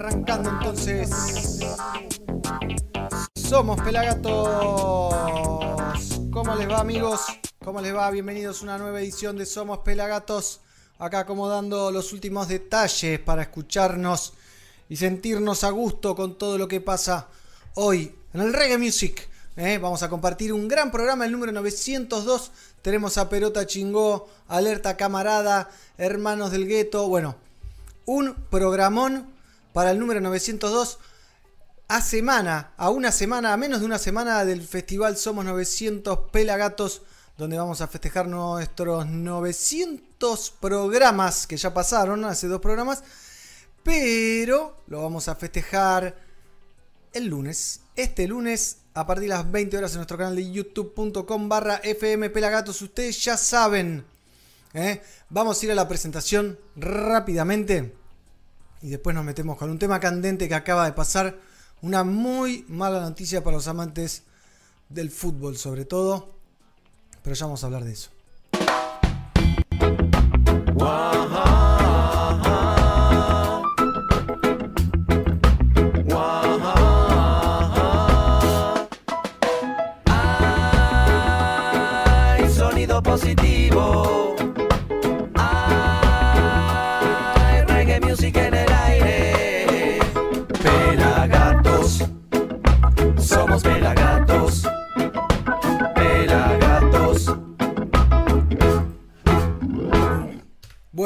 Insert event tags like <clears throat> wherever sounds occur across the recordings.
arrancando entonces. Somos Pelagatos. ¿Cómo les va amigos? ¿Cómo les va? Bienvenidos a una nueva edición de Somos Pelagatos. Acá acomodando los últimos detalles para escucharnos y sentirnos a gusto con todo lo que pasa hoy en el Reggae Music. ¿eh? Vamos a compartir un gran programa, el número 902. Tenemos a Perota Chingó, Alerta Camarada, Hermanos del Gueto. Bueno, un programón para el número 902 a semana, a una semana, a menos de una semana del festival Somos 900 Pelagatos, donde vamos a festejar nuestros 900 programas que ya pasaron, hace dos programas, pero lo vamos a festejar el lunes, este lunes, a partir de las 20 horas en nuestro canal de youtube.com barra FM Pelagatos, ustedes ya saben. ¿eh? Vamos a ir a la presentación rápidamente y después nos metemos con un tema candente que acaba de pasar. Una muy mala noticia para los amantes del fútbol sobre todo. Pero ya vamos a hablar de eso.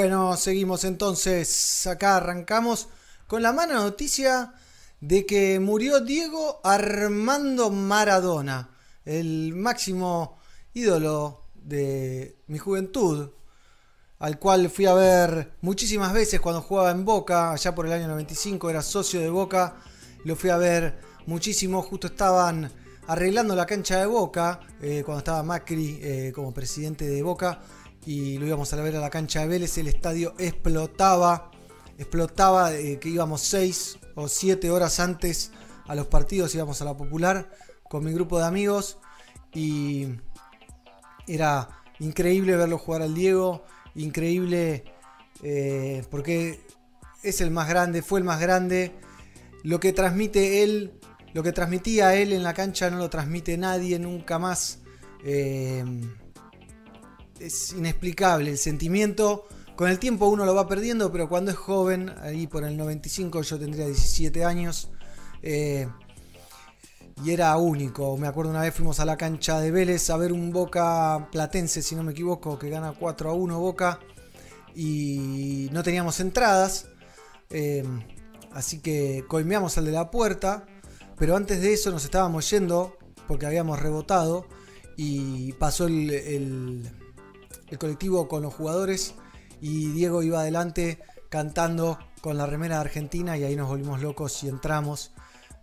Bueno, seguimos entonces. Acá arrancamos con la mala noticia de que murió Diego Armando Maradona, el máximo ídolo de mi juventud, al cual fui a ver muchísimas veces cuando jugaba en Boca, allá por el año 95, era socio de Boca, lo fui a ver muchísimo, justo estaban arreglando la cancha de Boca, eh, cuando estaba Macri eh, como presidente de Boca, y lo íbamos a ver a la cancha de Vélez, el estadio explotaba, explotaba, eh, que íbamos 6 o 7 horas antes a los partidos, íbamos a la popular con mi grupo de amigos y era increíble verlo jugar al Diego, increíble eh, porque es el más grande, fue el más grande, lo que transmite él, lo que transmitía él en la cancha no lo transmite nadie nunca más. Eh, es inexplicable el sentimiento. Con el tiempo uno lo va perdiendo, pero cuando es joven, ahí por el 95 yo tendría 17 años, eh, y era único. Me acuerdo una vez fuimos a la cancha de Vélez a ver un Boca Platense, si no me equivoco, que gana 4 a 1 Boca, y no teníamos entradas, eh, así que coimeamos al de la puerta, pero antes de eso nos estábamos yendo, porque habíamos rebotado, y pasó el- el el colectivo con los jugadores y Diego iba adelante cantando con la remera de Argentina y ahí nos volvimos locos y entramos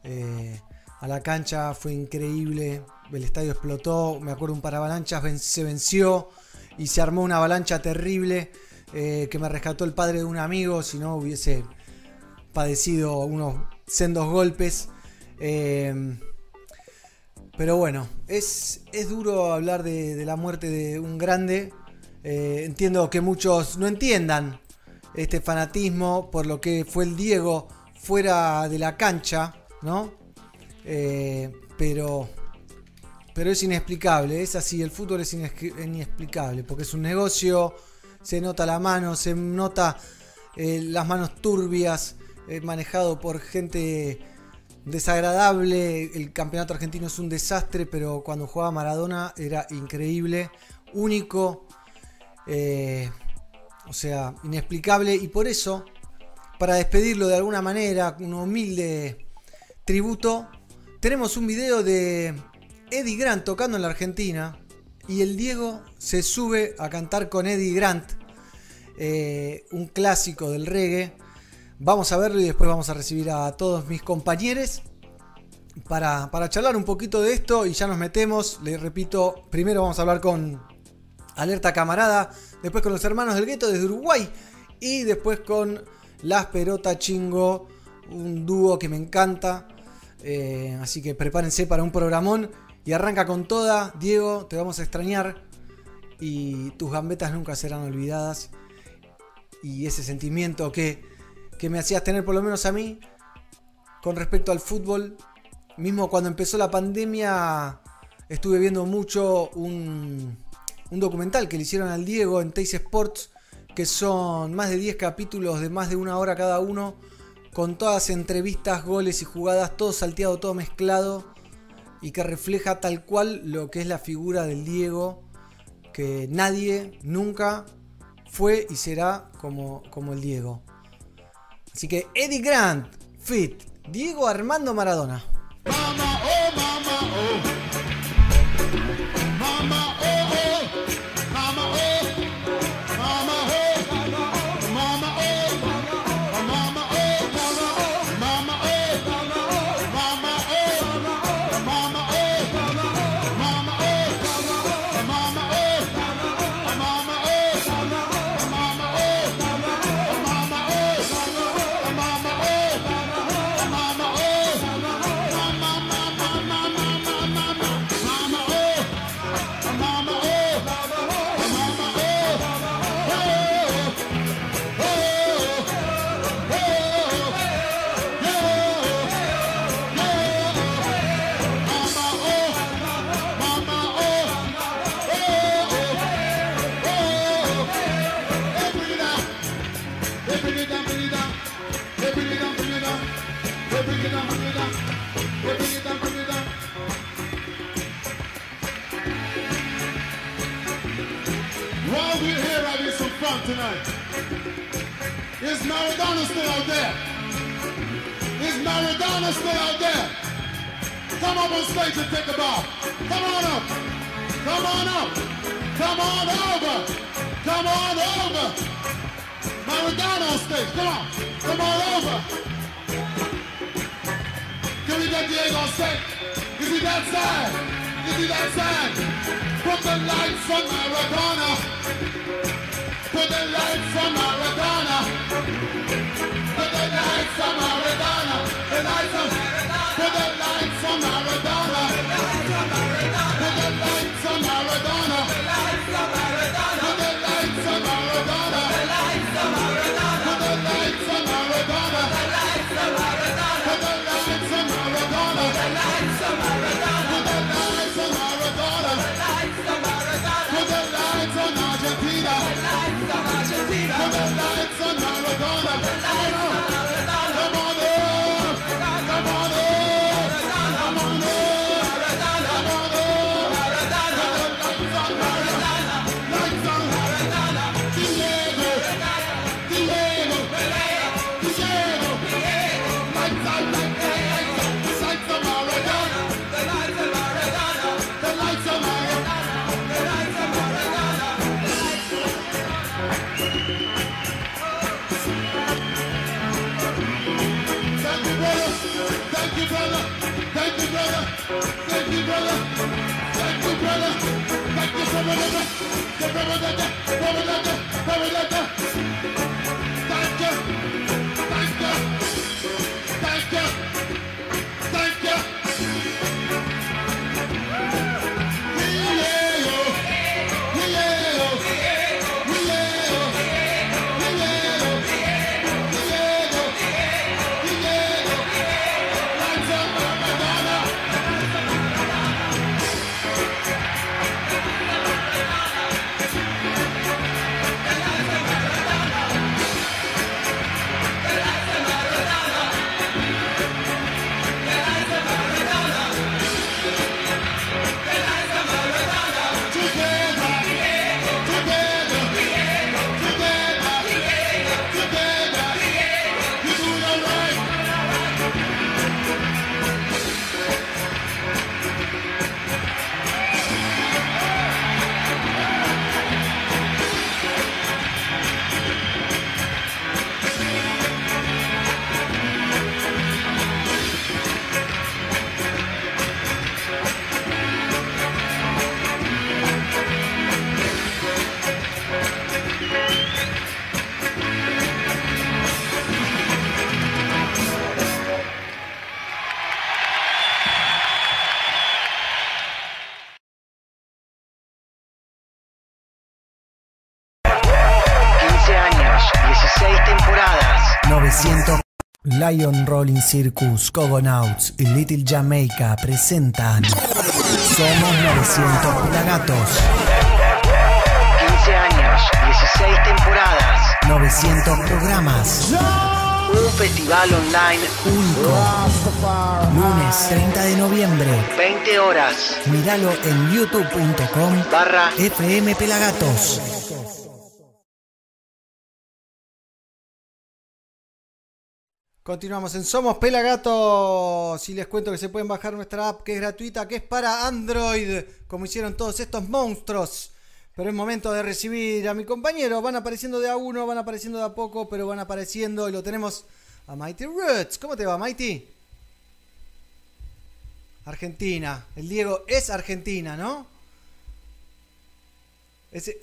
eh, a la cancha, fue increíble, el estadio explotó, me acuerdo un paravalanchas ven- se venció y se armó una avalancha terrible eh, que me rescató el padre de un amigo, si no hubiese padecido unos sendos golpes. Eh, pero bueno, es, es duro hablar de, de la muerte de un grande. Eh, entiendo que muchos no entiendan este fanatismo por lo que fue el Diego fuera de la cancha, ¿no? Eh, pero, pero es inexplicable, es así, el fútbol es inex- inexplicable, porque es un negocio, se nota la mano, se nota eh, las manos turbias, manejado por gente desagradable. El campeonato argentino es un desastre, pero cuando jugaba Maradona era increíble, único, eh, o sea, inexplicable. Y por eso, para despedirlo de alguna manera, un humilde tributo, tenemos un video de Eddie Grant tocando en la Argentina. Y el Diego se sube a cantar con Eddie Grant, eh, un clásico del reggae. Vamos a verlo y después vamos a recibir a todos mis compañeros para, para charlar un poquito de esto y ya nos metemos. Les repito, primero vamos a hablar con Alerta Camarada, después con los hermanos del gueto desde Uruguay y después con Las Perota Chingo, un dúo que me encanta. Eh, así que prepárense para un programón y arranca con toda. Diego, te vamos a extrañar y tus gambetas nunca serán olvidadas. Y ese sentimiento que, que me hacías tener, por lo menos a mí, con respecto al fútbol. Mismo cuando empezó la pandemia, estuve viendo mucho un, un documental que le hicieron al Diego en Tays Sports, que son más de 10 capítulos de más de una hora cada uno, con todas entrevistas, goles y jugadas, todo salteado, todo mezclado, y que refleja tal cual lo que es la figura del Diego, que nadie nunca fue y será como, como el Diego. Así que Eddie Grant, Fit, Diego Armando Maradona. Oh, oh. Lion Rolling Circus, Cogonauts y Little Jamaica presentan Somos 900 Pelagatos. 15 años, 16 temporadas, 900 programas. un festival online, Único. Lunes 30 de noviembre. 20 horas, Míralo en youtube.com barra FM Pelagatos. Continuamos en Somos Pelagatos y les cuento que se pueden bajar nuestra app que es gratuita, que es para Android, como hicieron todos estos monstruos. Pero es momento de recibir a mi compañero. Van apareciendo de a uno, van apareciendo de a poco, pero van apareciendo y lo tenemos a Mighty Roots. ¿Cómo te va, Mighty? Argentina. El Diego es Argentina, ¿no? Ese...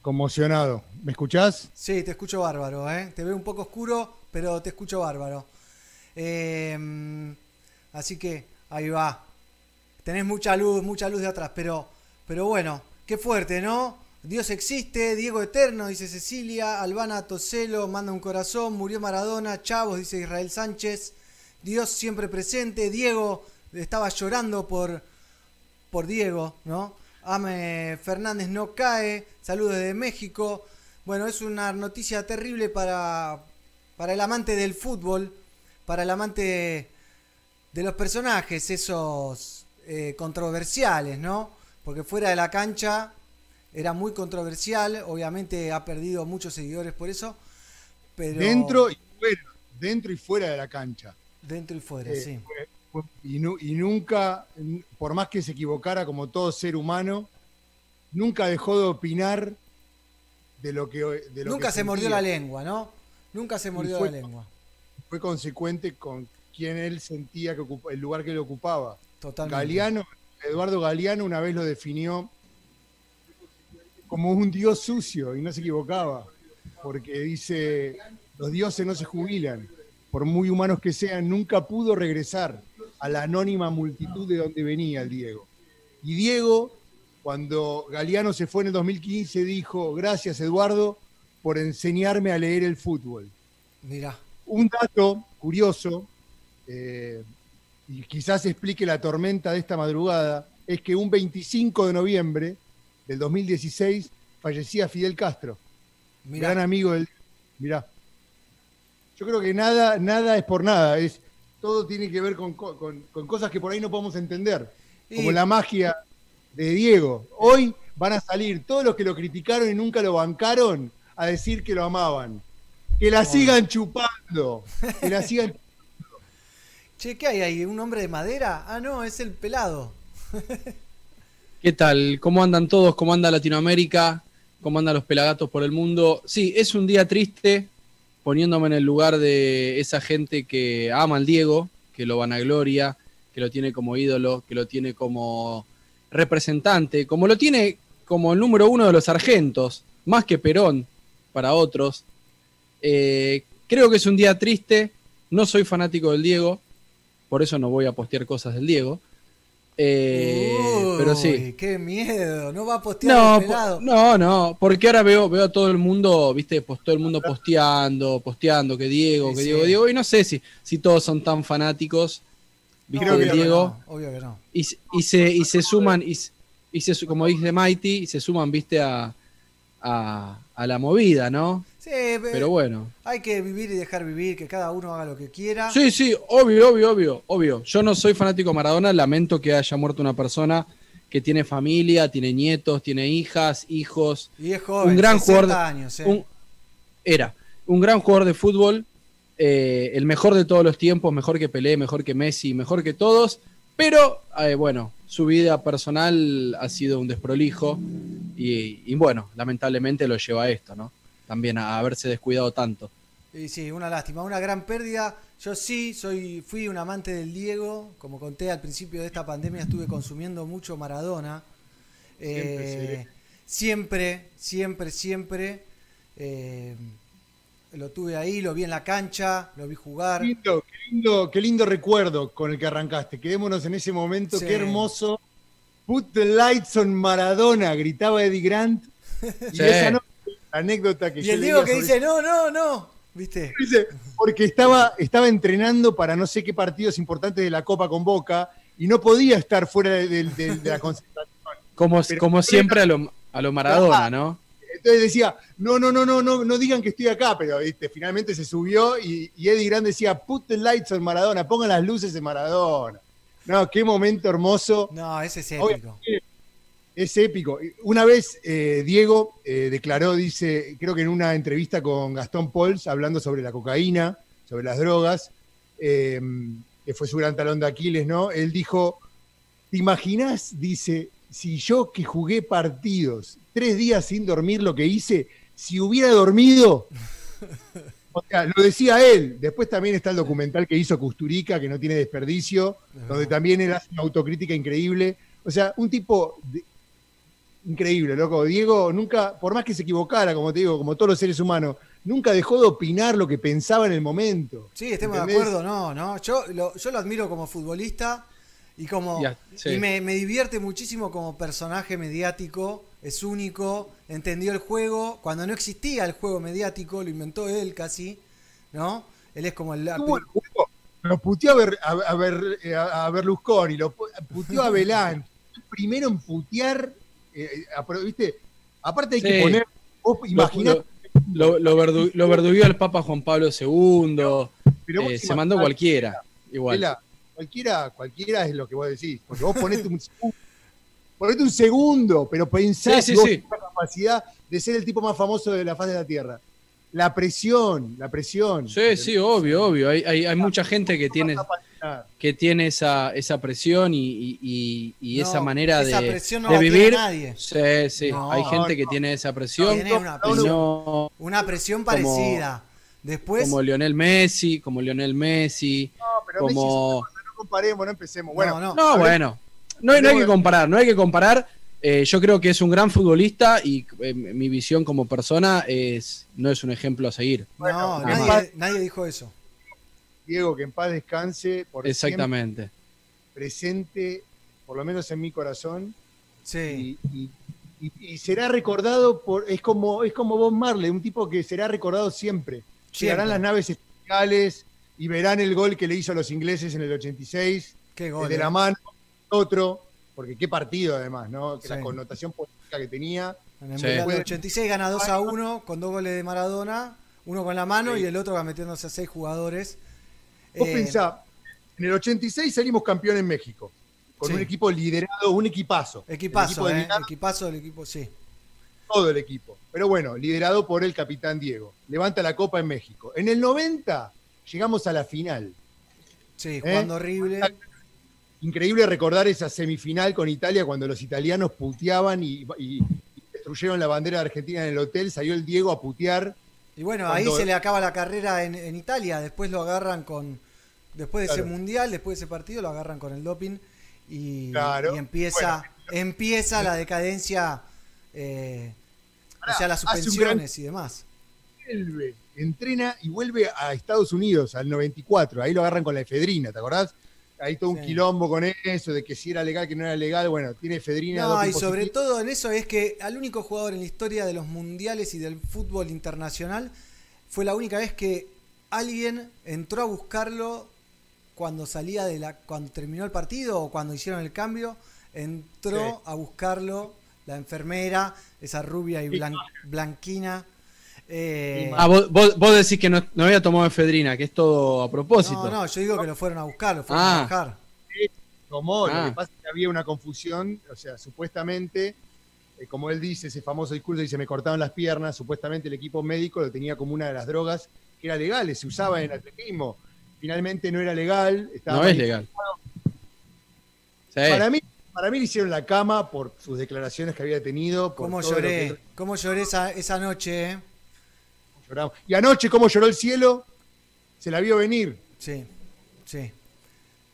Conmocionado. ¿Me escuchás? Sí, te escucho bárbaro, ¿eh? Te veo un poco oscuro, pero te escucho bárbaro. Eh, así que ahí va. Tenés mucha luz, mucha luz de atrás, pero, pero bueno, qué fuerte, ¿no? Dios existe, Diego Eterno, dice Cecilia, Albana Toselo, manda un corazón, murió Maradona, Chavos, dice Israel Sánchez, Dios siempre presente, Diego estaba llorando por, por Diego, ¿no? Ame Fernández no cae, saludos desde México. Bueno, es una noticia terrible para, para el amante del fútbol, para el amante de los personajes, esos eh, controversiales, ¿no? Porque fuera de la cancha era muy controversial, obviamente ha perdido muchos seguidores por eso, pero Dentro y fuera. Dentro y fuera de la cancha. dentro y fuera, Eh, sí. fue- fue- y, nu- y nunca, por más que se equivocara como todo ser humano, nunca dejó de opinar de lo que. de lo Nunca que se mordió la lengua, ¿no? Nunca se mordió fue- la lengua. Fue consecuente con quien él sentía que ocupa- el lugar que él ocupaba. Totalmente. Galeano, Eduardo Galeano una vez lo definió como un dios sucio y no se equivocaba, porque dice, los dioses no se jubilan, por muy humanos que sean, nunca pudo regresar a la anónima multitud de donde venía el Diego. Y Diego, cuando Galeano se fue en el 2015, dijo, gracias Eduardo por enseñarme a leer el fútbol Mirá. un dato curioso, eh, y quizás explique la tormenta de esta madrugada, es que un 25 de noviembre del 2016 fallecía Fidel Castro, Mirá. gran amigo del... Mirá. Yo creo que nada, nada es por nada, es, todo tiene que ver con, co- con- con cosas que por ahí no podemos entender, como la magia de Diego. Hoy van a salir todos los que lo criticaron y nunca lo bancaron a decir que lo amaban. Que la sigan chupando. Que la sigan <laughs> Che, ¿qué hay ahí? ¿Un hombre de madera? Ah, no, es el pelado. <laughs> ¿Qué tal? ¿Cómo andan todos? ¿Cómo anda Latinoamérica? ¿Cómo andan los pelagatos por el mundo? Sí, es un día triste, poniéndome en el lugar de esa gente que ama al Diego, que lo vanagloria, que lo tiene como ídolo, que lo tiene como representante, como lo tiene como el número uno de los sargentos, más que Perón para otros. Eh, creo que es un día triste, no soy fanático del Diego, por eso no voy a postear cosas del Diego. Eh, pero sí. Qué miedo. No va a postear No, el pelado. po- no, no, porque ahora veo, veo a todo el mundo, viste, pues todo el mundo posteando, posteando que Diego, Sí, que sí. Diego, Diego, y no sé si, si todos son tan fanáticos, viste, No, obvio que Diego, no, obvio que no. y, se- y se, y se suman, y, se- y se, su- como dice Mighty, y se suman, viste, a, a, a la movida, ¿no? Sí, pe- Pero bueno. hay que vivir y dejar vivir, que cada uno haga lo que quiera. Sí, sí, obvio, obvio, obvio, obvio. Yo no soy fanático de Maradona, lamento que haya muerto una persona que tiene familia, tiene nietos, tiene hijas, hijos, Y es joven, un gran 60 jugador. años, eh. un- era un gran jugador de fútbol, eh, el mejor de todos los tiempos, mejor que Pelé, mejor que Messi, mejor que todos. Pero eh, bueno, su vida personal ha sido un desprolijo y, y, bueno, lamentablemente lo lleva a esto, ¿no? También a haberse descuidado tanto. Y sí, una lástima, una gran pérdida. Yo sí, soy, fui un amante del Diego. Como conté al principio de esta pandemia, estuve consumiendo mucho Maradona. Eh, siempre, siempre, siempre. eh, lo tuve ahí, lo vi en la cancha, lo vi jugar. Qué lindo, qué lindo, qué lindo recuerdo con el que arrancaste. Quedémonos en ese momento, Sí. qué hermoso. Put the lights on Maradona, gritaba Eddie Grant. <laughs> Y Sí. esa no- la anécdota que Y yo el Diego que sobre- dice, no, no, no, ¿Viste? Dice, porque estaba, estaba entrenando para no sé qué partidos importantes de la Copa con Boca y no podía estar fuera de, de- de- de la <laughs> concentración. Como, Pero- como siempre a lo, a lo Maradona, ¿no? Entonces decía, no, no, no, no, no, no digan que estoy acá, pero ¿viste? finalmente se subió y, y Eddie Grande decía, put the lights on Maradona, pongan las luces en Maradona. No, qué momento hermoso. No, ese es épico. Es épico. Una vez eh, Diego eh, declaró, dice, creo que en una entrevista con Gastón Pols, hablando sobre la cocaína, sobre las drogas, eh, que fue su gran talón de Aquiles, ¿no? Él dijo, ¿te imaginas? Dice, si yo que jugué partidos tres días sin dormir lo que hice, si hubiera dormido... <laughs> O sea, lo decía él. Después también está el documental que hizo Custurica, que no tiene desperdicio, donde también él hace una autocrítica increíble. O sea, un tipo de- increíble, loco. Diego nunca, por más que se equivocara, como te digo, como todos los seres humanos, nunca dejó de opinar lo que pensaba en el momento. Sí, estemos de acuerdo, no, no. Yo lo, yo lo admiro como futbolista y como sí. y me, me divierte muchísimo como personaje mediático. Es único, entendió el juego. Cuando no existía el juego mediático, lo inventó él casi, ¿no? Él es como el. la- Tuvo el juego, Lo puteó a, Ber- a, a Ber- a- a Berlusconi, lo pu- puteó a <laughs> Belán. Primero en putear, eh, a- pero, ¿viste? Aparte hay que poner, vos imaginate, Lo, lo, verdu- lo verduguió el Papa Juan Pablo II. pero eh, se mandó cualquiera. Igual. Vela, cualquiera, cualquiera es lo que vos decís. Porque vos ponete un segundo, ponete un segundo, pero pensás Sí, sí, que vos sí. tenés la capacidad de ser el tipo más famoso de la faz de la Tierra. La presión, la presión. Sí, sí, obvio, obvio. Hay, hay, hay mucha gente que tiene, que tiene esa, esa presión y, y- y- y No, esa manera esa de, presión no de la tiene vivir. nadie. Sí, sí. No, hay gente que no. tiene esa presión. Tiene una presión. no- Una presión Como- parecida. Después, como Lionel Messi, como Lionel Messi, No, pero como... comparemos, no empecemos. Bueno, no, no. No, bueno. No, hay- no hay que comparar, no hay que comparar. Eh, yo creo que es un gran futbolista y eh, mi visión como persona es no es un ejemplo a seguir. No, nadie, dijo eso. Diego, que en paz descanse, por siempre Exactamente. presente, por lo menos en mi corazón, Sí. y, y- y- y será recordado por, es como, es como Bob Marley, un tipo que será recordado siempre. Llegarán Siempre. las naves espaciales y verán el gol que le hizo a los ingleses en el 86, Qué el gol. de eh. la mano, otro, porque qué partido además, ¿no? Que Sí. la connotación política que tenía. En el Sí. Mundial del 86 gana 2 a 1 con dos goles de Maradona, uno con la mano Sí. y el otro va metiéndose a seis jugadores. Vos Eh, pensá, en el 86 salimos campeón en México, con Sí. un equipo liderado, un equipazo. El Equipazo, de eh, equipazo del equipo, sí. todo el equipo. Pero bueno, liderado por el capitán Diego. Levanta la copa en México. En el 90 llegamos a la final. Sí, jugando horrible. Increíble recordar esa semifinal con Italia cuando los italianos puteaban y, y- y destruyeron la bandera de Argentina en el hotel. Salió el Diego a putear. Y bueno, Cuando- ahí se le acaba la carrera en, en Italia. Después lo agarran con. Después de Claro. ese mundial, después de ese partido, lo agarran con el doping. Y, Claro. y empieza, empieza la decadencia. eh, o sea, las suspensiones y demás. Vuelve, entrena y vuelve a Estados Unidos al 94. Ahí lo agarran con la efedrina, ¿te acordás? Ahí todo un quilombo con eso, de que si era legal, que no era legal. Bueno, tiene efedrina. No, y sobre positivo. todo en eso es que al único jugador en la historia de los mundiales y del fútbol internacional fue la única vez que alguien entró a buscarlo cuando salía de la cuando terminó el partido o cuando hicieron el cambio, entró Sí. a buscarlo la enfermera, esa rubia y blan- blanquina. Eh, Ah, vos, vos- vos decís que no, no había tomado efedrina, que es todo a propósito. no, no, yo digo que lo fueron a buscar, lo fueron Ah. a buscar. Tomó, Ah. lo que pasa es que había una confusión, o sea, supuestamente, eh, como él dice, ese famoso discurso, dice, me cortaron las piernas, supuestamente el equipo médico lo tenía como una de las drogas que era legal, se usaba en atletismo. Finalmente no era legal. Estaba no es legal. Sí. Para mí, para mí le hicieron la cama por sus declaraciones que había tenido. por ¿Cómo todo lo que lloré? ¿Cómo lloré esa, esa noche? eh? Y anoche, ¿cómo lloró el cielo? Se la vio venir. Sí, sí.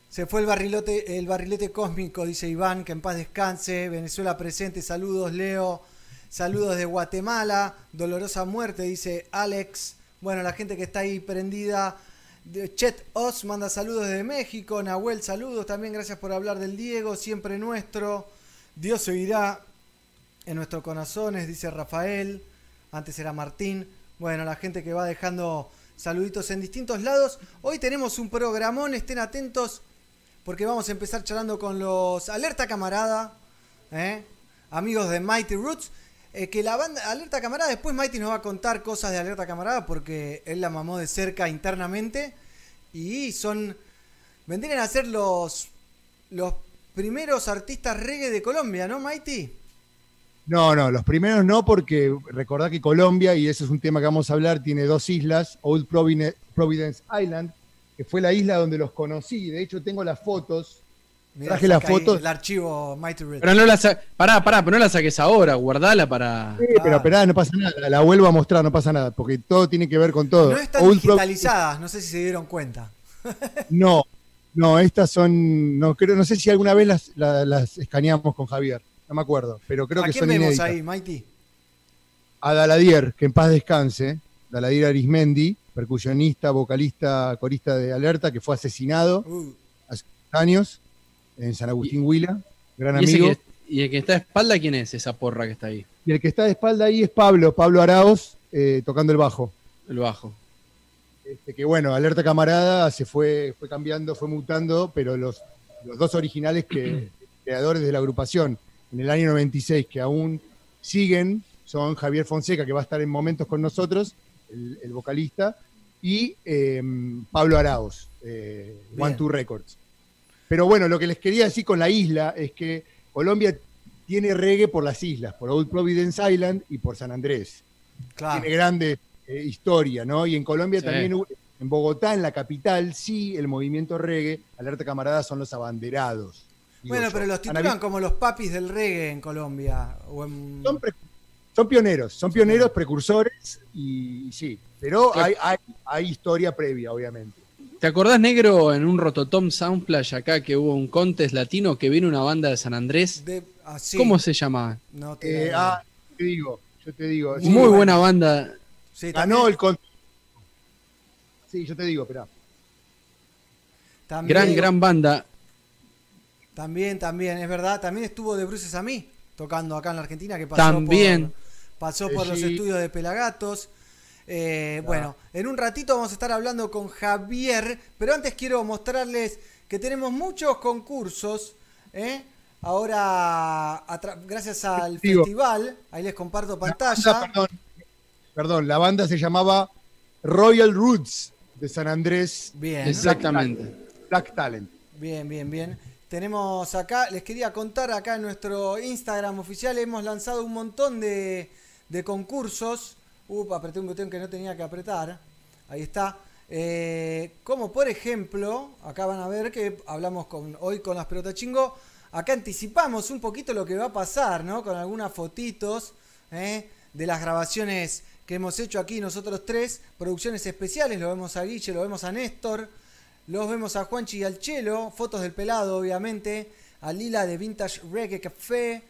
Se fue el barrilete, el barrilete cósmico, dice Iván, que en paz descanse. Venezuela presente, saludos, Leo. Saludos de Guatemala. Dolorosa muerte, dice Alex. Bueno, la gente que está ahí prendida. Chet Oz manda saludos desde México. Nahuel, saludos también. Gracias por hablar del Diego, siempre nuestro. Dios seguirá en nuestros corazones, dice Rafael. Antes era Martín. Bueno, la gente que va dejando Saluditos en distintos lados. Hoy tenemos un programón, estén atentos porque vamos a empezar charlando con los Alerta Camarada, ¿eh? amigos de Mighty Roots. eh, que la banda Alerta Camarada, después Mighty nos va a contar cosas de Alerta Camarada porque él la mamó de cerca internamente. Y son. Vendrían a ser los. Los primeros artistas reggae de Colombia, ¿no, Mighty? No, no, los primeros no, porque recordá que Colombia, y ese es un tema que vamos a hablar, tiene dos islas, Old Providence Island, que fue la isla donde los conocí. De hecho, tengo las fotos. Mirá, Traje las fotos. El archivo Mighty Red. Pero no la sa- pará, pará, pero no la saques ahora, guardala para. Sí, pero esperá, no pasa nada, la vuelvo a mostrar, no pasa nada, porque todo tiene que ver con todo. no están Old Pro- digitalizadas, no sé si se dieron cuenta. <laughs> No, no, estas son, no creo, no sé si alguna vez las, la- las escaneamos con Javier, no me acuerdo, pero creo ¿A que quién son vemos inéditas. ahí, Mighty? A Daladier, que en paz descanse, Daladier Arismendi, percusionista, vocalista, corista de Alerta, que fue asesinado Uh, hace años en San Agustín Huila, gran ¿Y, ese amigo. que- y el que está de espalda, ¿quién es esa porra que está ahí? Y el que está de espalda ahí es Pablo, Pablo Araos, eh, tocando el bajo. El bajo. Este, que bueno, Alerta Camarada se fue, fue cambiando, fue mutando, pero los, los dos originales que <clears throat> creadores de la agrupación en el año 96 que aún siguen son Javier Fonseca, que va a estar en momentos con nosotros, el, el vocalista, y eh, Pablo Araos, eh. One Two Records. Pero bueno, lo que les quería decir con la isla es que Colombia tiene reggae por las islas, por Old Providence Island y por San Andrés claro. tiene grande eh, historia, ¿no? Y en Colombia Sí. también, en Bogotá, en la capital, sí, el movimiento reggae, Alerta Camarada, son los abanderados. Bueno, yo. pero los titulan como los papis del reggae en Colombia. o en- son, pre- son pioneros, son pioneros, precursores, y, y sí, pero Claro. hay, hay, hay historia previa, obviamente. ¿Te acordás, negro, en un Rototom Soundplash acá que hubo un contest latino que vino una banda de San Andrés? de- ah, sí, ¿Cómo se llama? no te Eh, ah, te digo, yo te digo. sí, Muy bueno. buena banda. sí, Ganó el con... Sí, yo te digo, espera. también- Gran, gran banda. También, también, es verdad. También estuvo de Bruces a mí, tocando acá en la Argentina, que pasó También. por, pasó por Sí. los estudios de Pelagatos. Eh, Bueno, en un ratito vamos a estar hablando con Javier, pero antes quiero mostrarles que tenemos muchos concursos. ¿eh? Ahora, gracias al Digo. festival, ahí les comparto La pantalla. banda, perdón, perdón, la banda se llamaba Royal Roots de San Andrés, Bien. Exactamente. Black Talent. Bien, bien, bien. Tenemos acá, les quería contar acá en nuestro Instagram oficial, hemos lanzado un montón de, concursos. Up, apreté un botón que no tenía que apretar. Ahí está. Eh, como por ejemplo, acá van a ver que hablamos con, hoy con las pelotas chingo. Acá anticipamos un poquito lo que va a pasar, ¿no? Con algunas fotitos ¿eh? de las grabaciones que hemos hecho aquí nosotros tres. Producciones especiales, lo vemos a Guille, lo vemos a Néstor. Los vemos a Juanchi y al Chelo, fotos del pelado, obviamente. A Lila de Vintage Reggae Café.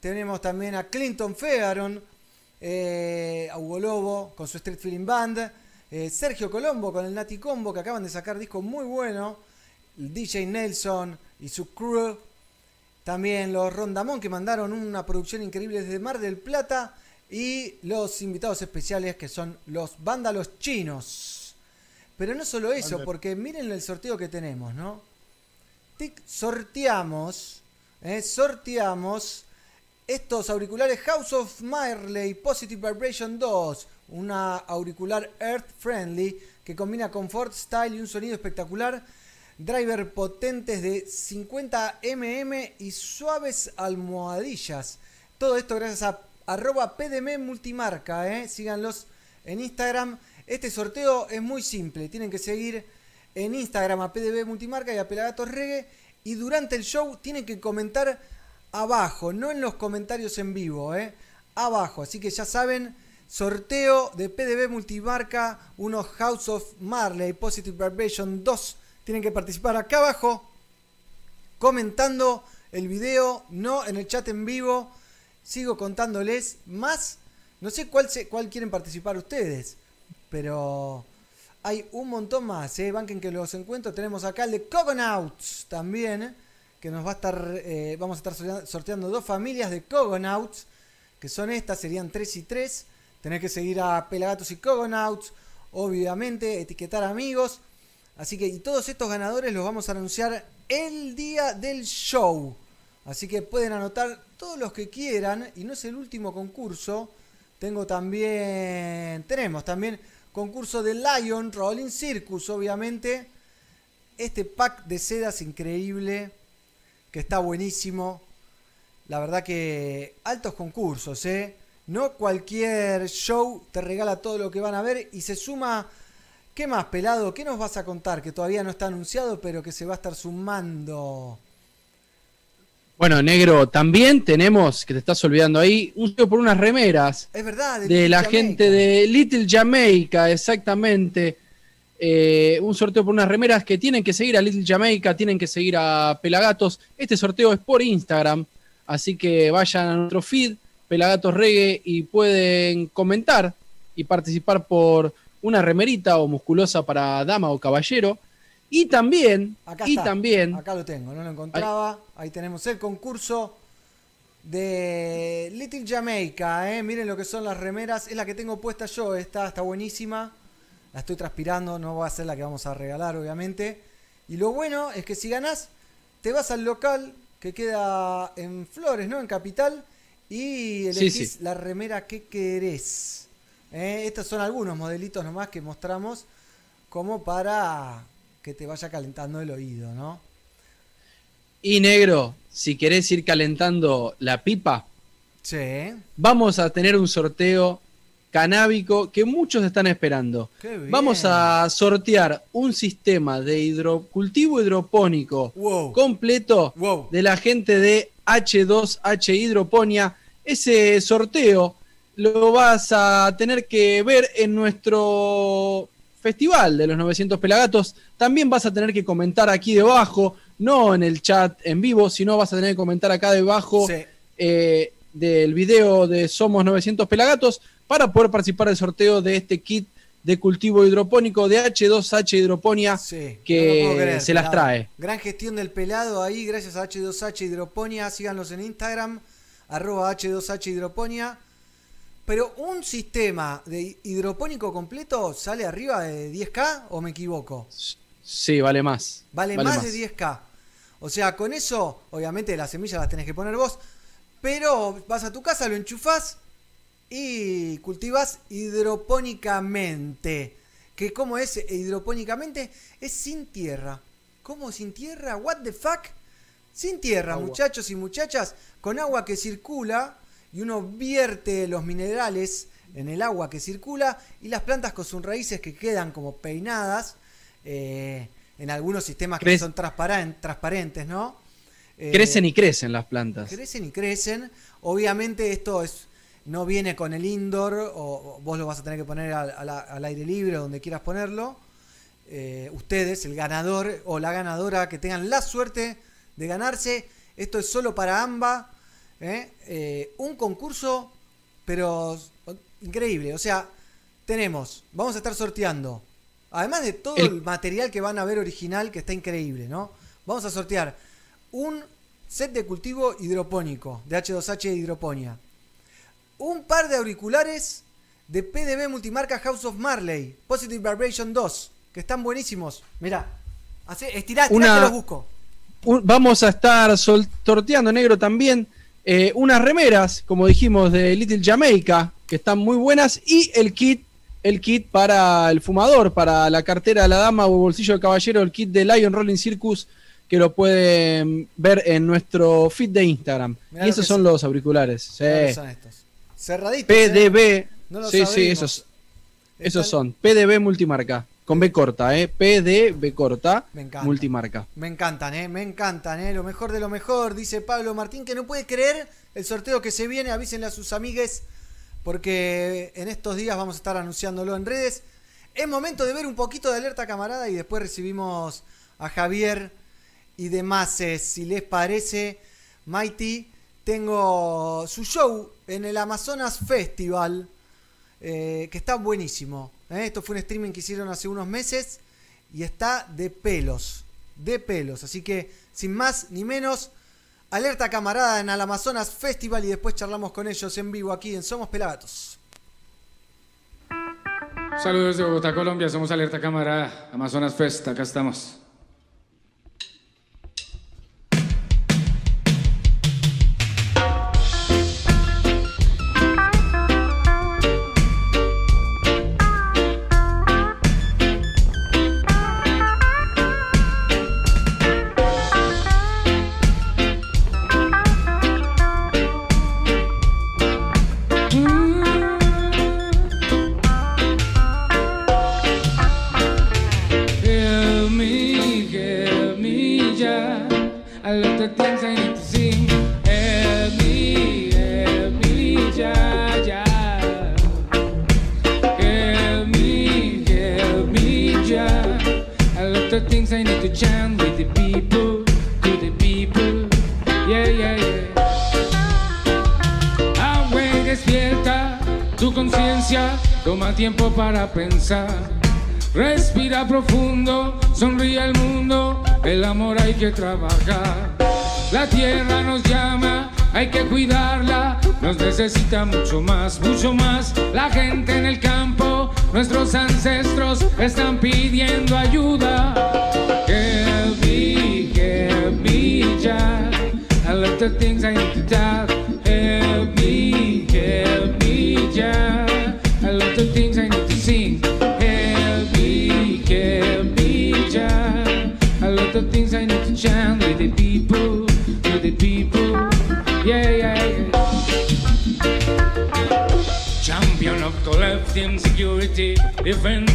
Tenemos también a Clinton Fearon, eh, a Hugo Lobo con su Street Feeling Band. eh, Sergio Colombo con el Nati Combo, que acaban de sacar disco muy bueno. El DJ Nelson y su crew. También los Rondamón, que mandaron una producción increíble desde Mar del Plata. Y los invitados especiales, que son los Vándalos Chinos. Pero no solo eso, porque miren el sorteo que tenemos, ¿no? Tic, sorteamos, eh, sorteamos estos auriculares House of Marley Positive Vibration 2, una auricular Earth Friendly que combina confort, style y un sonido espectacular. Driver potentes de 50 mm y suaves almohadillas. Todo esto gracias a arroba PDM Multimarca. ¿eh? Síganlos en Instagram. Este sorteo es muy simple. Tienen que seguir en Instagram a PDB Multimarca y a Pelagatos Reggae. Y durante el show tienen que comentar abajo, no en los comentarios en vivo, ¿eh? abajo. Así que ya saben, sorteo de PDB Multimarca, unos House of Marley Positive Vibration 2. Tienen que participar acá abajo, comentando el video, no en el chat en vivo. Sigo contándoles más. No sé cuál, cuál quieren participar ustedes, pero hay un montón más. ¿eh? Banquen que los encuentro. Tenemos acá el de Cogonauts también, ¿eh? que nos va a estar, eh, vamos a estar sortea- sorteando dos familias de Cogonauts, que son estas, serían 3 y 3. Tenés que seguir a Pelagatos y Cogonauts, obviamente, etiquetar amigos. Así que, y todos estos ganadores los vamos a anunciar el día del show. Así que pueden anotar todos los que quieran. Y no es el último concurso. Tengo también. Tenemos también concurso de Lion Rolling Circus, obviamente. Este pack de sedas increíble. Que está buenísimo. La verdad que altos concursos, ¿eh? No cualquier show te regala todo lo que van a ver y se suma. ¿Qué más, pelado? ¿Qué nos vas a contar? Que todavía no está anunciado, pero que se va a estar sumando. Bueno, negro, también tenemos, que te estás olvidando ahí, un sorteo por unas remeras Es verdad, de Little la Jamaica. gente de Little Jamaica, exactamente. Eh, un sorteo por unas remeras que tienen que seguir a Little Jamaica, tienen que seguir a Pelagatos. Este sorteo es por Instagram, así que vayan a nuestro feed, Pelagatos Reggae, y pueden comentar y participar por una remerita o musculosa para dama o caballero. Y también, Acá y está. también, Acá lo tengo, no lo encontraba. Ahí tenemos el concurso de Little Jamaica. ¿eh? Miren lo que son las remeras. Es la que tengo puesta yo. Esta está buenísima. La estoy transpirando. No va a ser la que vamos a regalar, obviamente. Y lo bueno es que si ganás, te vas al local que queda en Flores, ¿no? En Capital. Y Sí, elegís sí. la remera que querés. ¿eh? Estos son algunos modelitos nomás que mostramos como para que te vaya calentando el oído, ¿no? Y negro, si querés ir calentando la pipa, Sí. vamos a tener un sorteo canábico que muchos están esperando. Vamos a sortear un sistema de hidro- cultivo hidropónico Wow. completo Wow. de la gente de H2H Hidroponía. Ese sorteo lo vas a tener que ver en nuestro festival de los 900 Pelagatos. También vas a tener que comentar aquí debajo, no en el chat en vivo, sino vas a tener que comentar acá debajo Sí. eh, del video de Somos 900 Pelagatos para poder participar del sorteo de este kit de cultivo hidropónico de H2H Hidroponía Sí, que no creer, se las pelado. trae. Gran gestión del pelado ahí, gracias a H2H Hidroponía. Síganlos en Instagram, arroba H2H Hidroponía. Pero un sistema de hidropónico completo sale arriba de 10k o me equivoco? Sí, vale más. Vale, más, de 10k. O sea, con eso, obviamente las semillas las tenés que poner vos, pero vas a tu casa, lo enchufás y cultivas hidropónicamente. ¿Que cómo es hidropónicamente? Es sin tierra. ¿Cómo sin tierra? ¿What the fuck? Sin tierra, Agua. muchachos y muchachas, con agua que circula y uno vierte los minerales en el agua que circula y las plantas con sus raíces que quedan como peinadas eh, en algunos sistemas que son transparen- transparentes, ¿no? Eh, Crecen y crecen las plantas. crecen y crecen. Obviamente esto es no viene con el indoor o, vos lo vas a tener que poner al, al- al aire libre donde quieras ponerlo. Eh, ustedes, el ganador o la ganadora que tengan la suerte de ganarse. Esto es solo para AMBA. ¿eh? Eh, un concurso, pero increíble. O sea, tenemos, vamos a estar sorteando. Además de todo el, El- material que van a ver original, que está increíble, ¿no? Vamos a sortear un set de cultivo hidropónico, de H2H Hidroponía. Un par de auriculares de PDB multimarca House of Marley, Positive Vibration 2, que están buenísimos. Mirá, así, estirá, estirá Una- que los busco. Un- vamos a estar sol- sorteando negro también eh, unas remeras, como dijimos, de Little Jamaica, que están muy buenas, y el kit, el kit para el fumador, para la cartera de la dama o bolsillo del caballero, el kit de Lion Rolling Circus, que lo pueden ver en nuestro feed de Instagram. Mirá y esos son los auriculares. Sí. ¿Cuáles son estos? Cerraditos. ¿eh? PDB. No lo sí, sí, esos, esos son. PDB multimarca. Con B corta, ¿eh? PDB corta Me encanta. multimarca. Me encantan, ¿eh? Me encantan, ¿eh? Lo mejor de lo mejor, dice Pablo Martín, que no puede creer el sorteo que se viene. Avísenle a sus amigues, porque en estos días vamos a estar anunciándolo en redes. Es momento de ver un poquito de alerta camarada y después recibimos a Javier y demás. eh, Si les parece, Mighty, tengo su show en el Amazonas Festival, eh, que está buenísimo. ¿eh? Esto fue un streaming que hicieron hace unos meses y está de pelos, de pelos. Así que, sin más ni menos, alerta camarada en el Amazonas Festival y después charlamos con ellos en vivo aquí en Somos Pelagatos. Saludos de Bogotá, Colombia. Somos Alerta Cámara, Amazonas Fest. Acá estamos. Trabajar. La tierra nos llama, hay que cuidarla, nos necesita mucho más, mucho más. La gente en el campo, nuestros ancestros están pidiendo ayuda. Help me, help me. I things I need to talk. friend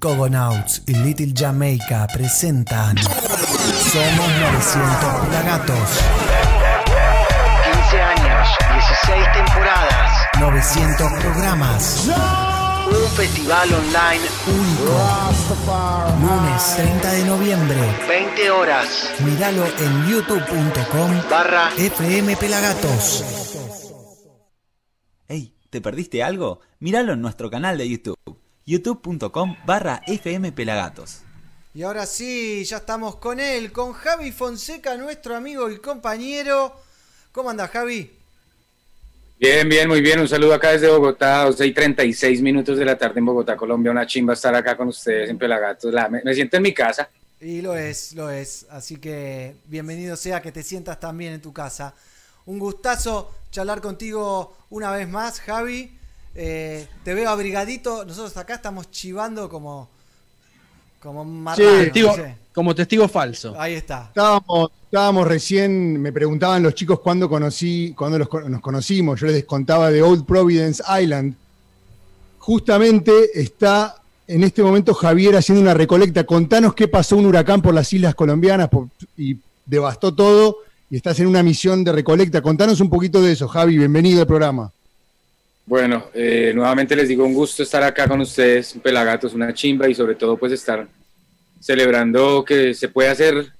Cogonauts y Little Jamaica presentan Somos 900 Pelagatos. 15 años, 16 temporadas, 900 programas. un festival online, Único. Lunes 30 de noviembre. 20 horas, Míralo en youtube.com barra FM Pelagatos. Hey, ¿te perdiste algo? Míralo en nuestro canal de YouTube, youtube.com barra fmpelagatos. Y ahora sí, ya estamos con él, con Javi Fonseca, nuestro amigo y compañero. ¿Cómo anda Javi? Bien, bien, muy bien. Un saludo acá desde Bogotá, 12 y 36 minutos de la tarde en Bogotá, Colombia. Una chimba estar acá con ustedes en Pelagatos. La- me, me siento en mi casa. Y lo es, lo es. Así que bienvenido sea que te sientas también en tu casa. un gustazo charlar contigo una vez más, Javi. Eh, te veo abrigadito. Nosotros acá estamos chivando como, como marranos, Testigo- no sé. como testigo falso. Ahí está. Estábamos, estábamos recién, me preguntaban los chicos cuándo conocí, cuándo los nos conocimos. Yo les contaba de Old Providence Island. Justamente está en este momento Javier haciendo una recolecta. Contanos qué pasó un huracán por las islas colombianas por- y devastó todo. Y estás en una misión de recolecta. Contanos un poquito de eso, Javi. Bienvenido al programa. Bueno, eh, nuevamente les digo un gusto estar acá con ustedes, un Pelagatos, una chimba y sobre todo pues estar celebrando que se puede hacer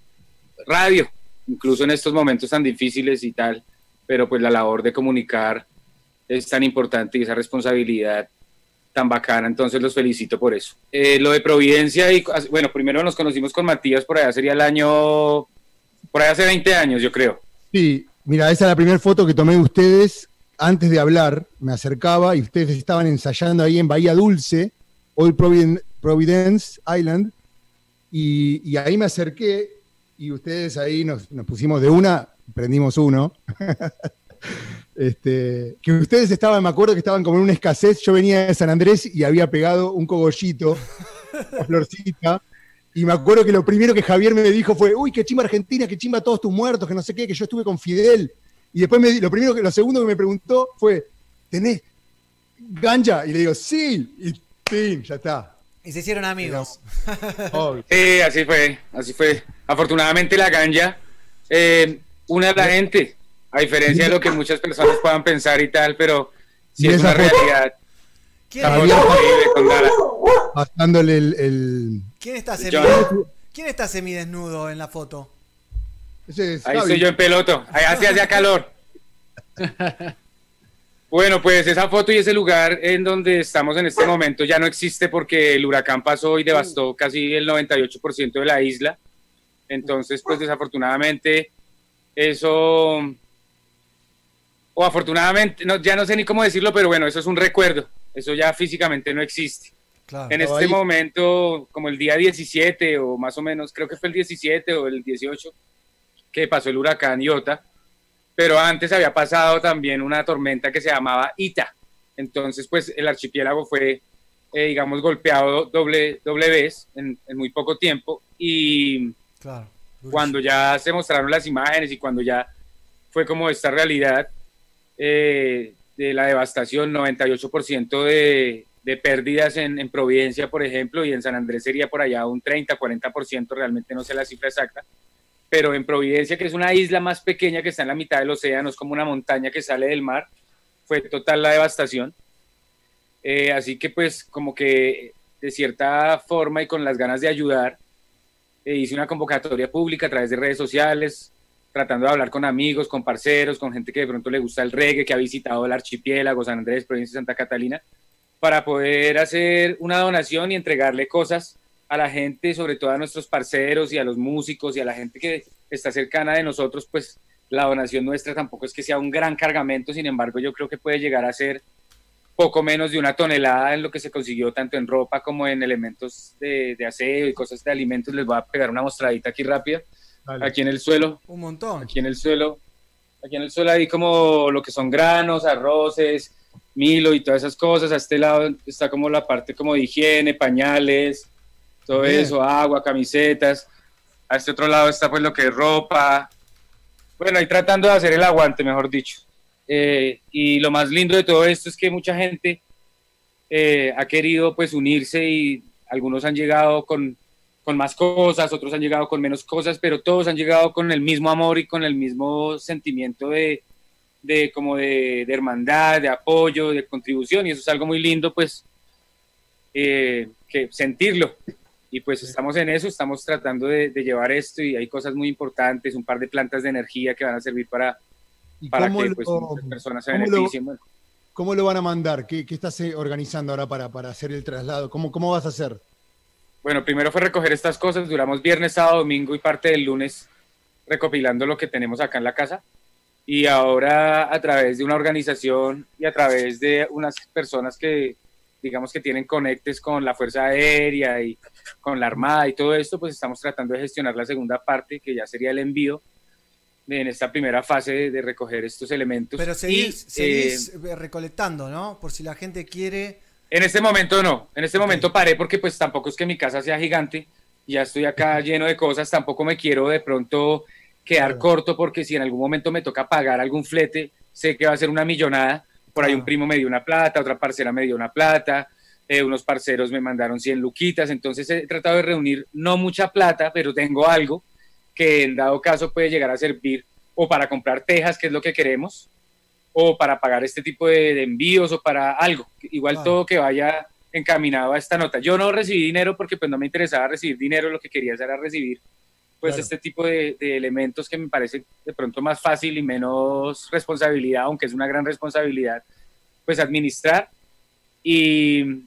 radio, incluso en estos momentos tan difíciles y tal, pero pues la labor de comunicar es tan importante y esa responsabilidad tan bacana, entonces los felicito por eso. Eh, lo de Providencia, y bueno, primero nos conocimos con Matías, por allá sería el año, por allá hace 20 años yo creo. Sí, mira, esa es la primera foto que tomé de ustedes antes de hablar. Me acercaba y ustedes estaban ensayando ahí en Bahía Dulce, Providen- Providence Island, y, ahí me acerqué y ustedes ahí nos, nos pusimos de una, prendimos uno. <laughs> Este, que ustedes estaban, me acuerdo que estaban como en una escasez. Yo venía de San Andrés y había pegado un cogollito, una florcita. Y me acuerdo que lo primero que Javier me dijo fue, uy, qué chimba Argentina, qué chimba todos tus muertos, que no sé qué, que yo estuve con Fidel. Y después me, di- lo primero que, lo segundo que me preguntó fue, ¿tenés ganja? Y le digo, sí. Y pin, ya está. Y se hicieron amigos. <laughs> Sí, así fue, así fue. Afortunadamente la ganja eh, une a la gente, a diferencia de lo que muchas personas puedan pensar y tal, pero sí es una realidad. ¿Quién. Pasándole el, el- quién está semidesnudo? ¿Quién está semidesnudo en la foto? Es Ahí estoy yo en peloto, allá se hacía calor. <laughs> Bueno, pues esa foto y ese lugar en donde estamos en este momento ya no existe porque el huracán pasó y devastó casi el 98% de la isla. Entonces, pues desafortunadamente eso, o afortunadamente, no, ya no sé ni cómo decirlo, pero bueno, eso es un recuerdo. Eso ya físicamente no existe. Claro. En este ahí. momento, como el día 17 o más o menos, creo que fue el 17 o el 18, que pasó el huracán Iota, pero antes había pasado también una tormenta que se llamaba Ita. Entonces, pues el archipiélago fue, eh, digamos, golpeado doble, doble vez en, en muy poco tiempo y Claro. cuando ya se mostraron las imágenes y cuando ya fue como esta realidad eh, de la devastación, 98% de, de pérdidas en, en Providencia, por ejemplo, y en San Andrés sería por allá un 30, 40%, realmente no sé la cifra exacta, pero en Providencia, que es una isla más pequeña que está en la mitad del océano, es como una montaña que sale del mar, fue total la devastación. Eh, así que pues como que de cierta forma y con las ganas de ayudar, eh, hice una convocatoria pública a través de redes sociales, tratando de hablar con amigos, con parceros, con gente que de pronto le gusta el reggae, que ha visitado el archipiélago, San Andrés, provincia de Santa Catalina, para poder hacer una donación y entregarle cosas a la gente, sobre todo a nuestros parceros y a los músicos y a la gente que está cercana de nosotros, pues la donación nuestra tampoco es que sea un gran cargamento, sin embargo yo creo que puede llegar a ser poco menos de una tonelada en lo que se consiguió tanto en ropa como en elementos de, de aseo y cosas de alimentos. Les voy a pegar una mostradita aquí rápida. Dale. Aquí en el suelo, Un montón. aquí en el suelo, aquí en el suelo hay como lo que son granos, arroces, milo y todas esas cosas. A este lado está como la parte como de higiene, pañales, todo Bien. eso, agua, camisetas. A este otro lado está pues lo que es ropa. Bueno, ahí tratando de hacer el aguante, mejor dicho. Eh, y lo más lindo de todo esto es que mucha gente eh, ha querido pues unirse y algunos han llegado con, con más cosas, otros han llegado con menos cosas, pero todos han llegado con el mismo amor y con el mismo sentimiento de, de como de, de hermandad, de apoyo, de contribución, y eso es algo muy lindo, pues, eh, que sentirlo. Y pues estamos en eso, estamos tratando de, de llevar esto y hay cosas muy importantes, un par de plantas de energía que van a servir para, ¿Y para que lo, pues, muchas personas se cómo lo- beneficien. Cómo lo van a mandar? ¿Qué, qué estás eh, organizando ahora para, para hacer el traslado? ¿Cómo, ¿Cómo vas a hacer? Bueno, primero fue recoger estas cosas, duramos viernes, sábado, domingo y parte del lunes recopilando lo que tenemos acá en la casa. Y ahora a través de una organización y a través de unas personas que digamos que tienen conectes con la Fuerza Aérea y con la Armada y todo esto, pues estamos tratando de gestionar la segunda parte, que ya sería el envío en esta primera fase de, de recoger estos elementos. Pero Y, seguís, eh, seguís eh, recolectando, ¿no? Por si la gente quiere. En este momento no, en este momento paré porque pues tampoco es que mi casa sea gigante, ya estoy acá <laughs> lleno de cosas, tampoco me quiero de pronto quedar corto porque si en algún momento me toca pagar algún flete, sé que va a ser una millonada, por ahí un primo me dio una plata, otra parcera me dio una plata, eh, unos parceros me mandaron 100 luquitas, entonces he tratado de reunir no mucha plata, pero tengo algo que en dado caso puede llegar a servir o para comprar tejas, que es lo que queremos, o para pagar este tipo de, de envíos o para algo. Igual Claro. todo que vaya encaminado a esta nota. Yo no recibí dinero porque pues no me interesaba recibir dinero, lo que quería era recibir pues Claro. este tipo de, de elementos que me parece de pronto más fácil y menos responsabilidad, aunque es una gran responsabilidad, pues administrar. Y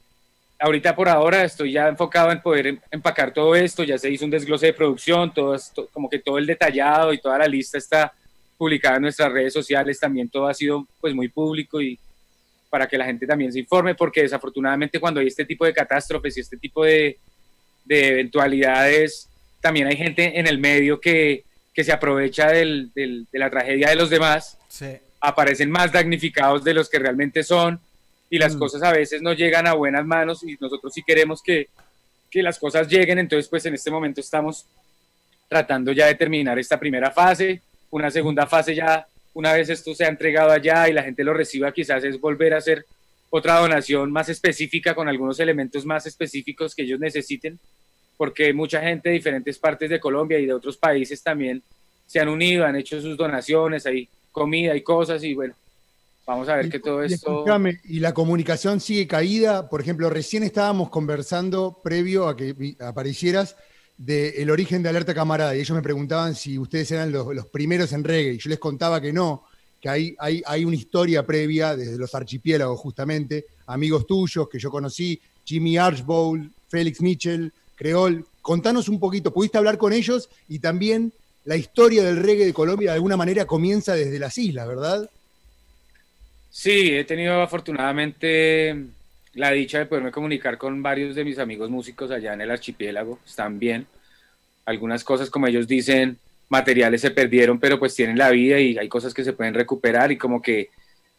ahorita por ahora estoy ya enfocado en poder em- empacar todo esto, ya se hizo un desglose de producción, todo esto, como que todo el detallado y toda la lista está publicada en nuestras redes sociales, también todo ha sido pues muy público y para que la gente también se informe, porque desafortunadamente cuando hay este tipo de catástrofes y este tipo de, de eventualidades, también hay gente en el medio que, que se aprovecha del- del- de la tragedia de los demás Sí. aparecen más damnificados de los que realmente son y las Mm. cosas a veces no llegan a buenas manos y nosotros sí queremos que, que las cosas lleguen, entonces pues en este momento estamos tratando ya de terminar esta primera fase, una segunda fase ya, una vez esto se ha entregado allá y la gente lo reciba, quizás es volver a hacer otra donación más específica con algunos elementos más específicos que ellos necesiten, porque mucha gente de diferentes partes de Colombia y de otros países también se han unido, han hecho sus donaciones, hay comida y cosas y bueno, vamos a ver que todo Y esto... y la comunicación sigue caída. Por ejemplo, recién estábamos conversando previo a que aparecieras del origen de Alerta Camarada y ellos me preguntaban si ustedes eran los, los primeros en reggae y yo les contaba que no, que hay, hay, hay una historia previa desde los archipiélagos justamente, amigos tuyos que yo conocí, Jimmy Archbold, Félix Mitchell, Creol. Contanos un poquito, ¿pudiste hablar con ellos? Y también la historia del reggae de Colombia de alguna manera comienza desde las islas, ¿verdad? Sí, he tenido afortunadamente la dicha de poderme comunicar con varios de mis amigos músicos allá en el archipiélago, están bien. Algunas cosas, como ellos dicen, materiales se perdieron, pero pues tienen la vida y hay cosas que se pueden recuperar y como que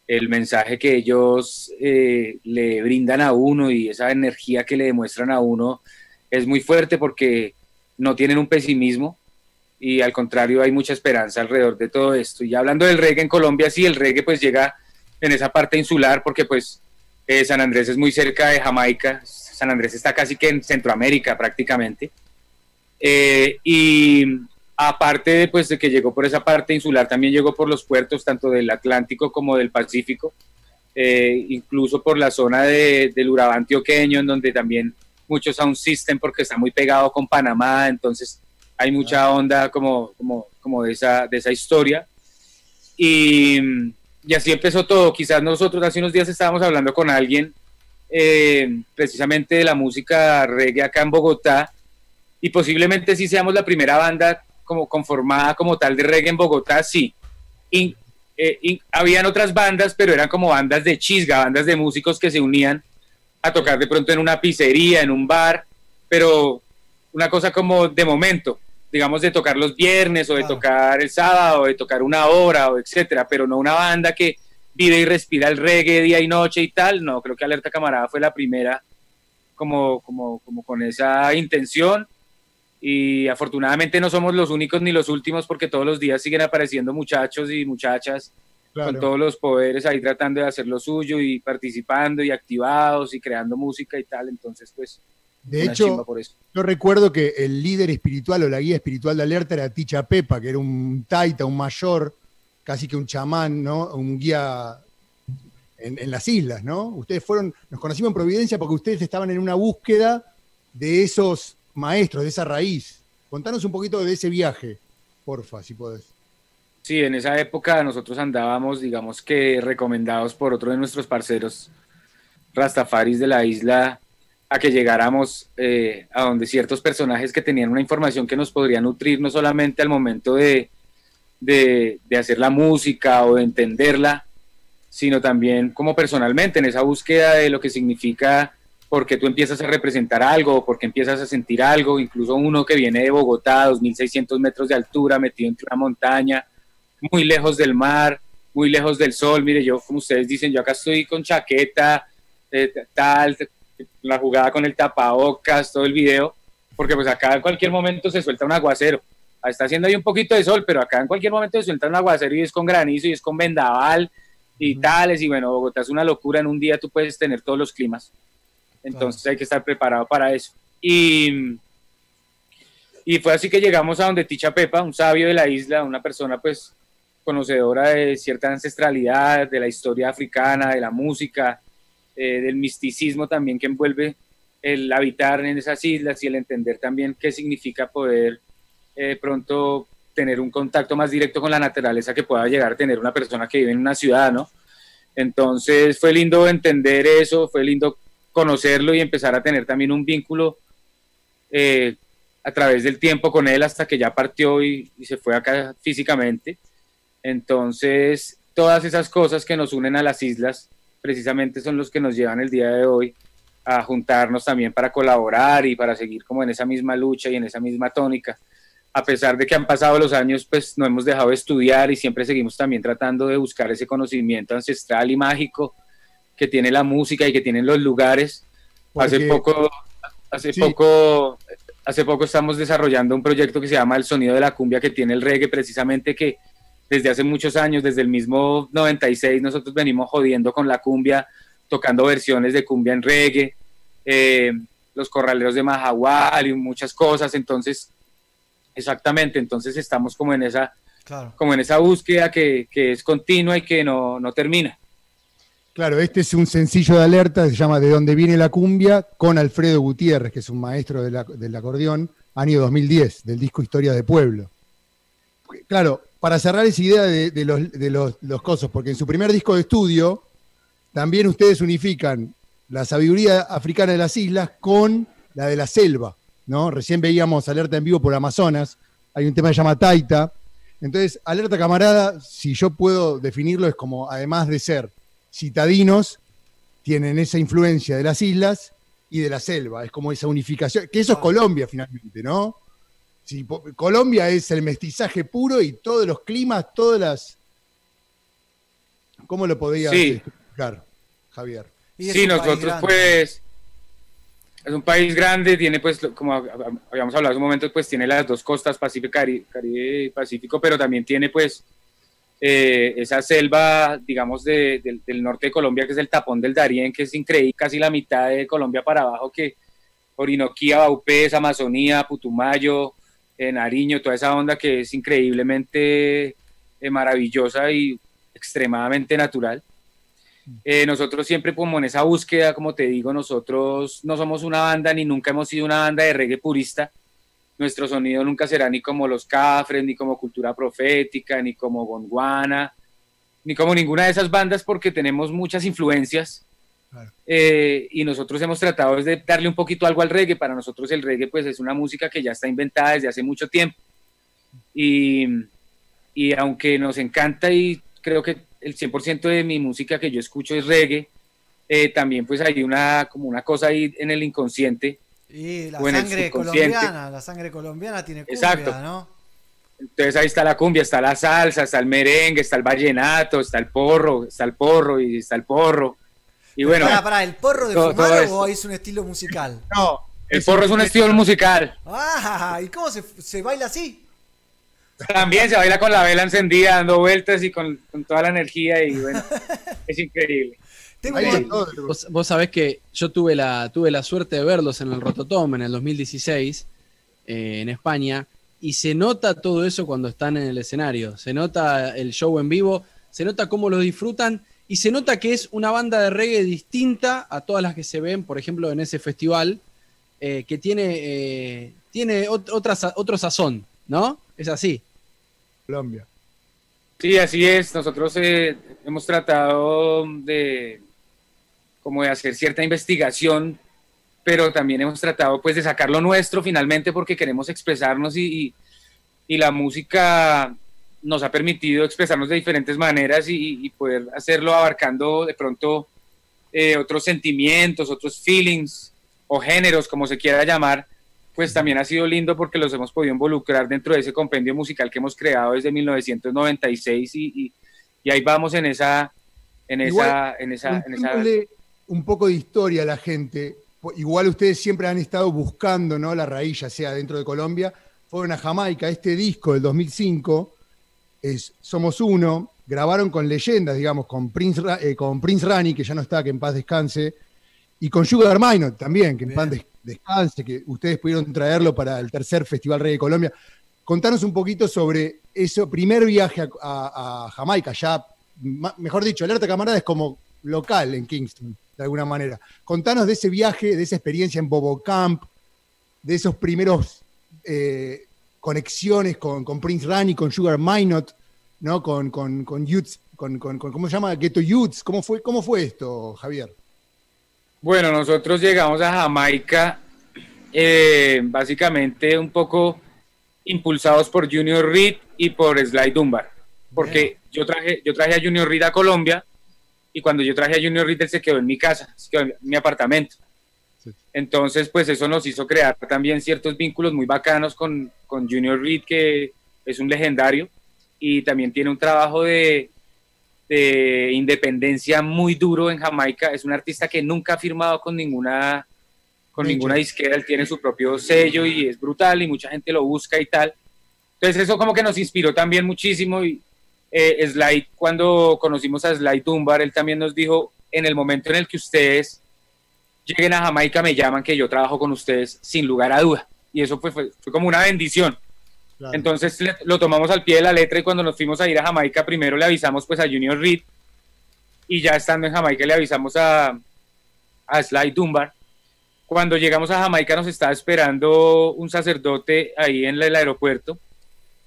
el mensaje que ellos eh, le brindan a uno y esa energía que le demuestran a uno es muy fuerte porque no tienen un pesimismo y al contrario hay mucha esperanza alrededor de todo esto. Y hablando del reggae en Colombia, sí, el reggae pues llega en esa parte insular porque pues eh, San Andrés es muy cerca de Jamaica, San Andrés está casi que en Centroamérica prácticamente. Eh, y aparte de, pues, de que llegó por esa parte insular, también llegó por los puertos tanto del Atlántico como del Pacífico, eh, incluso por la zona de- del Urabá antioqueño, en donde también muchos sound system porque está muy pegado con Panamá, entonces hay mucha onda como, como, como de, esa, de esa historia. Y, y así empezó todo. Quizás nosotros hace unos días estábamos hablando con alguien eh, precisamente de la música reggae acá en Bogotá y posiblemente sí seamos la primera banda como conformada como tal de reggae en Bogotá, sí. Y, eh, y habían otras bandas, pero eran como bandas de chisga, bandas de músicos que se unían a tocar de pronto en una pizzería, en un bar, pero una cosa como de momento, digamos de tocar los viernes o de tocar el sábado, o de tocar una hora o etcétera, pero no una banda que vive y respira el reggae día y noche y tal, no, creo que Alerta Camarada fue la primera como, como, como con esa intención. Y afortunadamente no somos los únicos ni los últimos porque todos los días siguen apareciendo muchachos y muchachas Claro. con todos los poderes ahí tratando de hacer lo suyo y participando y activados y creando música y tal, entonces pues De hecho, por eso. Yo recuerdo que el líder espiritual o la guía espiritual de Alerta era Ticha Pepa, que era un taita, un mayor, casi que un chamán, ¿no? Un guía en, en las islas, ¿no? Ustedes fueron, nos conocimos en Providencia porque ustedes estaban en una búsqueda de esos maestros, de esa raíz. Contanos un poquito de ese viaje, porfa, si podés. Sí, en esa época nosotros andábamos, digamos que recomendados por otro de nuestros parceros Rastafaris de la isla a que llegáramos eh, a donde ciertos personajes que tenían una información que nos podría nutrir no solamente al momento de, de, de hacer la música o de entenderla, sino también como personalmente en esa búsqueda de lo que significa porque tú empiezas a representar algo, porque empiezas a sentir algo, incluso uno que viene de Bogotá, 2.600 metros de altura, metido entre una montaña, muy lejos del mar, muy lejos del sol. Mire, yo, como ustedes dicen, yo acá estoy con chaqueta, eh, tal, la jugada con el tapabocas, todo el video, porque pues acá en cualquier momento se suelta un aguacero. Ah, Está haciendo ahí un poquito de sol, pero acá en cualquier momento se suelta un aguacero y es con granizo y es con vendaval y tales. Y bueno, Bogotá es una locura. En un día tú puedes tener todos los climas. Entonces hay que estar preparado para eso. Y, y fue así que llegamos a donde Ticha Pepa, un sabio de la isla, una persona pues conocedora de cierta ancestralidad, de la historia africana, de la música, eh, del misticismo también que envuelve el habitar en esas islas y el entender también qué significa poder eh, pronto tener un contacto más directo con la naturaleza que pueda llegar a tener una persona que vive en una ciudad, ¿no? Entonces fue lindo entender eso, fue lindo conocerlo y empezar a tener también un vínculo eh, a través del tiempo con él hasta que ya partió y, y se fue acá físicamente. Entonces, todas esas cosas que nos unen a las islas precisamente son los que nos llevan el día de hoy a juntarnos también para colaborar y para seguir como en esa misma lucha y en esa misma tónica. A pesar de que han pasado los años, pues no hemos dejado de estudiar y siempre seguimos también tratando de buscar ese conocimiento ancestral y mágico que tiene la música y que tienen los lugares. Hace poco, hace Sí. poco, hace poco estamos desarrollando un proyecto que se llama El Sonido de la Cumbia, que tiene el reggae, precisamente que desde hace muchos años, desde el mismo 96, nosotros venimos jodiendo con la cumbia, tocando versiones de cumbia en reggae, eh, los corraleros de Majagual y muchas cosas. Entonces, exactamente, entonces estamos como en esa, Claro. como en esa búsqueda que, que es continua y que no, no termina. Claro, este es un sencillo de alerta, se llama De dónde viene la cumbia, con Alfredo Gutiérrez, que es un maestro del, ac- del acordeón, año 2010, del disco Historia de Pueblo. Claro, para cerrar esa idea de, de los, de los, los cosos, porque en su primer disco de estudio, también ustedes unifican la sabiduría africana de las islas con la de la selva, ¿no? Recién veíamos Alerta en vivo por Amazonas, hay un tema que se llama Taita. Entonces, Alerta Camarada, si yo puedo definirlo, es como, además de ser citadinos, tienen esa influencia de las islas y de la selva, es como esa unificación, que eso es Colombia finalmente, ¿no? Si Colombia es el mestizaje puro y todos los climas, todas las... ¿Cómo lo podías Sí. explicar, Javier? Y Sí, nosotros pues es un país grande, tiene pues, como hab- habíamos hablado hace un momento, pues tiene las dos costas, Pacífico, Cari- Caribe y Pacífico, pero también tiene pues eh, esa selva, digamos, de- del, del norte de Colombia, que es el tapón del Darién, que es increíble, casi la mitad de Colombia para abajo, que Orinoquía, Baupés, Amazonía, Putumayo, eh, Nariño, toda esa onda que es increíblemente eh, maravillosa y extremadamente natural. Eh, nosotros siempre como en esa búsqueda, como te digo, nosotros no somos una banda ni nunca hemos sido una banda de reggae purista. Nuestro sonido nunca será ni como Los Cafres, ni como Cultura Profética, ni como Gondwana, ni como ninguna de esas bandas porque tenemos muchas influencias. Eh, y nosotros hemos tratado de darle un poquito algo al reggae. Para nosotros el reggae pues es una música que ya está inventada desde hace mucho tiempo. Y, y aunque nos encanta y creo que el 100% de mi música que yo escucho es reggae, eh, también pues hay una como una cosa ahí en el inconsciente. Y la sangre colombiana, la sangre colombiana tiene cumbia, Exacto. ¿no? Entonces ahí está la cumbia, está la salsa, está el merengue, está el vallenato, está el porro, está el porro y está el porro. Y bueno, Pará, pará, ¿el porro de todo- fumar todo o es un estilo musical? No, el porro es un estilo musical. Ah, ¿y cómo se, se baila así? También se baila con la vela encendida, dando vueltas y con, con toda la energía y bueno, <laughs> es increíble. Todo. Vos, vos sabés que yo tuve la, tuve la suerte de verlos en el Rototom en el 2016 eh, en España y se nota todo eso cuando están en el escenario. Se nota el show en vivo, se nota cómo lo disfrutan y se nota que es una banda de reggae distinta a todas las que se ven, por ejemplo, en ese festival, eh, que tiene, eh, tiene ot- otra otro sazón, ¿no? Es así. Colombia. Sí, así es. Nosotros eh, hemos tratado de como de hacer cierta investigación, pero también hemos tratado pues de sacar lo nuestro finalmente porque queremos expresarnos y, y- y la música nos ha permitido expresarnos de diferentes maneras y, y poder hacerlo abarcando de pronto eh, otros sentimientos, otros feelings o géneros, como se quiera llamar, pues también ha sido lindo porque los hemos podido involucrar dentro de ese compendio musical que hemos creado desde 1996 y, y, y ahí vamos en esa, en Igual, esa, en esa, en esa un poco de historia a la gente. Igual ustedes siempre han estado buscando ¿no? la raíz, ya sea dentro de Colombia. Fueron a Jamaica. Este disco del 2005 es Somos Uno. Grabaron con leyendas, digamos, con Prince, eh, con Prince Rani, que ya no está, que en paz descanse. Y con Sugar Minot también, que en paz des- descanse, que ustedes pudieron traerlo para el tercer Festival Rey de Colombia. Contanos un poquito sobre ese primer viaje a, a- a Jamaica, ya, mejor dicho, Alerta Camarada es como local en Kingston, de alguna manera. Contanos de ese viaje, de esa experiencia en Bobo Camp, de esos primeros eh, conexiones con, con Prince Rani, con Sugar Minot, ¿no? Con, con, con Youths, con, con- con- ¿cómo se llama? Ghetto Youths. ¿Cómo fue, ¿Cómo fue esto, Javier? Bueno, nosotros llegamos a Jamaica eh, básicamente un poco impulsados por Junior Reed y por Sly Dunbar, porque yo traje, yo traje a Junior Reed a Colombia y cuando yo traje a Junior Reed él se quedó en mi casa, se quedó en mi apartamento. Entonces, pues eso nos hizo crear también ciertos vínculos muy bacanos con, con Junior Reed, que es un legendario y también tiene un trabajo de, de independencia muy duro en Jamaica. Es un artista que nunca ha firmado con ninguna, con ninguna disquera, él tiene su propio sello y es brutal y mucha gente lo busca y tal. Entonces eso como que nos inspiró también muchísimo y eh, Sly, cuando conocimos a Sly Dunbar, él también nos dijo, en el momento en el que ustedes lleguen a Jamaica me llaman que yo trabajo con ustedes sin lugar a duda. Y eso fue, fue, fue como una bendición. Entonces le- lo tomamos al pie de la letra y cuando nos fuimos a ir a Jamaica, primero le avisamos pues a Junior Reed y ya estando en Jamaica le avisamos a, a Sly Dunbar. Cuando llegamos a Jamaica nos estaba esperando un sacerdote ahí en el aeropuerto.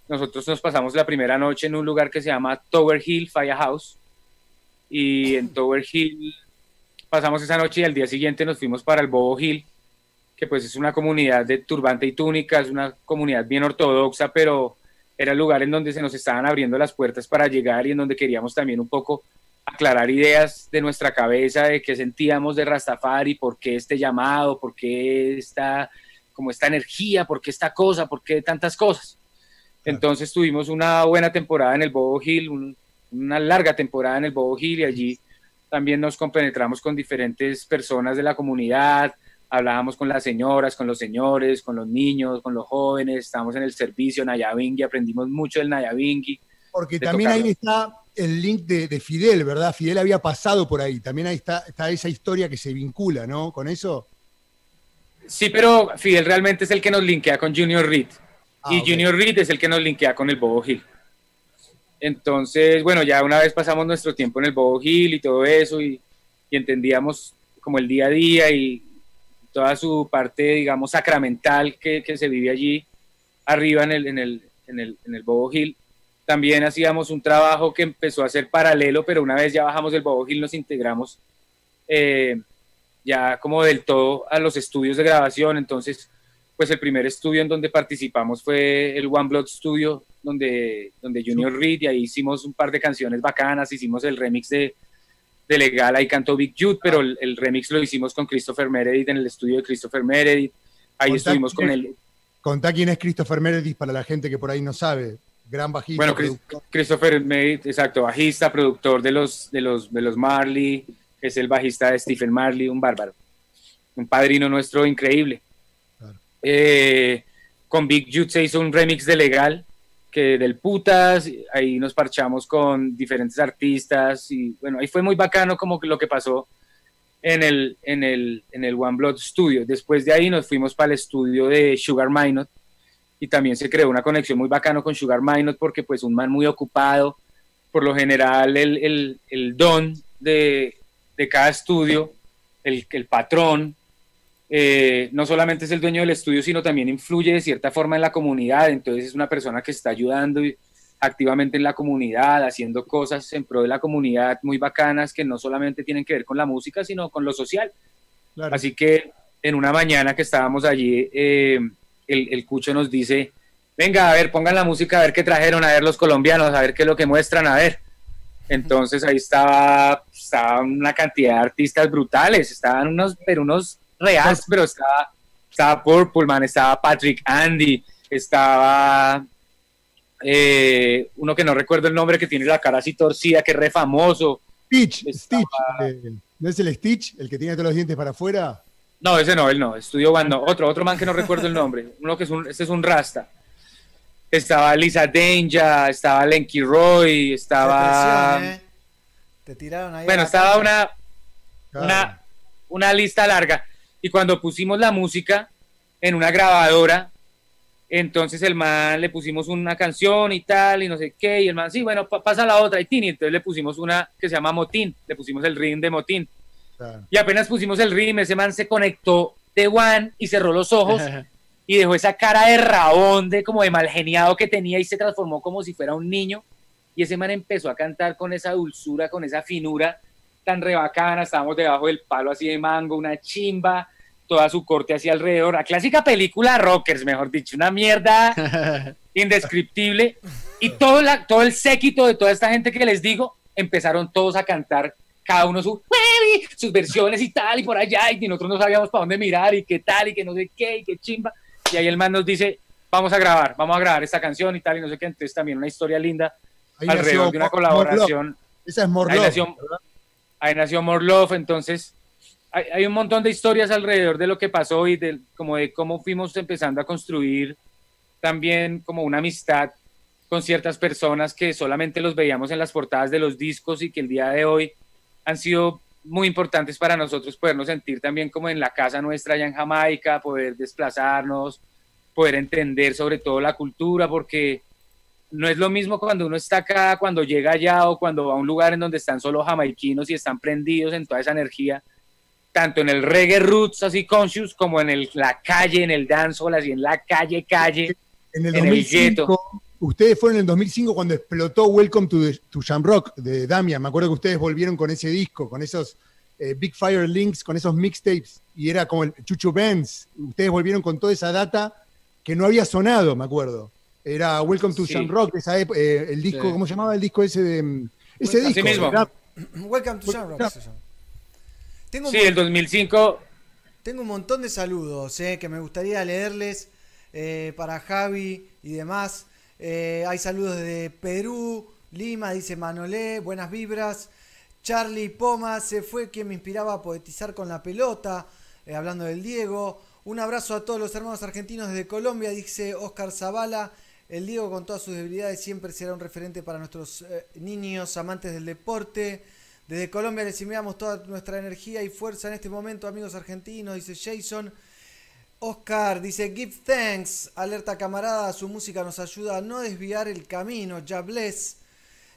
Nosotros nos pasamos la primera noche en un lugar que se llama Tower Hill Firehouse y en Tower Hill pasamos esa noche y al día siguiente nos fuimos para el Bobo Hill, que pues es una comunidad de turbante y túnica, es una comunidad bien ortodoxa, pero era el lugar en donde se nos estaban abriendo las puertas para llegar y en donde queríamos también un poco aclarar ideas de nuestra cabeza de qué sentíamos de Rastafari, por qué este llamado, por qué esta, como esta energía, por qué esta cosa, por qué tantas cosas. Entonces tuvimos una buena temporada en el Bobo Hill, un- una larga temporada en el Bobo Hill y allí también nos compenetramos con diferentes personas de la comunidad, hablábamos con las señoras, con los señores, con los niños, con los jóvenes, estábamos en el servicio Nayabingui, aprendimos mucho del Nayabingui. Porque de también tocarlo. ahí está el link de, de Fidel, ¿verdad? Fidel había pasado por ahí. También ahí está, está esa historia que se vincula, ¿no? Con eso. Sí, pero Fidel realmente es el que nos linkea con Junior Reed. Ah, y. Junior Reed es el que nos linkea con el Bobo Hill. Entonces, bueno, ya una vez pasamos nuestro tiempo en el Bobo Hill y todo eso, y, entendíamos como el día a día y toda su parte, digamos, sacramental que, se vive allí arriba en el, en, el, en, el, en el Bobo Hill. También hacíamos un trabajo que empezó a ser paralelo, pero una vez ya bajamos del Bobo Hill nos integramos eh, ya como del todo a los estudios de grabación. Entonces, pues el primer estudio en donde participamos fue el One Blood Studio, donde, donde Junior Reed, y ahí hicimos un par de canciones bacanas, hicimos el remix de, de Legal, ahí cantó Big Jude, pero el, el remix lo hicimos con Christopher Meredith en el estudio de Christopher Meredith. Ahí Contá estuvimos con él. Contá quién es Christopher Meredith para la gente que por ahí no sabe. Gran bajista. Bueno, Chris-. Christopher Meredith, exacto, bajista, productor de los, de los, de los Marley, es el bajista de Stephen Marley, un bárbaro. Un padrino nuestro increíble. Eh, con Big Jude se hizo un remix de Legal, que del putas, ahí nos parchamos con diferentes artistas y bueno, ahí fue muy bacano como lo que pasó en el, en el, en el One Blood Studio. Después de ahí nos fuimos para el estudio de Sugar Minot y también se creó una conexión muy bacano con Sugar Minot porque pues un man muy ocupado, por lo general el, el, el don de, de cada estudio, el, el patrón, eh, no solamente es el dueño del estudio, sino también influye de cierta forma en la comunidad, entonces es una persona que está ayudando activamente en la comunidad, haciendo cosas en pro de la comunidad muy bacanas que no solamente tienen que ver con la música, sino con lo social. Claro. Así que en una mañana que estábamos allí, eh, el, el Cucho nos dice, venga, a ver, pongan la música, a ver qué trajeron, a ver los colombianos, a ver qué es lo que muestran, a ver. Entonces ahí estaba, estaba una cantidad de artistas brutales, estaban unos, pero unos reales, pero estaba estaba Purple Man, estaba Patrick Andy, estaba eh, uno que no recuerdo el nombre, que tiene la cara así torcida, que es re famoso. Stitch, Estaba- Stitch. ¿No es el Stitch, el que tiene todos los dientes para afuera? No, ese no, él no, estudió Bando. Otro, otro man que no recuerdo el nombre. Uno que es un, este es un rasta. Estaba Lisa Danger, estaba Lenky Roy, estaba. ¿eh? Te tiraron ahí. Bueno, estaba una, Claro. una, una lista larga. Y cuando pusimos la música en una grabadora, entonces el man le pusimos una canción y tal, y no sé qué, y el man, sí, bueno, pa- pasa la otra, y tin, y entonces le pusimos una que se llama Motín, le pusimos el ring de Motín. Claro. Y apenas pusimos el ritmo, ese man se conectó de one y cerró los ojos <laughs> y dejó esa cara de rabón, de como de mal geniado que tenía y se transformó como si fuera un niño. Y ese man empezó a cantar con esa dulzura, con esa finura tan rebacana. Estábamos debajo del palo así de mango, una chimba, toda su corte hacia alrededor. La clásica película Rockers, mejor dicho, una mierda <laughs> indescriptible. Y todo, la, todo el séquito de toda esta gente que les digo, empezaron todos a cantar, cada uno su, sus versiones y tal, y por allá, y nosotros no sabíamos para dónde mirar, y qué tal, y que no sé qué, y qué chimba. Y ahí el man nos dice, vamos a grabar, vamos a grabar esta canción y tal, y no sé qué. Entonces también una historia linda Ahí alrededor nació de una colaboración. Esa es More Ahí nació, Love, entonces hay, hay un montón de historias alrededor de lo que pasó y de, como de cómo fuimos empezando a construir también como una amistad con ciertas personas que solamente los veíamos en las portadas de los discos y que el día de hoy han sido muy importantes para nosotros podernos sentir también como en la casa nuestra allá en Jamaica, poder desplazarnos, poder entender sobre todo la cultura, porque no es lo mismo cuando uno está acá, cuando llega allá o cuando va a un lugar en donde están solo jamaiquinos y están prendidos en toda esa energía, tanto en el reggae roots así conscious como en el, la calle, en el dancehall, así en la calle, calle, En el en el 2005, ustedes fueron en el 2005 cuando explotó Welcome to, the- to Shamrock de Damian. Me acuerdo que ustedes volvieron con ese disco, con esos eh, Big Fire Links, con esos mixtapes, y era como el Chucho Benz. Ustedes volvieron con toda esa data que no había sonado, me acuerdo. Era Welcome to Sí. Shamrock, esa eh, el disco, Sí. ¿cómo se llamaba el disco ese de. Ese Así disco. Welcome to Shamrock. llama. Tengo un Sí, el 2005, Tengo un montón de saludos eh, que me gustaría leerles eh, para Javi y demás. Eh, hay saludos de Perú, Lima, dice Manolé, buenas vibras. Charlie Poma se fue quien me inspiraba a poetizar con la pelota, eh, hablando del Diego. Un abrazo a todos los hermanos argentinos desde Colombia, dice Oscar Zavala. El Diego con todas sus debilidades siempre será un referente para nuestros eh, niños amantes del deporte. Desde Colombia les enviamos toda nuestra energía y fuerza en este momento, amigos argentinos, dice Jason. Oscar dice, give thanks, alerta camarada, su música nos ayuda a no desviar el camino, ya bless.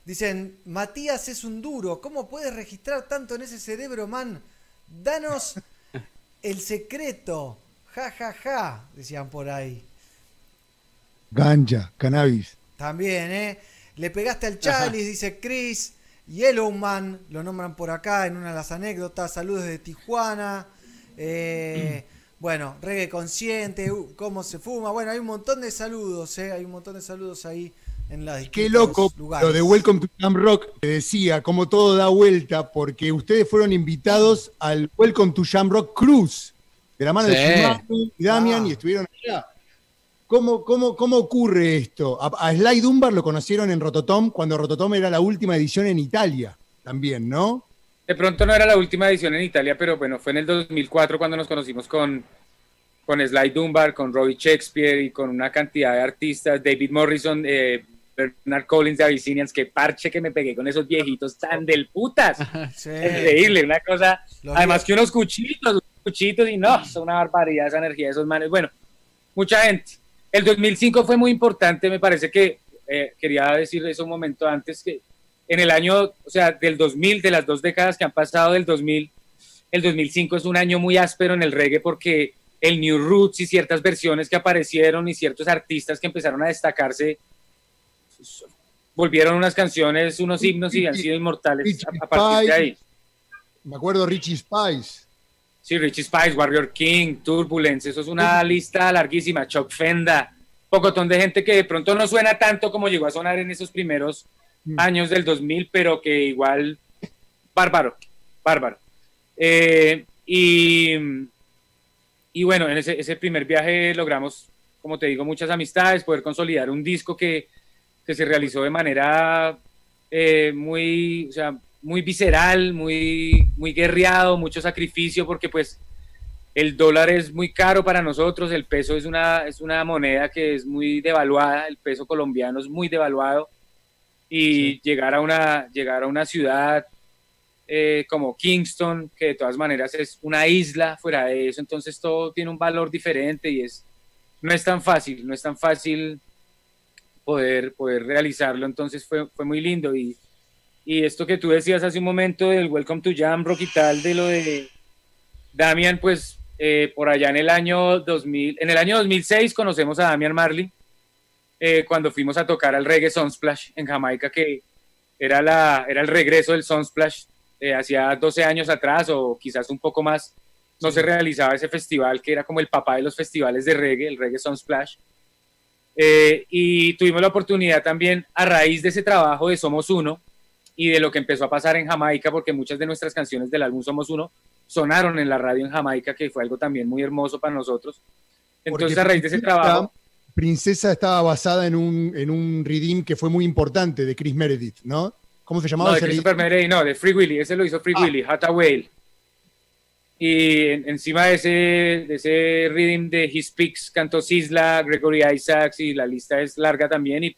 Dicen, Matías es un duro, ¿cómo puedes registrar tanto en ese cerebro, man? Danos <laughs> el secreto, ja, ja, ja, decían por ahí. Ganja, cannabis. También, ¿eh? Le pegaste al Chalis, dice Chris. Yellowman, lo nombran por acá en una de las anécdotas. Saludos de Tijuana. Eh, <clears throat> bueno, reggae consciente, uh, cómo se fuma. Bueno, hay un montón de saludos, ¿eh? Hay un montón de saludos ahí en las Qué loco lugares. lo de Welcome to Jam Rock, que decía, como todo da vuelta, porque ustedes fueron invitados al Welcome to Jam Rock Cruise, de la mano Sí. de Shumami y Damian, Ah. y estuvieron allá. ¿Cómo, cómo, cómo ocurre esto? A, a Sly Dunbar lo conocieron en Rototom, cuando Rototom era la última edición en Italia, también, ¿no? de pronto no era la última edición en Italia, pero bueno, fue en el 2004 cuando nos conocimos con, con Sly Dunbar, con Robbie Shakespeare y con una cantidad de artistas, David Morrison, eh, Bernard Collins de Abyssinians, que parche que me pegué con esos viejitos tan del putas. <laughs> Sí. <laughs> Increíble, una cosa. Los Además días- que unos cuchitos, unos cuchitos y no, es una barbaridad esa energía de esos manes. Bueno, mucha gente. El 2005 fue muy importante, me parece que eh, quería decir eso un momento antes que en el año, o sea, del 2000, de las dos décadas que han pasado del 2000, el 2005 es un año muy áspero en el reggae porque el New Roots y ciertas versiones que aparecieron y ciertos artistas que empezaron a destacarse volvieron unas canciones, unos himnos y han sido inmortales a, partir de Spice. ahí. Me acuerdo Richie Spice. Sí, Richie Spice, Warrior King, Turbulence, eso es una lista larguísima. Chuck Fenda, pocotón de gente que de pronto no suena tanto como llegó a sonar en esos primeros años del 2000, pero que igual, bárbaro, bárbaro. Eh, y, y bueno, en ese, ese primer viaje logramos, como te digo, muchas amistades, poder consolidar un disco que, que se realizó de manera eh, muy, o sea, muy visceral, muy, muy guerreado, mucho sacrificio, porque pues el dólar es muy caro para nosotros, el peso es una, es una moneda que es muy devaluada, el peso colombiano es muy devaluado, y llegar, a una, llegar a una ciudad eh, como Kingston, que de todas maneras es una isla fuera de eso, entonces todo tiene un valor diferente y es, no es tan fácil, no es tan fácil poder, poder realizarlo, entonces fue, fue muy lindo y, y esto que tú decías hace un momento del Welcome to Jamrock y tal, de lo de Damian, pues eh, por allá en el año 2000, en el año 2006 conocemos a Damian Marley eh, cuando fuimos a tocar al reggae Sunsplash en Jamaica, que era, la, era el regreso del Sunsplash eh, hacía 12 años atrás o quizás un poco más. No se realizaba ese festival que era como el papá de los festivales de reggae, el reggae Sunsplash. Eh, y tuvimos la oportunidad también, a raíz de ese trabajo de Somos Uno y de lo que empezó a pasar en Jamaica, porque muchas de nuestras canciones del álbum Somos Uno sonaron en la radio en Jamaica, que fue algo también muy hermoso para nosotros. Entonces, a raíz de ese trabajo... Princesa estaba basada en un, en un redeem que fue muy importante de Chris Meredith, ¿no? ¿Cómo se llamaba? No, de ese Christopher Meredith, no, de Free Willy, ese lo hizo Free Ah. Willy, Hata Whale. Y en- encima de ese, de ese rhythm de His Speaks cantó Sisla, Gregory Isaacs y la lista es larga también. Y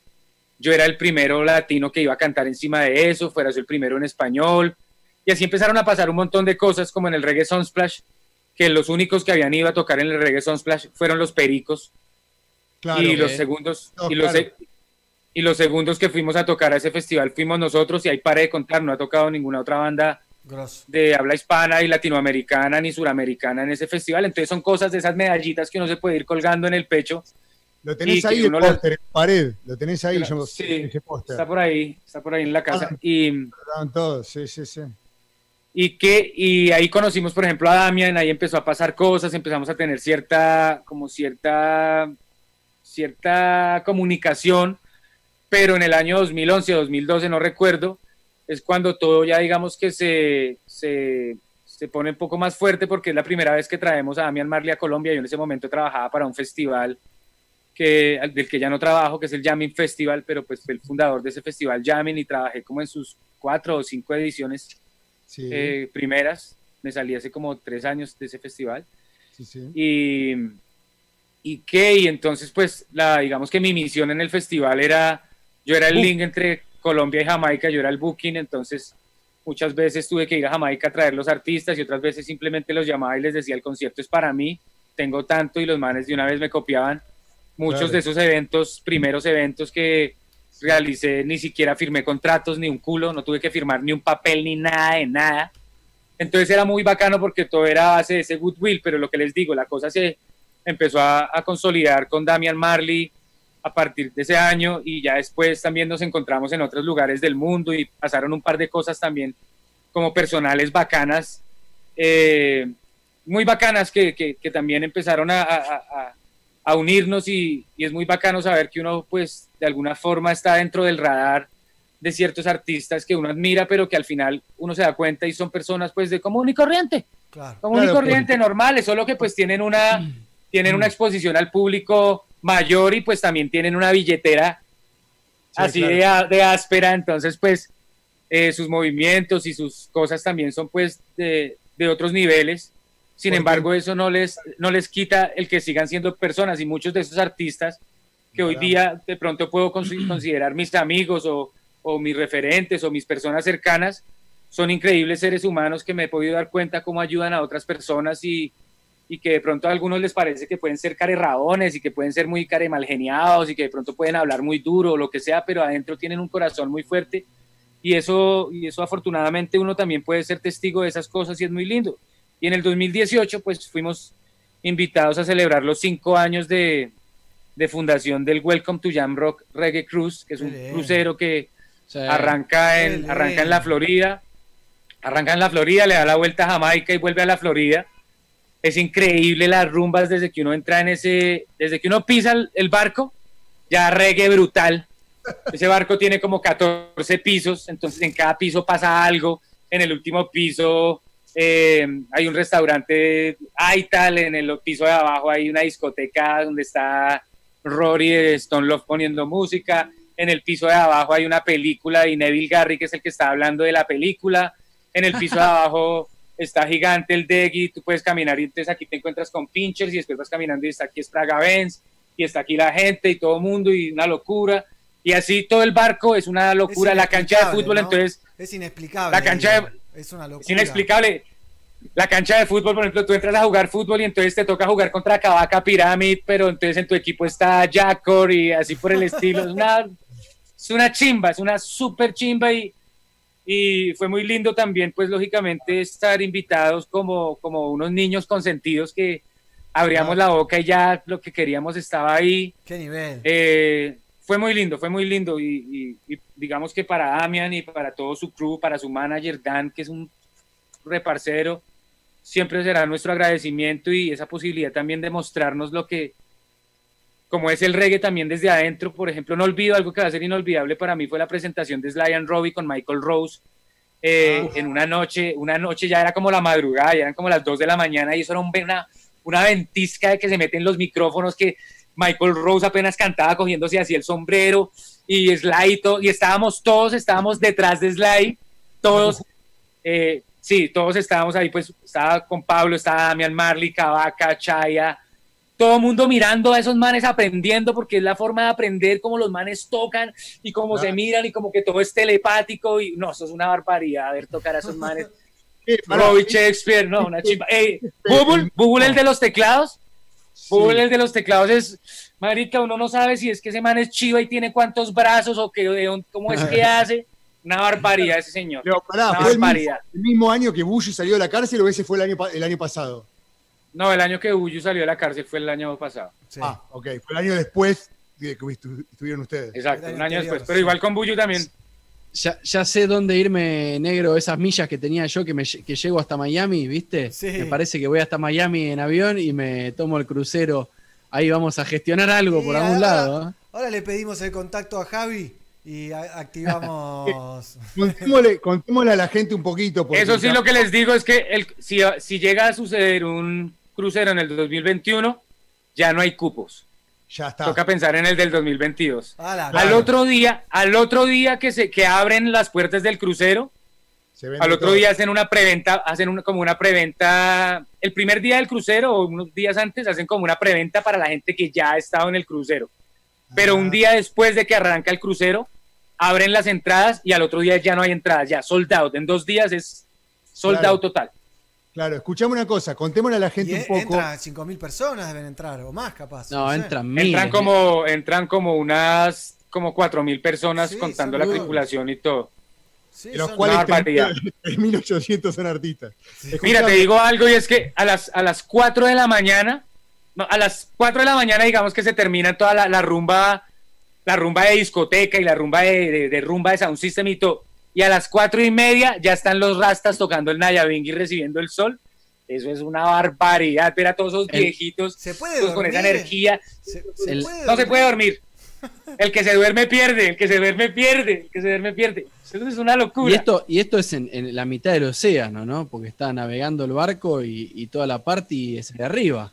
yo era el primero latino que iba a cantar encima de eso, fuera yo el primero en español. Y así empezaron a pasar un montón de cosas como en el Reggae Sunsplash, que los únicos que habían ido a tocar en el Reggae Sunsplash fueron los pericos. Claro. y los Ok. segundos No, y los, claro. y los segundos que fuimos a tocar a ese festival fuimos nosotros y ahí paré de contar, no ha tocado ninguna otra banda Grosso. de habla hispana y latinoamericana ni suramericana en ese festival. Entonces son cosas de esas medallitas que uno se puede ir colgando en el pecho. Lo tenés y ahí el póster en la pared. Lo tenés ahí, yo- Sí, ese póster. Está por ahí, está por ahí en la casa. Ah. Y, Estaban todos, sí, sí, sí. y que y ahí conocimos, por ejemplo, a Damian, ahí empezó a pasar cosas, empezamos a tener cierta, como cierta, cierta comunicación, pero en el año 2011, 2012, no recuerdo, es cuando todo ya digamos que se, se, se pone un poco más fuerte porque es la primera vez que traemos a Damian Marley a Colombia. Yo en ese momento trabajaba para un festival que, del que ya no trabajo, que es el Jamming Festival, pero pues fue el fundador de ese festival Jamming y trabajé como en sus cuatro o cinco ediciones Sí, eh, primeras. Me salí hace como tres años de ese festival. sí, sí. Y, y qué, y entonces pues la, digamos que mi misión en el festival era, yo era el link entre Colombia y Jamaica, yo era el booking, entonces muchas veces tuve que ir a Jamaica a traer los artistas y otras veces simplemente los llamaba y les decía el concierto es para mí, tengo tanto y los manes de una vez me copiaban. Muchos de esos eventos, primeros eventos que realicé, ni siquiera firmé contratos, ni un culo, no tuve que firmar ni un papel, ni nada de nada. Entonces era muy bacano porque todo era base de ese goodwill, pero lo que les digo, la cosa se empezó a, a consolidar con Damian Marley a partir de ese año y ya después también nos encontramos en otros lugares del mundo y pasaron un par de cosas también como personales bacanas, eh, muy bacanas que, que- que también empezaron a, a- a- unirnos y, y es muy bacano saber que uno pues de alguna forma está dentro del radar de ciertos artistas que uno admira, pero que al final uno se da cuenta y son personas pues de común y corriente, Claro. común Claro, y corriente, normales, solo que pues tienen una, tienen una exposición al público mayor y pues también tienen una billetera Sí, así claro. de, de áspera, entonces pues eh, sus movimientos y sus cosas también son pues de, de otros niveles. Sin Porque- embargo, eso no les, no les quita el que sigan siendo personas y muchos de esos artistas que hoy día de pronto puedo consi- <clears throat> considerar mis amigos o, o mis referentes o mis personas cercanas, son increíbles seres humanos que me he podido dar cuenta cómo ayudan a otras personas y, y que de pronto a algunos les parece que pueden ser carerrabones y que pueden ser muy caremalgeniados y que de pronto pueden hablar muy duro o lo que sea, pero adentro tienen un corazón muy fuerte. Y eso, y eso afortunadamente uno también puede ser testigo de esas cosas y es muy lindo. Y en el 2018 pues fuimos invitados a celebrar los cinco años de, de fundación del Welcome to Jamrock Reggae Cruise, que es un bien. crucero que Sí. arranca en, arranca en la. Florida, arranca en la Florida, le da la vuelta a Jamaica y vuelve a la Florida. Es increíble las rumbas desde que uno entra en ese, desde que uno pisa el, el barco, ya reggae brutal. Ese barco tiene como 14 pisos, entonces en cada piso pasa algo, en el último piso Eh, hay un restaurante tal en el piso de abajo hay una discoteca donde está Rory de Stone Love poniendo música. En el piso de abajo hay una película y Neville Garry, que es el que está hablando de la película. En el piso de abajo <laughs> está gigante el Deggy, tú puedes caminar y entonces aquí te encuentras con Pinchers y después vas caminando y está aquí Spraga Benz y está aquí la gente y todo el mundo y una locura. Y así todo el barco es una locura. Es la cancha de fútbol, ¿no? entonces, Es inexplicable. la cancha de, Es una locura. es inexplicable. La cancha de fútbol, por ejemplo, tú entras a jugar fútbol y entonces te toca jugar contra Cavaca Pyramid, pero entonces en tu equipo está Jackor y así por el estilo. Es una, es una chimba, es una súper chimba y, y fue muy lindo también, pues lógicamente, estar invitados como, como unos niños consentidos que abríamos la boca y ya lo que queríamos estaba ahí. Qué nivel. Eh, fue muy lindo, fue muy lindo y, y- y digamos que para Damian y para todo su crew, para su manager Dan, que es un reparcero, siempre será nuestro agradecimiento y esa posibilidad también de mostrarnos lo que, como es el reggae también desde adentro, por ejemplo, no olvido algo que va a ser inolvidable para mí fue la presentación de Sly and Robbie con Michael Rose eh, en una noche, una noche ya era como la madrugada, ya eran como las 2 de la mañana y eso era un- una, una ventisca de que se meten los micrófonos que Michael Rose apenas cantaba cogiéndose así el sombrero y Sly y, todo, y estábamos todos, estábamos detrás de Sly, todos, <laughs> eh, sí, todos estábamos ahí, pues estaba con Pablo, estaba Damian Marley, Cavaca, Chaya, todo el mundo mirando a esos manes aprendiendo, porque es la forma de aprender cómo los manes tocan y cómo se miran y como que todo es telepático y no, eso es una barbaridad ver tocar a esos manes. <laughs> Robbie Shakespeare, no, una chimba. Ey, Bubble, Bubble el de los teclados. Bubble el de los teclados es, marica, uno no sabe si es que ese man es chiva y tiene cuántos brazos o que, cómo es que hace. Una barbaridad ese señor. Pero pará, una ¿fue el mismo, barbaridad. el mismo año que Bush salió de la cárcel o ese fue el año, el año pasado? No, el año que Uyu salió de la cárcel fue el año pasado. Ah, ok, fue el año después de que estu- estuvieron ustedes. Exacto, un año después. Pero igual con Buyu también. Ya, ya sé dónde irme, negro, esas millas que tenía yo que, me, que llego hasta Miami, ¿viste? Sí. Me parece que voy hasta Miami en avión y me tomo el crucero. Ahí vamos a gestionar algo por algún ahora- lado. ¿eh? Ahora le pedimos el contacto a Javi y a- activamos. <laughs> Contémosle, contémosle a la gente un poquito. Eso sí, ya- lo que les digo es que el, si, si llega a suceder un crucero en el 2021, ya no hay cupos. Ya está. Toca pensar en el del 2022. Ala, Al claro. otro día, al otro día que se que abren las puertas del crucero, Se al otro todo. día hacen una preventa, hacen una, como una preventa, el primer día del crucero o unos días antes hacen como una preventa para la gente que ya ha estado en el crucero. Pero un día después de que arranca el crucero, abren las entradas y al otro día ya no hay entradas, ya sold out. En dos días es sold Claro. out total. Claro, escuchame una cosa, contémosle a la Y gente un e- poco. entran 5.000 personas, deben entrar, o más capaz. No, entran miles. Entran como, entran como unas, como cuatro mil personas Sí, contando la tripulación y todo. Sí, de los cuales Una barbaridad. 3.800 son artistas. Mira, Escuchame, te digo algo y es que a las, a las 4 de la mañana, no, a las 4 de la mañana digamos que se termina toda la, la rumba, la rumba de discoteca y la rumba de, de- de rumba de sound system y todo. Y a las cuatro y media ya están los rastas tocando el Nayabing y recibiendo el sol. Eso es una barbaridad, ver a todos esos El- viejitos ¿Se puede todos con esa energía. Se- se El- puede No se puede dormir. El que se duerme pierde, el que se duerme pierde, el que se duerme pierde. Eso es una locura. Y esto, y esto es en, en la mitad del océano, ¿no? Porque está navegando el barco y, y toda la parte es de arriba.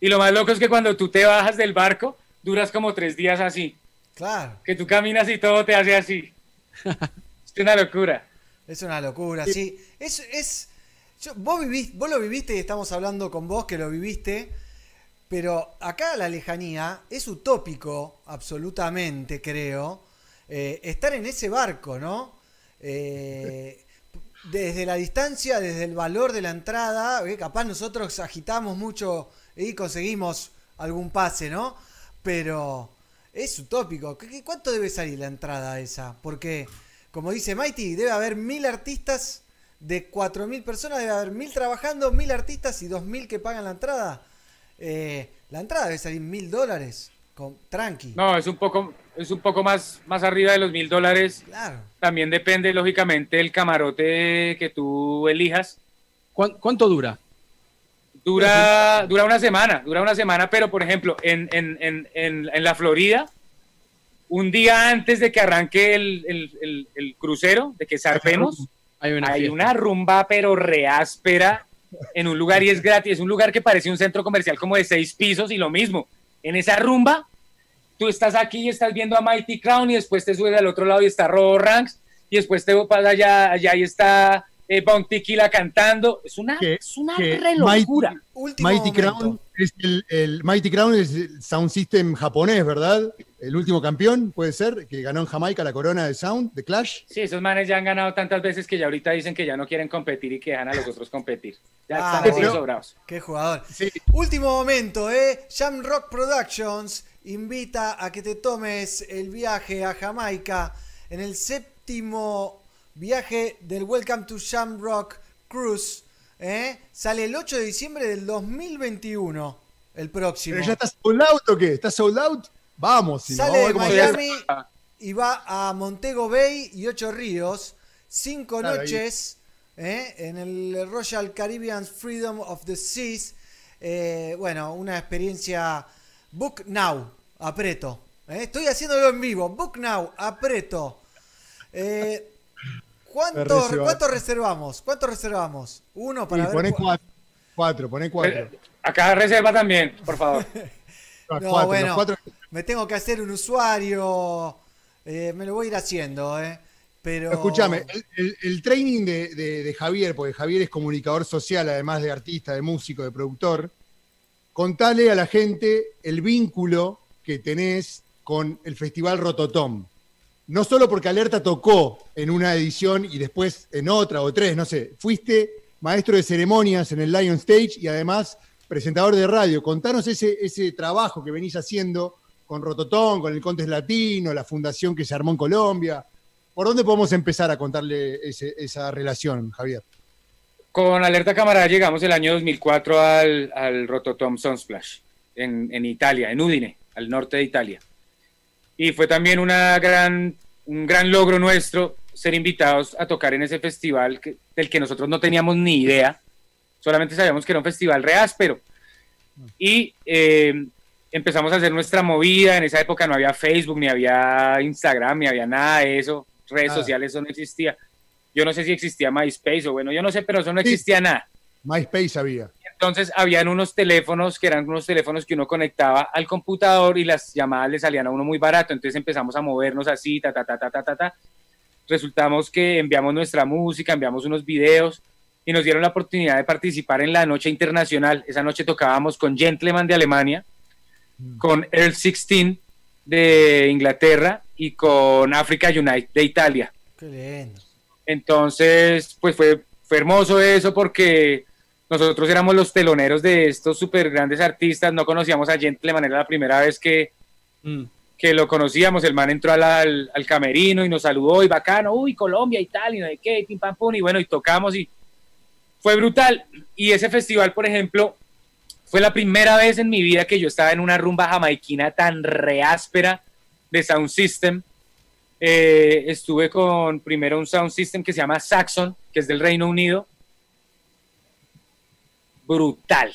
Y lo más loco es que cuando tú te bajas del barco, duras como tres días así. Claro, Que tú caminas y todo te hace así. <laughs> es una locura. es una locura, sí. Es, es, vos, vivís, vos lo viviste y estamos hablando con vos que lo viviste, pero acá la lejanía es utópico, absolutamente, creo, eh, estar en ese barco, ¿no? Eh, desde la distancia, desde el valor de la entrada, eh, capaz nosotros agitamos mucho y conseguimos algún pase, ¿no? Pero es utópico. ¿Qué- qué- ¿Cuánto debe salir la entrada esa? Porque, como dice Mighty, debe haber mil artistas de cuatro mil personas, debe haber mil trabajando, mil artistas y dos mil que pagan la entrada. Eh, la entrada debe salir mil dólares. Con, tranqui. No, es un poco, es un poco más, más arriba de los mil dólares. Claro. También depende, lógicamente, del camarote que tú elijas. ¿Cuán- ¿Cuánto dura? Dura, dura una semana, dura una semana, pero por ejemplo, en, en, en, en, en la Florida, un día antes de que arranque el, el, el- el crucero, de que zarpemos, Hay una hay una rumba pero reáspera en un lugar y es gratis, es un lugar que parece un centro comercial como de seis pisos y lo mismo. En esa rumba, tú estás aquí y estás viendo a Mighty Crown y después te subes al otro lado y está Robo Ranks y después te vas allá, allá y está eh, Bounty Tequila cantando. Es una, es una re locura. Último Mighty momento. Crown es el, el- Mighty Crown es el Sound System japonés, ¿verdad? El último campeón, puede ser, que ganó en Jamaica la corona de Sound, de Clash. Sí, esos manes ya han ganado tantas veces que ya ahorita dicen que ya no quieren competir y que dejan a los otros competir. Ya Ah, están bueno. sobrados. Qué jugador. Sí. Último momento, ¿eh? Jam Rock Productions invita a que te tomes el viaje a Jamaica en el séptimo viaje del Welcome to Jam Rock Cruise. ¿Eh? Sale el 8 de diciembre del 2021, el próximo. ¿Pero ya está sold out o qué? ¿Está sold out? Vamos, si no, Sale de a ver cómo- Miami y va a Montego Bay y Ocho Ríos. Cinco Claro, noches ¿eh? en el Royal Caribbean Freedom of the Seas. Eh, bueno, una experiencia. Book Now, apreto. ¿eh? Estoy haciéndolo en vivo. Book Now, apreto. ¿Cuánto, reserva. ¿Cuánto reservamos? ¿Cuánto reservamos? Uno para Sí, ver. poné cu- cuatro, cuatro, poné cuatro. Eh, Acá reserva también, por favor. <laughs> No, cuatro, bueno, cuatro. me tengo que hacer un usuario. eh, me lo voy a ir haciendo, ¿eh? Pero. Escúchame, el, el- el training de, de- de Javier, porque Javier es comunicador social, además de artista, de músico, de productor, contale a la gente el vínculo que tenés con el Festival Rototom. No solo porque Alerta tocó en una edición y después en otra o tres, no sé, fuiste maestro de ceremonias en el Lion Stage y además presentador de radio. Contanos ese, ese trabajo que venís haciendo con Rototom, con el Contes Latino, la fundación que se armó en Colombia. ¿Por dónde podemos empezar a contarle esa relación, Javier? Con Alerta Camarada llegamos el año 2004 al, al Rototom Sunsplash en, en Italia, en Udine, al norte de Italia. Y fue también una gran, un gran logro nuestro ser invitados a tocar en ese festival que- del que nosotros no teníamos ni idea. Solamente sabíamos que era un festival re áspero. Y eh, empezamos a hacer nuestra movida. En esa época no había Facebook, ni había Instagram, ni había nada de eso. Redes Nada. sociales, eso no existía. Yo no sé si existía MySpace o bueno, yo no sé, pero eso no Sí. existía nada. MySpace había. Entonces habían unos teléfonos que eran unos teléfonos que uno conectaba al computador y las llamadas le salían a uno muy barato. Entonces empezamos a movernos así, ta, ta, ta, ta, ta, ta, ta. Resultamos que enviamos nuestra música, enviamos unos videos y nos dieron la oportunidad de participar en la noche internacional. Esa noche tocábamos con Gentleman de Alemania, con Earl 16 de Inglaterra y con Africa Unite de Italia. Qué lindo. Entonces, pues fue, fue hermoso eso porque nosotros éramos los teloneros de estos súper grandes artistas, no conocíamos a Gentleman, era la primera vez que, Mm. que lo conocíamos, el man entró al, al, al camerino y nos saludó y bacano, uy, Colombia y tal, y no sé qué, pim pam pum, y bueno, y tocamos y fue brutal. Y ese festival, por ejemplo, fue la primera vez en mi vida que yo estaba en una rumba jamaiquina tan reáspera de Sound System. Eh, estuve con primero un Sound System que se llama Saxon, que es del Reino Unido. Brutal,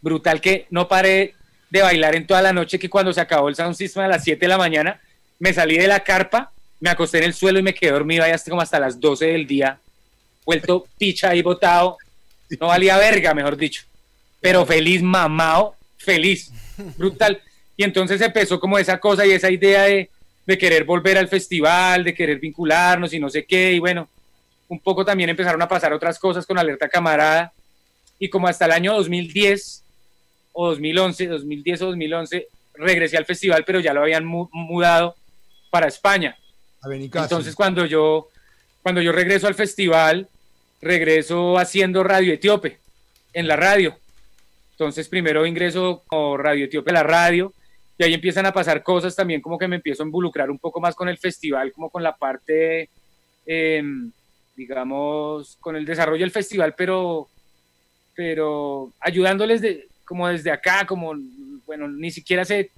brutal que no paré de bailar en toda la noche, que cuando se acabó el Sound System a las 7 de la mañana, me salí de la carpa, me acosté en el suelo y me quedé dormido ahí hasta como hasta las 12 del día, vuelto picha ahí botado, no valía verga, mejor dicho, pero feliz, mamado, feliz, brutal. Y entonces empezó como esa cosa y esa idea de, de querer volver al festival, de querer vincularnos y no sé qué, y bueno, un poco también empezaron a pasar otras cosas con Alerta Camarada, y como hasta el año 2010 o 2011, 2010 o 2011, regresé al festival, pero ya lo habían mu- mudado para España. A. Entonces cuando yo, cuando yo regreso al festival, regreso haciendo Radio Etíope en la radio. Entonces primero ingreso como Radio Etíope a la radio y ahí empiezan a pasar cosas también como que me empiezo a involucrar un poco más con el festival, como con la parte, eh, digamos, con el desarrollo del festival, pero, pero ayudándoles de, como desde acá, como, bueno, ni siquiera sé,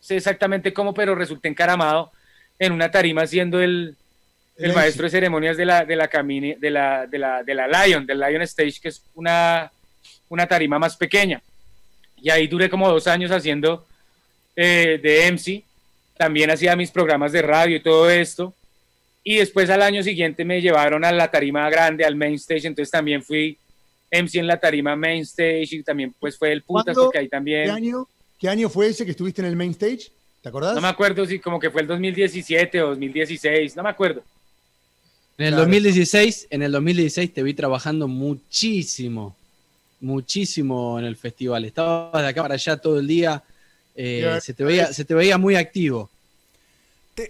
sé exactamente cómo, pero resulté encaramado en una tarima siendo el, el maestro de ceremonias de la, de la, camine, de la, de la, de la Lion, del Lion Stage, que es una, una tarima más pequeña. Y ahí duré como dos años haciendo eh, de MC. También hacía mis programas de radio y todo esto. Y después al año siguiente me llevaron a la tarima grande, al main stage, entonces también fui MC en la tarima main stage y también pues fue el putas porque ahí también... ¿Qué año, ¿Qué año fue ese que estuviste en el main stage? ¿Te acordás? No me acuerdo si como que fue el 2017 o 2016, no me acuerdo. En el Claro. 2016, en el 2016 te vi trabajando muchísimo, muchísimo en el festival. Estabas de acá para allá todo el día. eh, se, te veía, se te veía muy activo.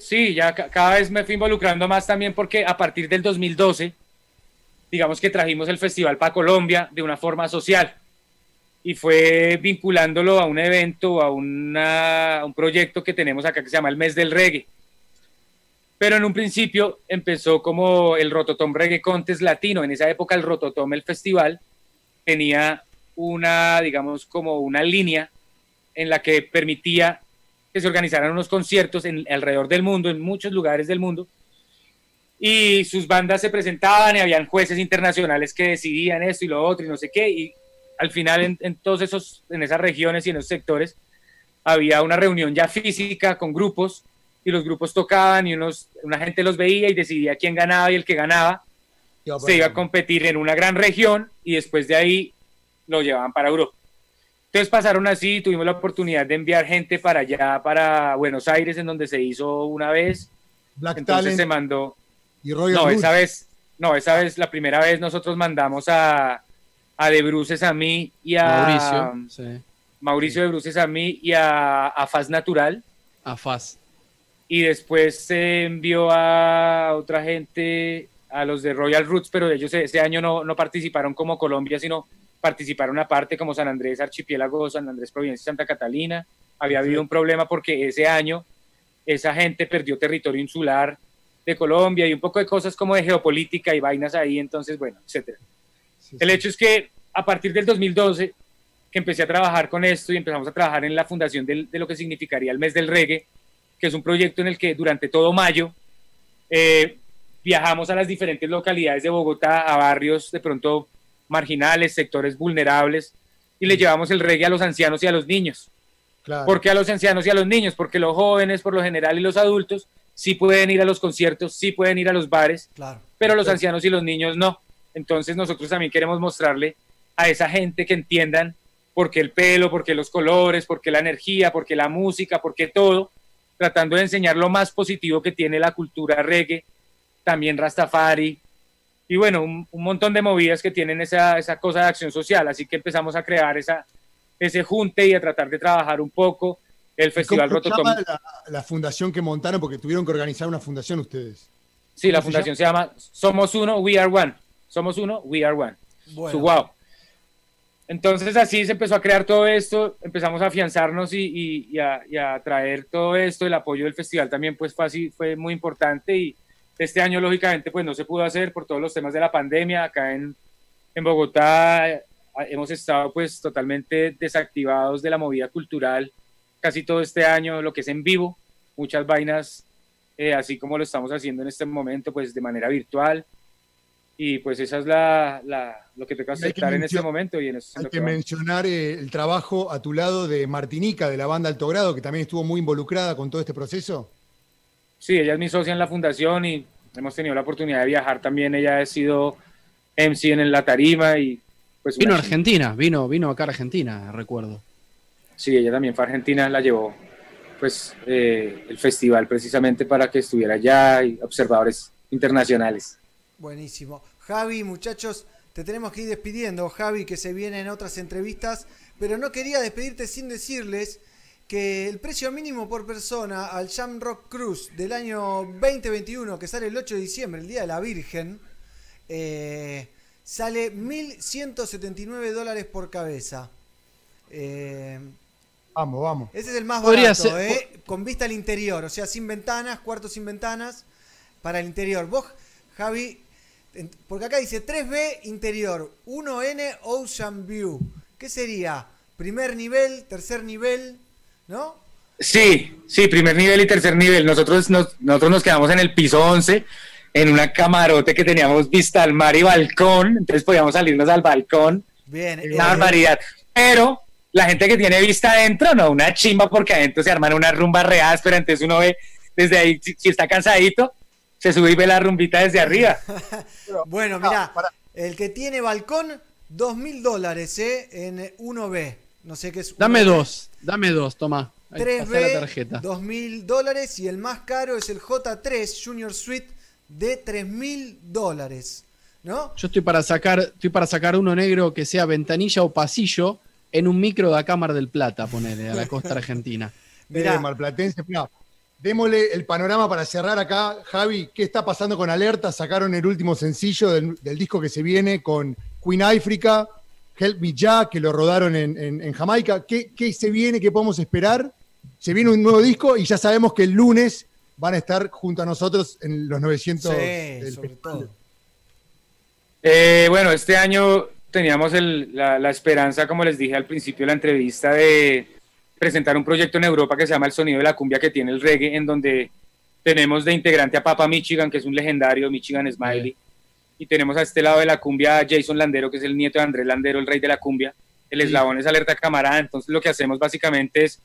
Sí, ya ca- cada vez me fui involucrando más también porque a partir del 2012, digamos que trajimos el festival para Colombia de una forma social y fue vinculándolo a un evento, a, una- a un proyecto que tenemos acá que se llama el Mes del Reggae. Pero en un principio empezó como el Rototom Reggae Contest Latino. En esa época el Rototom, el festival, tenía una, digamos, como una línea en la que permitía que se organizaran unos conciertos en, alrededor del mundo, en muchos lugares del mundo, y sus bandas se presentaban y habían jueces internacionales que decidían esto y lo otro y no sé qué, y al final en, en todos esos, en esas regiones y en esos sectores, había una reunión ya física con grupos, y los grupos tocaban y unos, una gente los veía y decidía quién ganaba y el que ganaba Iba se iba a competir en una gran región y después de ahí lo llevaban para Europa. Entonces pasaron así, tuvimos la oportunidad de enviar gente para allá, para Buenos Aires, en donde se hizo una vez. Black Entonces Talent se mandó. Y Royal No, esa vez, no, esa vez, la primera vez nosotros mandamos a, a De Bruces a mí y a Mauricio, sí, Mauricio De Bruces a mí y a, a Faz Natural. a Faz. y después se envió a otra gente, a los de Royal Roots, pero ellos ese año no, no participaron como Colombia, sino participaron aparte como San Andrés Archipiélago, San Andrés Providencia y Santa Catalina. Había habido un problema porque ese año esa gente perdió territorio insular de Colombia y un poco de cosas como de geopolítica y vainas ahí, entonces, bueno, etcétera. Sí, El sí. hecho es que a partir del 2012, que empecé a trabajar con esto y empezamos a trabajar en la fundación del- de lo que significaría el mes del reggae, que es un proyecto en el que durante todo mayo eh, viajamos a las diferentes localidades de Bogotá, a barrios de pronto marginales, sectores vulnerables, y le llevamos el reggae a los ancianos y a los niños. Claro. ¿Por qué a los ancianos y a los niños? Porque los jóvenes, por lo general, y los adultos sí pueden ir a los conciertos, sí pueden ir a los bares, Claro. pero los ancianos y los niños no. Entonces nosotros también queremos mostrarle a esa gente que entiendan por qué el pelo, por qué los colores, por qué la energía, por qué la música, por qué todo, tratando de enseñar lo más positivo que tiene la cultura reggae, también Rastafari, y bueno, un, un montón de movidas que tienen esa, esa cosa de acción social. Así que empezamos a crear esa, ese junte y a tratar de trabajar un poco el ¿Y Festival ¿Cómo se Rototom. llama la, la fundación que montaron? Porque tuvieron que organizar una fundación ustedes. Sí, la ¿Cómo se fundación se llama Somos Uno, We Are One. Somos Uno, We Are One. Bueno. Su wow. Entonces así se empezó a crear todo esto, empezamos a afianzarnos y, y- y a, y a traer todo esto, el apoyo del festival también pues fue así, fue muy importante y este año lógicamente pues no se pudo hacer por todos los temas de la pandemia, acá en, en Bogotá eh, hemos estado pues totalmente desactivados de la movida cultural casi todo este año, lo que es en vivo, muchas vainas eh, así como lo estamos haciendo en este momento pues de manera virtual y pues esa es la, la- lo que toca aceptar en este momento y en eso Hay que que mencionar eh, el trabajo a tu lado de Martinica, de la banda Alto Grado, que también estuvo muy involucrada con todo este proceso. Sí, ella es mi socia en la fundación y hemos tenido la oportunidad de viajar también. Ella ha sido MC en la tarima y pues Vino a Argentina, vino, vino acá a Argentina, recuerdo. Sí, ella también fue a Argentina, la llevó pues eh, el festival precisamente para que estuviera allá y observadores internacionales. Buenísimo. Javi, muchachos, te tenemos que ir despidiendo. Javi, que se viene en otras entrevistas, pero no quería despedirte sin decirles que el precio mínimo por persona al Jam Rock Cruise del año 2021, que sale el 8 de diciembre, el Día de la Virgen, eh, sale 1.179 dólares por cabeza. Eh, Vamos, vamos. ese es el más Podría barato, ser- ¿eh? con vista al interior, o sea, sin ventanas, cuartos sin ventanas, para el interior. Vos, Javi, porque acá dice 3B interior, 1N Ocean View. ¿Qué sería? Primer nivel, tercer nivel, ¿no? Sí, sí, primer nivel y tercer nivel. Nosotros nos, nosotros nos quedamos en el piso 11, en una camarote que teníamos vista al mar y balcón, entonces podíamos salirnos al balcón. Bien. Una eh, barbaridad. Pero la gente que tiene vista adentro, no, una chimba porque adentro se arman unas rumbas reales, pero entonces uno ve desde ahí, si, si está cansadito, se sube y ve la rumbita desde arriba. <laughs> Bueno, mira, el que tiene balcón, dos mil dólares, ¿eh? En 1B. No sé qué es. Dame 1B. dos, dame dos, toma. Ahí, pasá la 3B, tarjeta. dos mil dólares. Y el más caro es el J3 Junior Suite de tres mil dólares. ¿No? Yo estoy para sacar, estoy para sacar uno negro que sea ventanilla o pasillo en un micro de acá Mar del Plata, ponele, a la <laughs> costa argentina. Mirá. Marplatense. Démosle el panorama para cerrar acá. Javi, ¿qué está pasando con Alerta? Sacaron el último sencillo del, del disco que se viene con Queen África, Help Me Ya, que lo rodaron en, en- en Jamaica. ¿Qué, qué se viene? ¿Qué podemos esperar? Se viene un nuevo disco y ya sabemos que el lunes van a estar junto a nosotros en los 900 Sí, del sobre todo. Eh, bueno, este año teníamos el- la, la esperanza, como les dije al principio de la entrevista, de presentar un proyecto en Europa que se llama El Sonido de la Cumbia, que tiene el reggae, en donde tenemos de integrante a Papa Michigan, que es un legendario Michigan Smiley, y tenemos a este lado de la cumbia a Jason Landero, que es el nieto de Andrés Landero, el rey de la cumbia. El eslabón es Alerta Camarada, entonces lo que hacemos básicamente es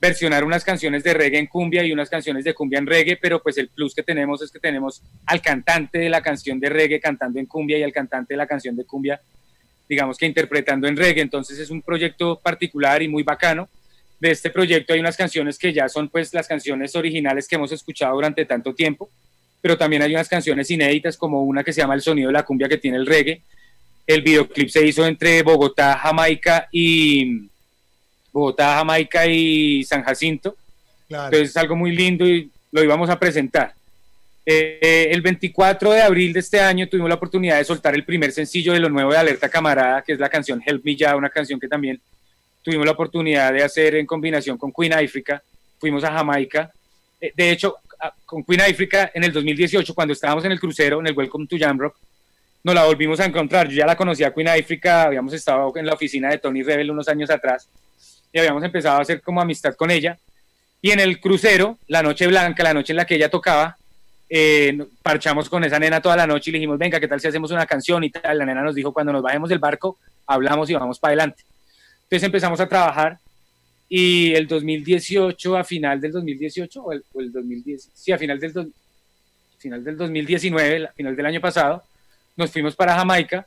versionar unas canciones de reggae en cumbia y unas canciones de cumbia en reggae, pero pues el plus que tenemos es que tenemos al cantante de la canción de reggae cantando en cumbia y al cantante de la canción de cumbia, digamos que interpretando en reggae. Entonces es un proyecto particular y muy bacano. De este proyecto hay unas canciones que ya son pues las canciones originales que hemos escuchado durante tanto tiempo, pero también hay unas canciones inéditas como una que se llama El sonido de la cumbia que tiene el reggae. El videoclip se hizo entre Bogotá, Jamaica y Bogotá, Jamaica y San Jacinto. Claro. Entonces es algo muy lindo y lo íbamos a presentar. Eh, el 24 de abril de este año tuvimos la oportunidad de soltar el primer sencillo de lo nuevo de Alerta Camarada, que es la canción Help Me Ya, una canción que también tuvimos la oportunidad de hacer en combinación con Queen África. Fuimos a Jamaica. Eh, de hecho, con Queen África en el 2018, cuando estábamos en el crucero, en el Welcome to Jamrock, nos la volvimos a encontrar. Yo ya la conocía Queen África, habíamos estado en la oficina de Tony Rebel unos años atrás y habíamos empezado a hacer como amistad con ella. Y en el crucero, la noche blanca, la noche en la que ella tocaba, eh, parchamos con esa nena toda la noche y le dijimos, venga, ¿qué tal si hacemos una canción y tal? La nena nos dijo, cuando nos bajemos del barco, hablamos y vamos para adelante. Entonces empezamos a trabajar y el 2018, a final del 2018, o el, o el 2010, sí, a final del, dos- final del 2019, a final del año pasado, nos fuimos para Jamaica,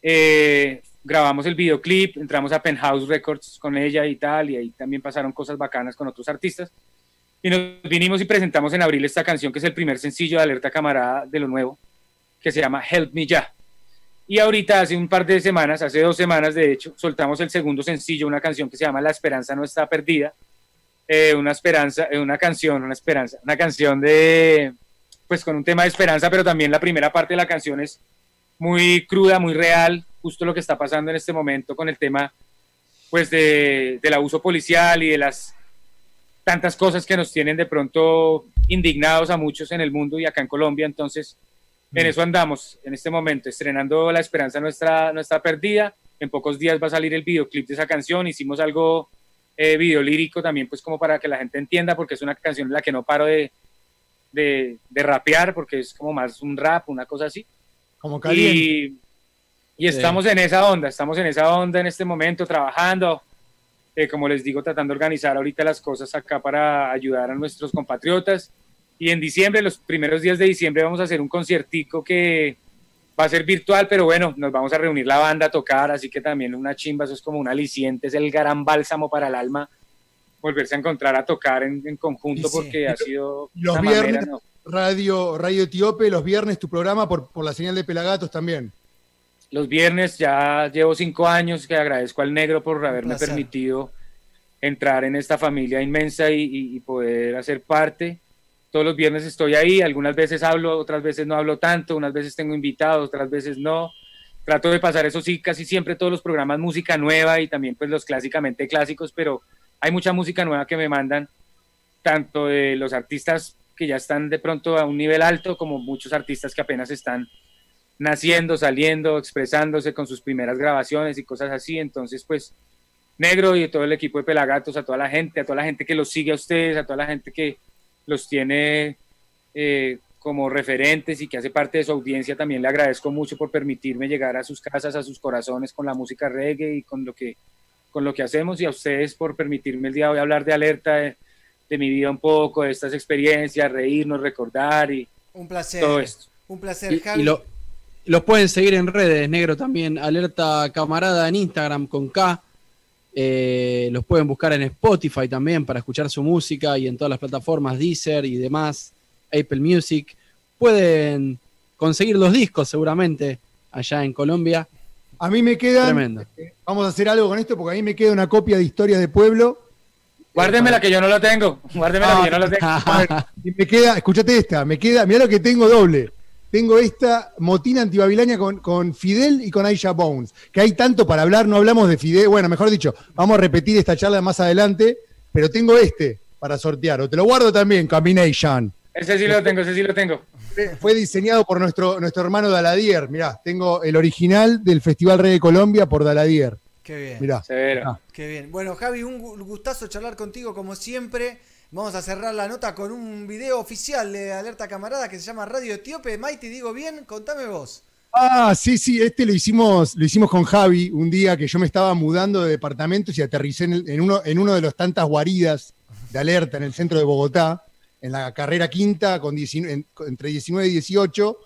eh, grabamos el videoclip, entramos a Penthouse Records con ella y tal, y ahí también pasaron cosas bacanas con otros artistas. Y nos vinimos y presentamos en abril esta canción que es el primer sencillo de Alerta Camarada de lo nuevo, que se llama Help Me Ya. Y ahorita, hace un par de semanas, hace dos semanas de hecho, soltamos el segundo sencillo, una canción que se llama La Esperanza No Está Perdida. Eh, una esperanza, eh, una canción, una esperanza, una canción de, pues con un tema de esperanza, pero también la primera parte de la canción es muy cruda, muy real, justo lo que está pasando en este momento con el tema, pues de, del abuso policial y de las tantas cosas que nos tienen de pronto indignados a muchos en el mundo y acá en Colombia. Entonces, en eso andamos en este momento, estrenando La Esperanza Nuestra, nuestra Perdida. En pocos días va a salir el videoclip de esa canción. Hicimos algo eh, videolírico también, pues como para que la gente entienda, porque es una canción en la que no paro de, de, de rapear, porque es como más un rap, una cosa así. Como caliente. Y, y estamos en esa onda, estamos en esa onda en este momento, trabajando, eh, como les digo, tratando de organizar ahorita las cosas acá para ayudar a nuestros compatriotas. Y en diciembre, los primeros días de diciembre, vamos a hacer un conciertico que va a ser virtual, pero bueno, nos vamos a reunir la banda a tocar, así que también una chimba, eso es como un aliciente, es el gran bálsamo para el alma, volverse a encontrar a tocar en, en conjunto, sí. porque ha sido... Los viernes, ¿no? Radio, Radio Etíope, los viernes tu programa por, por la señal de Pelagatos también. Los viernes, ya llevo cinco años que agradezco al negro por haberme permitido entrar en esta familia inmensa y, y- y poder hacer parte. Todos los viernes estoy ahí, algunas veces hablo, otras veces no hablo tanto, unas veces tengo invitados, otras veces no. Trato de pasar eso sí, casi siempre todos los programas música nueva y también pues los clásicamente clásicos, pero hay mucha música nueva que me mandan, tanto de los artistas que ya están de pronto a un nivel alto, como muchos artistas que apenas están naciendo, saliendo, expresándose con sus primeras grabaciones y cosas así. Entonces, pues, Negro y todo el equipo de Pelagatos, a toda la gente, a toda la gente que los sigue a ustedes, a toda la gente que los tiene eh, como referentes y que hace parte de su audiencia, también le agradezco mucho por permitirme llegar a sus casas, a sus corazones con la música reggae y con lo que, con lo que hacemos y a ustedes por permitirme el día de hoy hablar de alerta, de, de mi vida un poco, de estas experiencias, reírnos, recordar y, Un placer. todo esto. Un placer, Y, Javi. y lo- los pueden seguir en redes, negro también. Alerta camarada en Instagram con K. Eh, los pueden buscar en Spotify también para escuchar su música y en todas las plataformas Deezer y demás, Apple Music. Pueden conseguir los discos seguramente allá en Colombia. A mí me quedan. Tremendo. Vamos a hacer algo con esto porque a mí me queda una copia de Historia de Pueblo. Guárdemela que yo no lo tengo. Guárdemela que yo no lo tengo. <laughs> Y me queda, escúchate esta, me queda, mirá lo que tengo doble. Tengo esta motina antibabilaña con, con Fidel y con Aisha Bones. Que hay tanto para hablar, no hablamos de Fidel. Bueno, mejor dicho, vamos a repetir esta charla más adelante, pero tengo este para sortear. O te lo guardo también, Combination. Ese sí lo tengo, ese sí lo tengo. Fue diseñado por nuestro, nuestro hermano Daladier. Mirá, tengo el original del Festival Rey de Colombia por Daladier. Qué bien. Mirá. Severo. Ah. Qué bien. Bueno, Javi, un gu- gustazo charlar contigo como siempre. Vamos a cerrar la nota con un video oficial de Alerta Camarada que se llama Radio Etíope. Maite, digo bien, contame vos. Ah, sí, sí, este lo hicimos, lo hicimos con Javi un día que yo me estaba mudando de departamentos y aterricé en, uno, en uno de los tantas guaridas de alerta en el centro de Bogotá, en la carrera quinta, con 19 en- entre 19 y 18.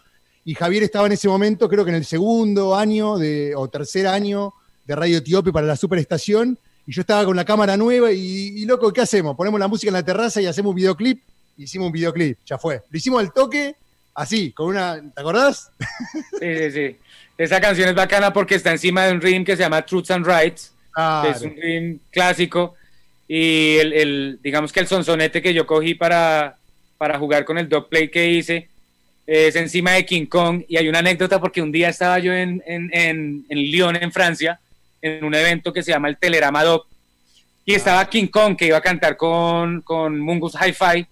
Y Javier estaba en ese momento, creo que en el segundo año de, o tercer año de Radio Etíope para la superestación. Y yo estaba con la cámara nueva y, y, loco, ¿qué hacemos? Ponemos la música en la terraza y hacemos un videoclip. Hicimos un videoclip, ya fue. Lo hicimos al toque, así, con una. ¿Te acordás? Sí, sí, sí. Esa canción es bacana porque está encima de un ritmo que se llama Truths and Rights, que es un ritmo clásico. Y el, el- digamos que el sonsonete que yo cogí para, para jugar con el dog play que hice es encima de King Kong. Y hay una anécdota porque un día estaba yo en, en, en, en Lyon, en Francia, en un evento que se llama el Telerama Dog. Y estaba King Kong que iba a cantar con, con Mungus Hi-Fi.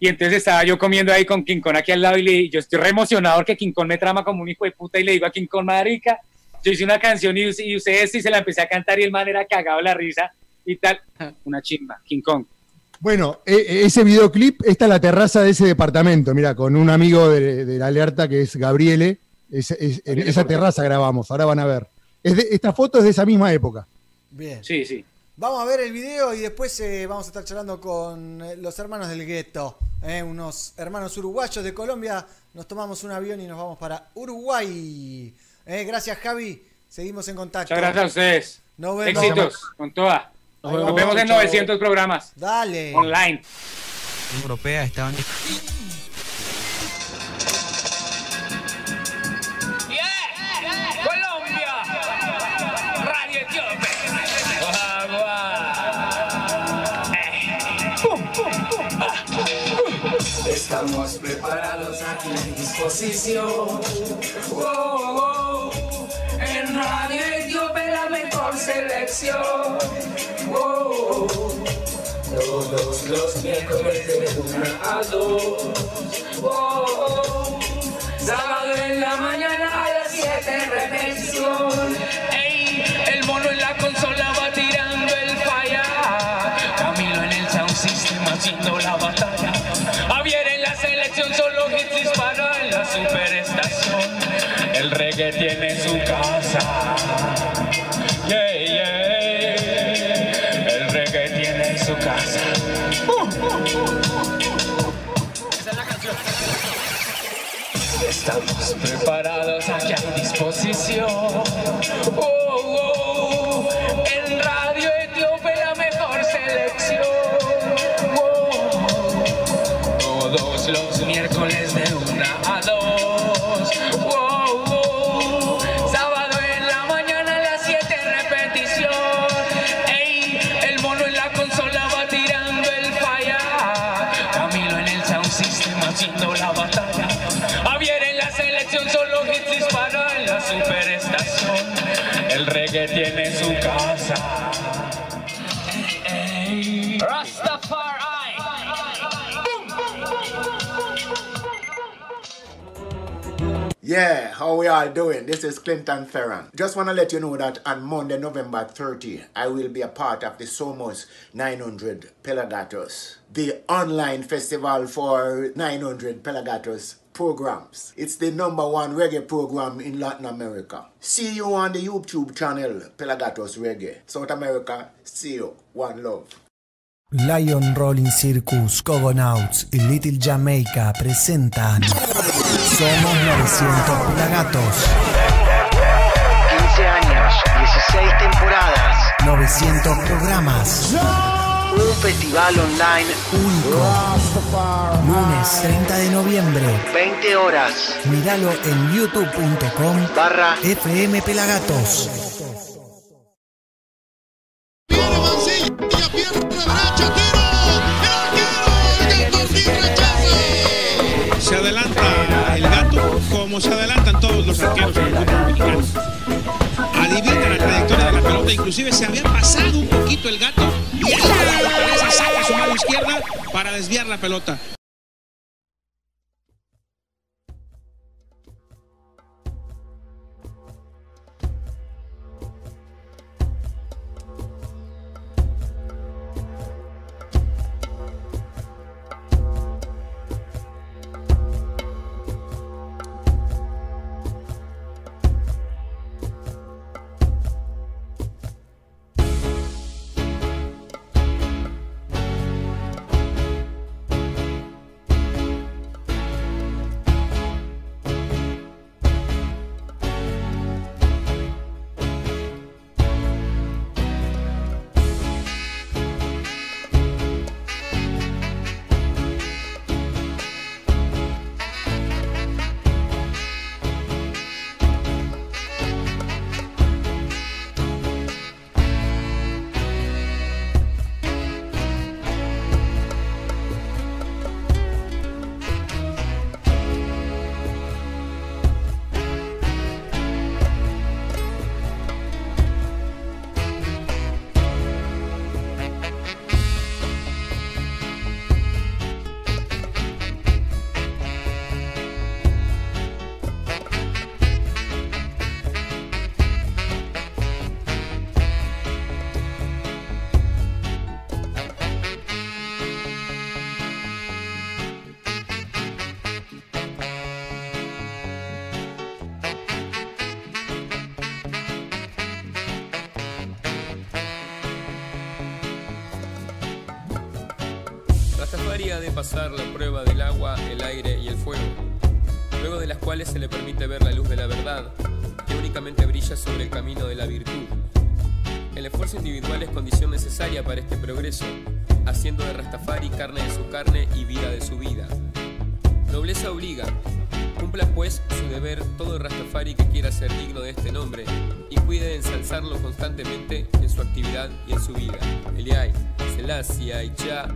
Y entonces estaba yo comiendo ahí con King Kong aquí al lado y le, yo estoy re emocionado porque King Kong me trama como un hijo de puta y le digo a King Kong, marica, yo hice una canción y, esto y se la empecé a cantar y el man era cagado la risa y tal. Una chimba, King Kong. Bueno, e- e- ese videoclip, esta es la terraza de ese departamento, mira, con un amigo de, de la alerta que es Gabriele. Es- es- en esa terraza grabamos, ahora van a ver. Es de- esta foto es de esa misma época. Bien. Sí, sí. Vamos a ver el video y después eh, vamos a estar charlando con eh, los hermanos del gueto, eh, unos hermanos uruguayos de Colombia. Nos tomamos un avión y nos vamos para Uruguay. Eh, gracias, Javi. Seguimos en contacto. Muchas gracias a ustedes. Nos vemos. Éxitos, con toda. Nos Nos vemos. vemos en Chao. 900 programas. Dale. Online. Europea estaban Estamos preparados aquí en disposición. Oh, oh, En Radio Etíope la mejor selección. Oh, Todos los miércoles de una a dos. Sábado en la mañana a las 7 repetición. Ey, el mono en la consola va tirando el falla. Camilo en el sound system haciendo la batalla. Dispara en la superestación. El reggae tiene su casa. Yeah, yeah. El reggae tiene su casa. Estamos preparados, aquí hay disposición. Yeah, how we all doing? This is Clinton Ferran. Just want to let you know that on Monday, November 30, I will be a part of the Somos 900 Pelagatos, the online festival for 900 Pelagatos programs. It's the number one reggae program in Latin America. See you on the YouTube channel Pelagatos Reggae. South America, see you. One love. Lion Rolling Circus, Cogonauts y Little Jamaica presentan Somos 900 Pelagatos. 15 años, 16 temporadas, 900 programas. un festival online, Único. Lunes 30 de noviembre. 20 horas, Míralo en youtube.com barra FM Pelagatos. Se adelanta el gato como se adelantan todos los arqueros en el fútbol mexicano. Adivina la trayectoria de la pelota, inclusive se había pasado un poquito el gato la fortaleza saca su mano izquierda para desviar la pelota. Haciendo de Rastafari carne de su carne y vida de su vida. Nobleza obliga. Cumpla pues su deber todo Rastafari que quiera ser digno de este nombre y cuide de ensalzarlo constantemente en su actividad y en su vida. Eliai, Selassie, Aicha,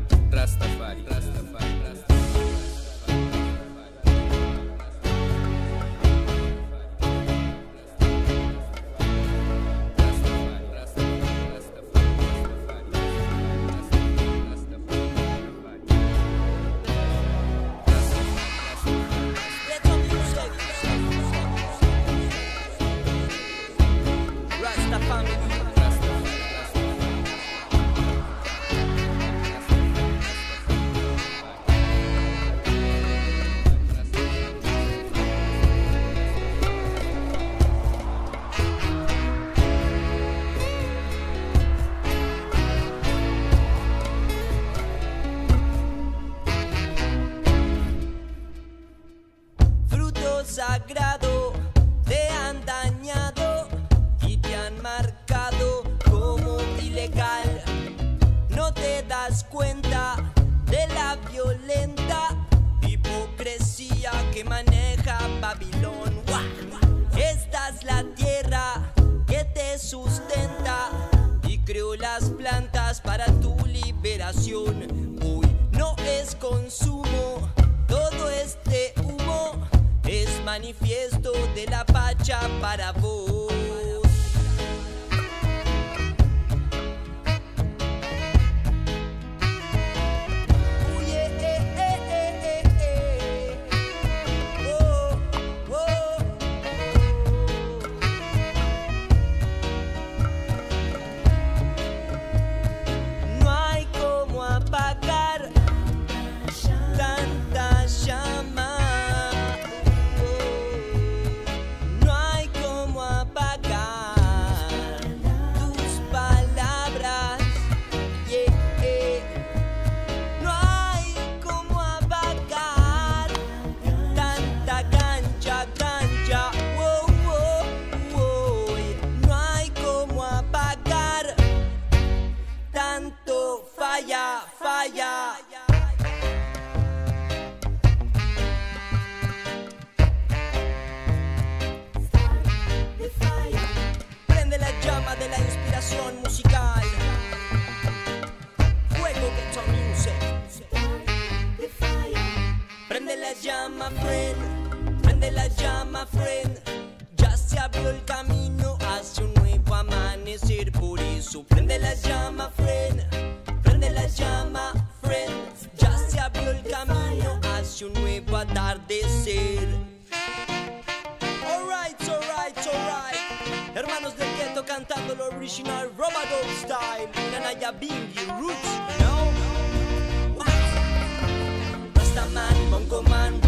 No. Basta man mong gumanda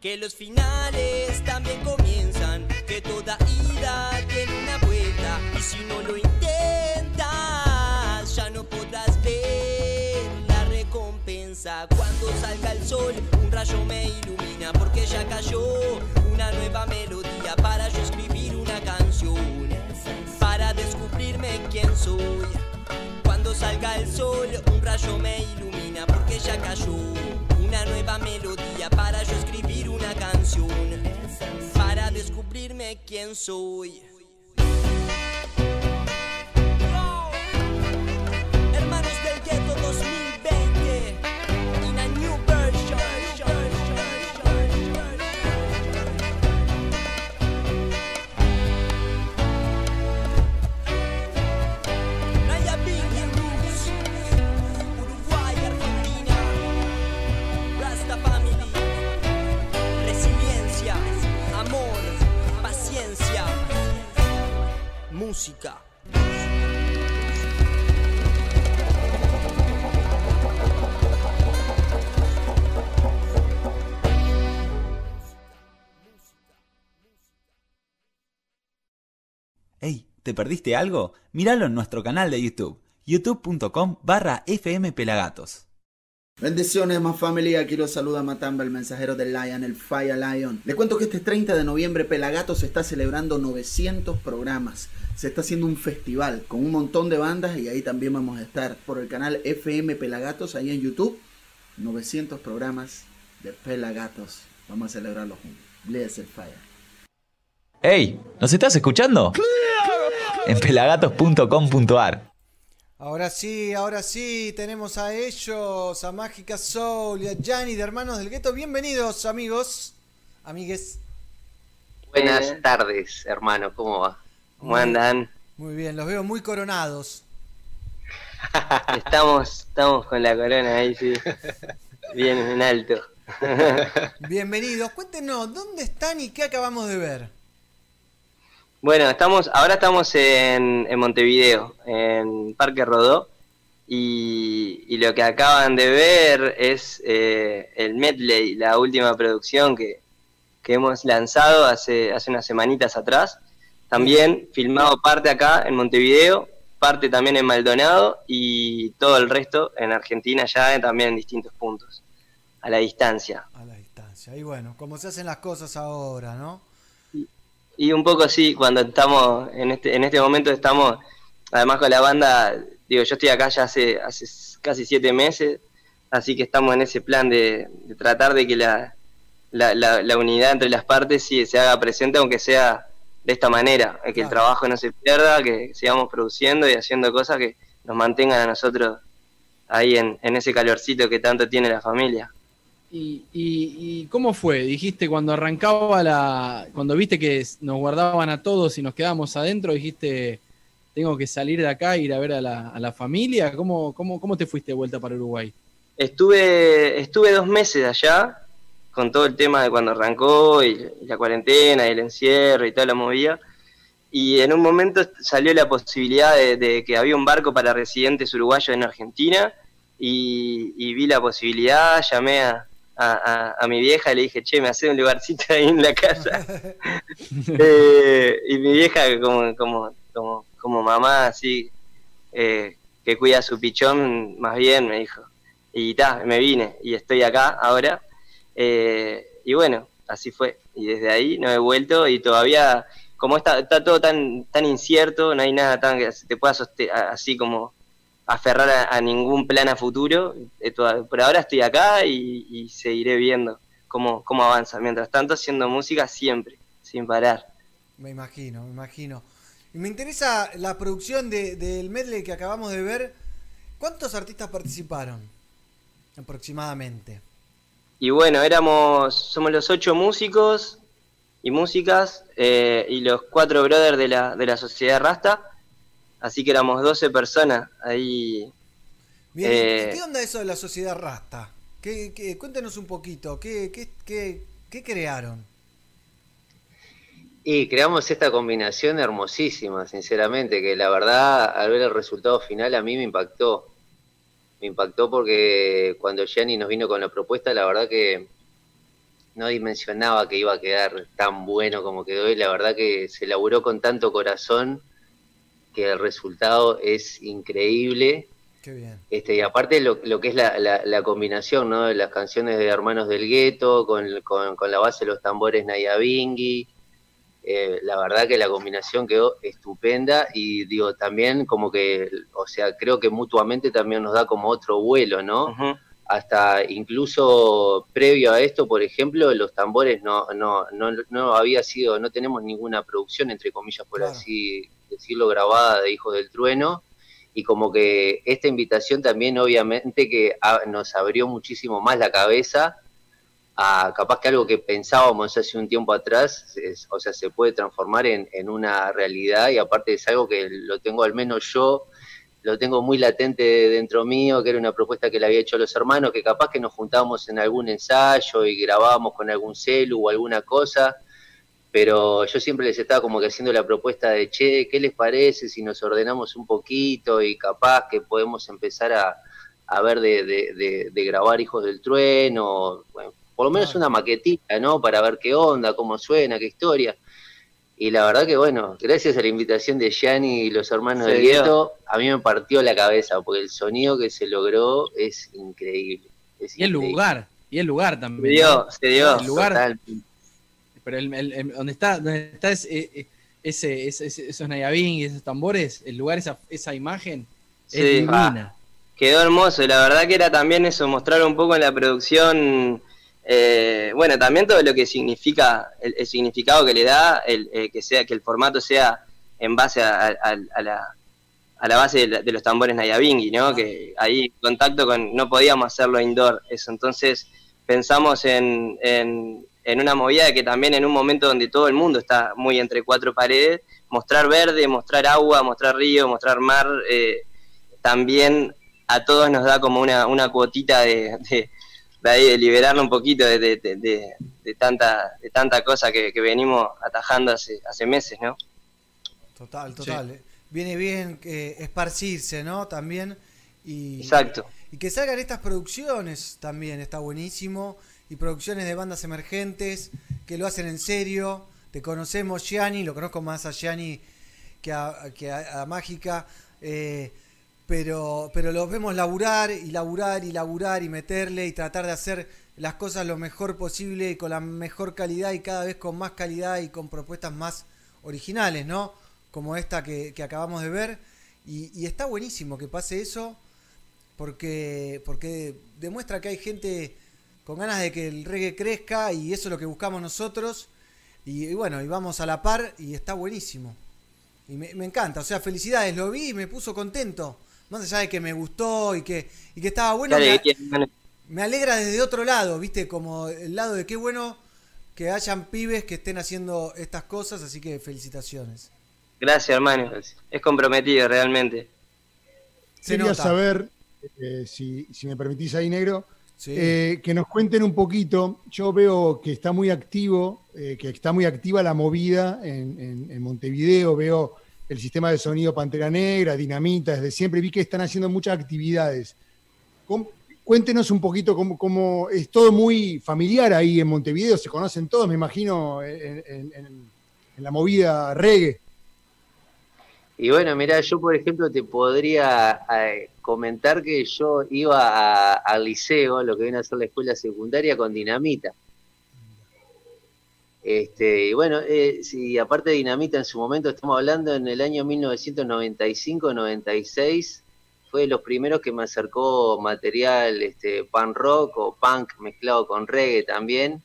Que los finales perdiste algo? Míralo en nuestro canal de YouTube, youtube.com barra fmpelagatos. Bendiciones, más familia. Aquí los saluda Matamba, el mensajero del Lion, el Fire Lion. Les cuento que este 30 de noviembre Pelagatos está celebrando 900 programas. Se está haciendo un festival con un montón de bandas y ahí también vamos a estar por el canal FM Pelagatos, ahí en YouTube. 900 programas de Pelagatos. Vamos a celebrarlo juntos. Bless el Fire. ¡Ey! ¿Nos estás escuchando? En pelagatos.com.ar Ahora sí, ahora sí, tenemos a ellos, a Mágica Soul y a Gianni de Hermanos del Gueto. Bienvenidos, amigos, amigues. Buenas tardes, hermano, ¿cómo va? ¿Cómo Muy- andan? Muy bien, los veo muy coronados. <laughs> Estamos, estamos con la corona ahí, sí. Bien en alto. Bienvenidos. Cuéntenos, ¿dónde están y qué acabamos de ver? Bueno, estamos, ahora estamos en, en Montevideo, en Parque Rodó, y, y lo que acaban de ver es eh, el medley, la última producción que, que hemos lanzado hace, hace unas semanitas atrás. También filmado parte acá en Montevideo, parte también en Maldonado y todo el resto en Argentina ya también en distintos puntos, a la distancia. A la distancia. Y bueno, como se hacen las cosas ahora, ¿no? Y un poco sí, cuando estamos, en este, en este momento estamos, además con la banda, digo, yo estoy acá ya hace, hace casi siete meses, así que estamos en ese plan de, de tratar de que la, la, la- la unidad entre las partes sí se haga presente, aunque sea de esta manera, que el trabajo no se pierda, que sigamos produciendo y haciendo cosas que nos mantengan a nosotros ahí en, en ese calorcito que tanto tiene la familia. ¿Y, y, y cómo fue? Dijiste cuando arrancaba la. Cuando viste que nos guardaban a todos y nos quedábamos adentro, dijiste, tengo que salir de acá e ir a ver a la, familia. ¿Cómo, cómo, ¿Cómo te fuiste de vuelta para Uruguay? Estuve, estuve dos meses allá con todo el tema de cuando arrancó y, la cuarentena y el encierro y toda la movida. Y en un momento salió la posibilidad de, de que había un barco para residentes uruguayos en Argentina y, y vi la posibilidad, llamé a, a- a- a mi vieja y le dije, che, me hace un lugarcito ahí en la casa. <laughs> Eh, y mi vieja como, como, como, como mamá así, eh, que cuida a su pichón, más bien me dijo. Y ta, me vine y estoy acá ahora. Eh, y bueno, así fue. Y desde ahí no he vuelto y todavía, como está, está todo tan, tan incierto, no hay nada tan que se te pueda así como aferrar a, a ningún plan a futuro. eh, por ahora estoy acá y, y seguiré viendo cómo, cómo avanza. Mientras tanto, haciendo música siempre, sin parar. Me imagino, me imagino. Y me interesa la producción de- del medley que acabamos de ver. ¿Cuántos artistas participaron? Aproximadamente. Y bueno, éramos, somos los ocho músicos y músicas eh, y los cuatro brothers de la, de la sociedad Rasta. Así que éramos 12 personas ahí. Bien, ¿y Eh, ¿qué onda eso de la sociedad Rasta? ¿Qué, qué- cuéntenos un poquito, ¿qué, qué, qué, qué crearon? Y creamos esta combinación hermosísima, sinceramente, que la verdad al ver el resultado final a mí me impactó. Me impactó porque cuando Gianni nos vino con la propuesta, la verdad que no dimensionaba que iba a quedar tan bueno como quedó y la verdad que se laburó con tanto corazón que el resultado es increíble Qué bien. Este, y aparte lo, lo que es la, la- la combinación, ¿no? De las canciones de Hermanos del Gueto, con, con- con la base de los tambores Nayabingui. Eh, la verdad que la combinación quedó estupenda y digo, también como que, o sea, creo que mutuamente también nos da como otro vuelo, ¿no? Hasta incluso previo a esto, por ejemplo, los tambores no, no, no, no había sido, no tenemos ninguna producción, entre comillas, por así decirlo, grabada de Hijos del Trueno y como que esta invitación también obviamente que nos abrió muchísimo más la cabeza a capaz que algo que pensábamos hace un tiempo atrás, es- o sea, se puede transformar en, en una realidad y aparte es algo que lo tengo al menos yo, lo tengo muy latente dentro mío, que era una propuesta que le había hecho a los hermanos, que capaz que nos juntábamos en algún ensayo y grabábamos con algún celu o alguna cosa, pero yo siempre les estaba como que haciendo la propuesta de, che, ¿qué les parece si nos ordenamos un poquito y capaz que podemos empezar a, a ver de, de- de- de grabar Hijos del Trueno, bueno, por lo menos una maquetita, ¿no? Para ver qué onda, cómo suena, qué historia. Y la verdad que, bueno, gracias a la invitación de Gianni y los hermanos dio. gueto, a mí me partió la cabeza, porque el sonido que se logró es increíble. es Y el lugar, y el lugar también. Se dio, ¿no? se dio, El lugar, total. Pero el, el- el- donde está, donde está ese, eh, ese, ese- ese- esos Nayabing y esos tambores, el lugar, esa, esa imagen es Sí. divina. Quedó hermoso, y la verdad que era también eso, mostrar un poco en la producción, eh, bueno, también todo lo que significa, el, significado que le da, el, eh, que sea que el formato sea en base a, a- a la, a la base de, la- de los tambores Nayabingui, ¿no? Que ahí contacto con, no podíamos hacerlo indoor, eso, entonces pensamos en, en, en una movida de que también en un momento donde todo el mundo está muy entre cuatro paredes, mostrar verde, mostrar agua, mostrar río, mostrar mar, eh, también a todos nos da como una, una cuotita de, de, de ahí, de liberarnos un poquito de, de, de- de- de tanta, de tanta cosa que, que venimos atajando hace, hace meses, ¿no? Total, total. Eh, Viene bien eh, esparcirse, ¿no? También. Y, Exacto. Y que salgan estas producciones también, está buenísimo. Y producciones de bandas emergentes que lo hacen en serio. Te conocemos, Gianni, lo conozco más a Gianni que a, que a- Mágica. eh, pero, pero los vemos laburar y laburar y laburar y meterle y tratar de hacer las cosas lo mejor posible y con la mejor calidad y cada vez con más calidad y con propuestas más originales, ¿no? Como esta que, que acabamos de ver. Y, y está buenísimo que pase eso porque, porque demuestra que hay gente con ganas de que el reggae crezca y eso es lo que buscamos nosotros. Y, y bueno, y vamos a la par y está buenísimo. Y me, me encanta, o sea, felicidades, lo vi y me puso contento. Más allá de que me gustó y que, y que estaba bueno, Dale, me, me alegra desde otro lado, ¿viste? Como el lado de qué bueno que hayan pibes que estén haciendo estas cosas, así que felicitaciones. Gracias, hermano. Es comprometido, realmente. Se Quería nota. saber, eh, si, si me permitís ahí, negro, Eh, que nos cuenten un poquito. Yo veo que está muy activo, eh, que está muy activa la movida en, en- Montevideo. Veo el sistema de sonido Pantera Negra, Dinamita, desde siempre. Vi que están haciendo muchas actividades. ¿Cómo- Cuéntenos un poquito cómo, cómo es todo muy familiar ahí en Montevideo. Se conocen todos, me imagino, en- en la movida reggae. Y bueno, mira, yo por ejemplo te podría eh, comentar que yo iba al liceo, lo que viene a ser la escuela secundaria, con dinamita. Este, y bueno, eh, sí, aparte de dinamita en su momento, estamos hablando en el año 1995-96, fue de los primeros que me acercó material este, punk rock o punk mezclado con reggae también.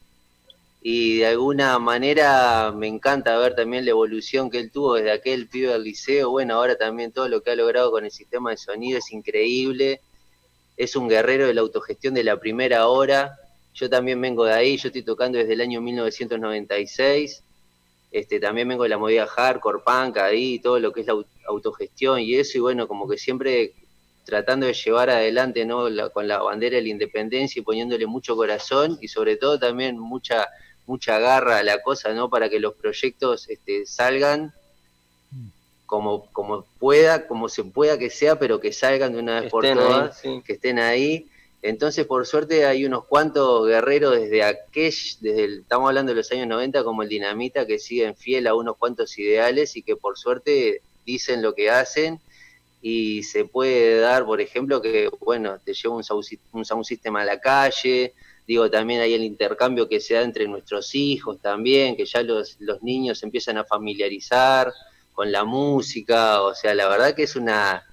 Y de alguna manera me encanta ver también la evolución que él tuvo desde aquel pibe del liceo. Bueno, ahora también todo lo que ha logrado con el sistema de sonido es increíble. Es un guerrero de la autogestión de la primera hora. Yo también vengo de ahí, yo estoy tocando desde el año 1996. Este, también vengo de la movida hardcore, punk, ahí, todo lo que es la au- autogestión y eso, y bueno, como que siempre tratando de llevar adelante ¿no? La- con la bandera de la independencia y poniéndole mucho corazón y sobre todo también mucha mucha garra a la cosa, ¿no? Para que los proyectos este, salgan como, como pueda, como se pueda que sea, pero que salgan de una vez por todas, sí. que estén ahí. Entonces, por suerte, hay unos cuantos guerreros desde aquel, desde el, estamos hablando de los años 90, como el Dinamita, que siguen fiel a unos cuantos ideales y que por suerte dicen lo que hacen y se puede dar, por ejemplo, que, bueno, te lleva un sound, un sound system a la calle, digo, también hay el intercambio que se da entre nuestros hijos también, que ya los, los niños se empiezan a familiarizar con la música, o sea, la verdad que es una,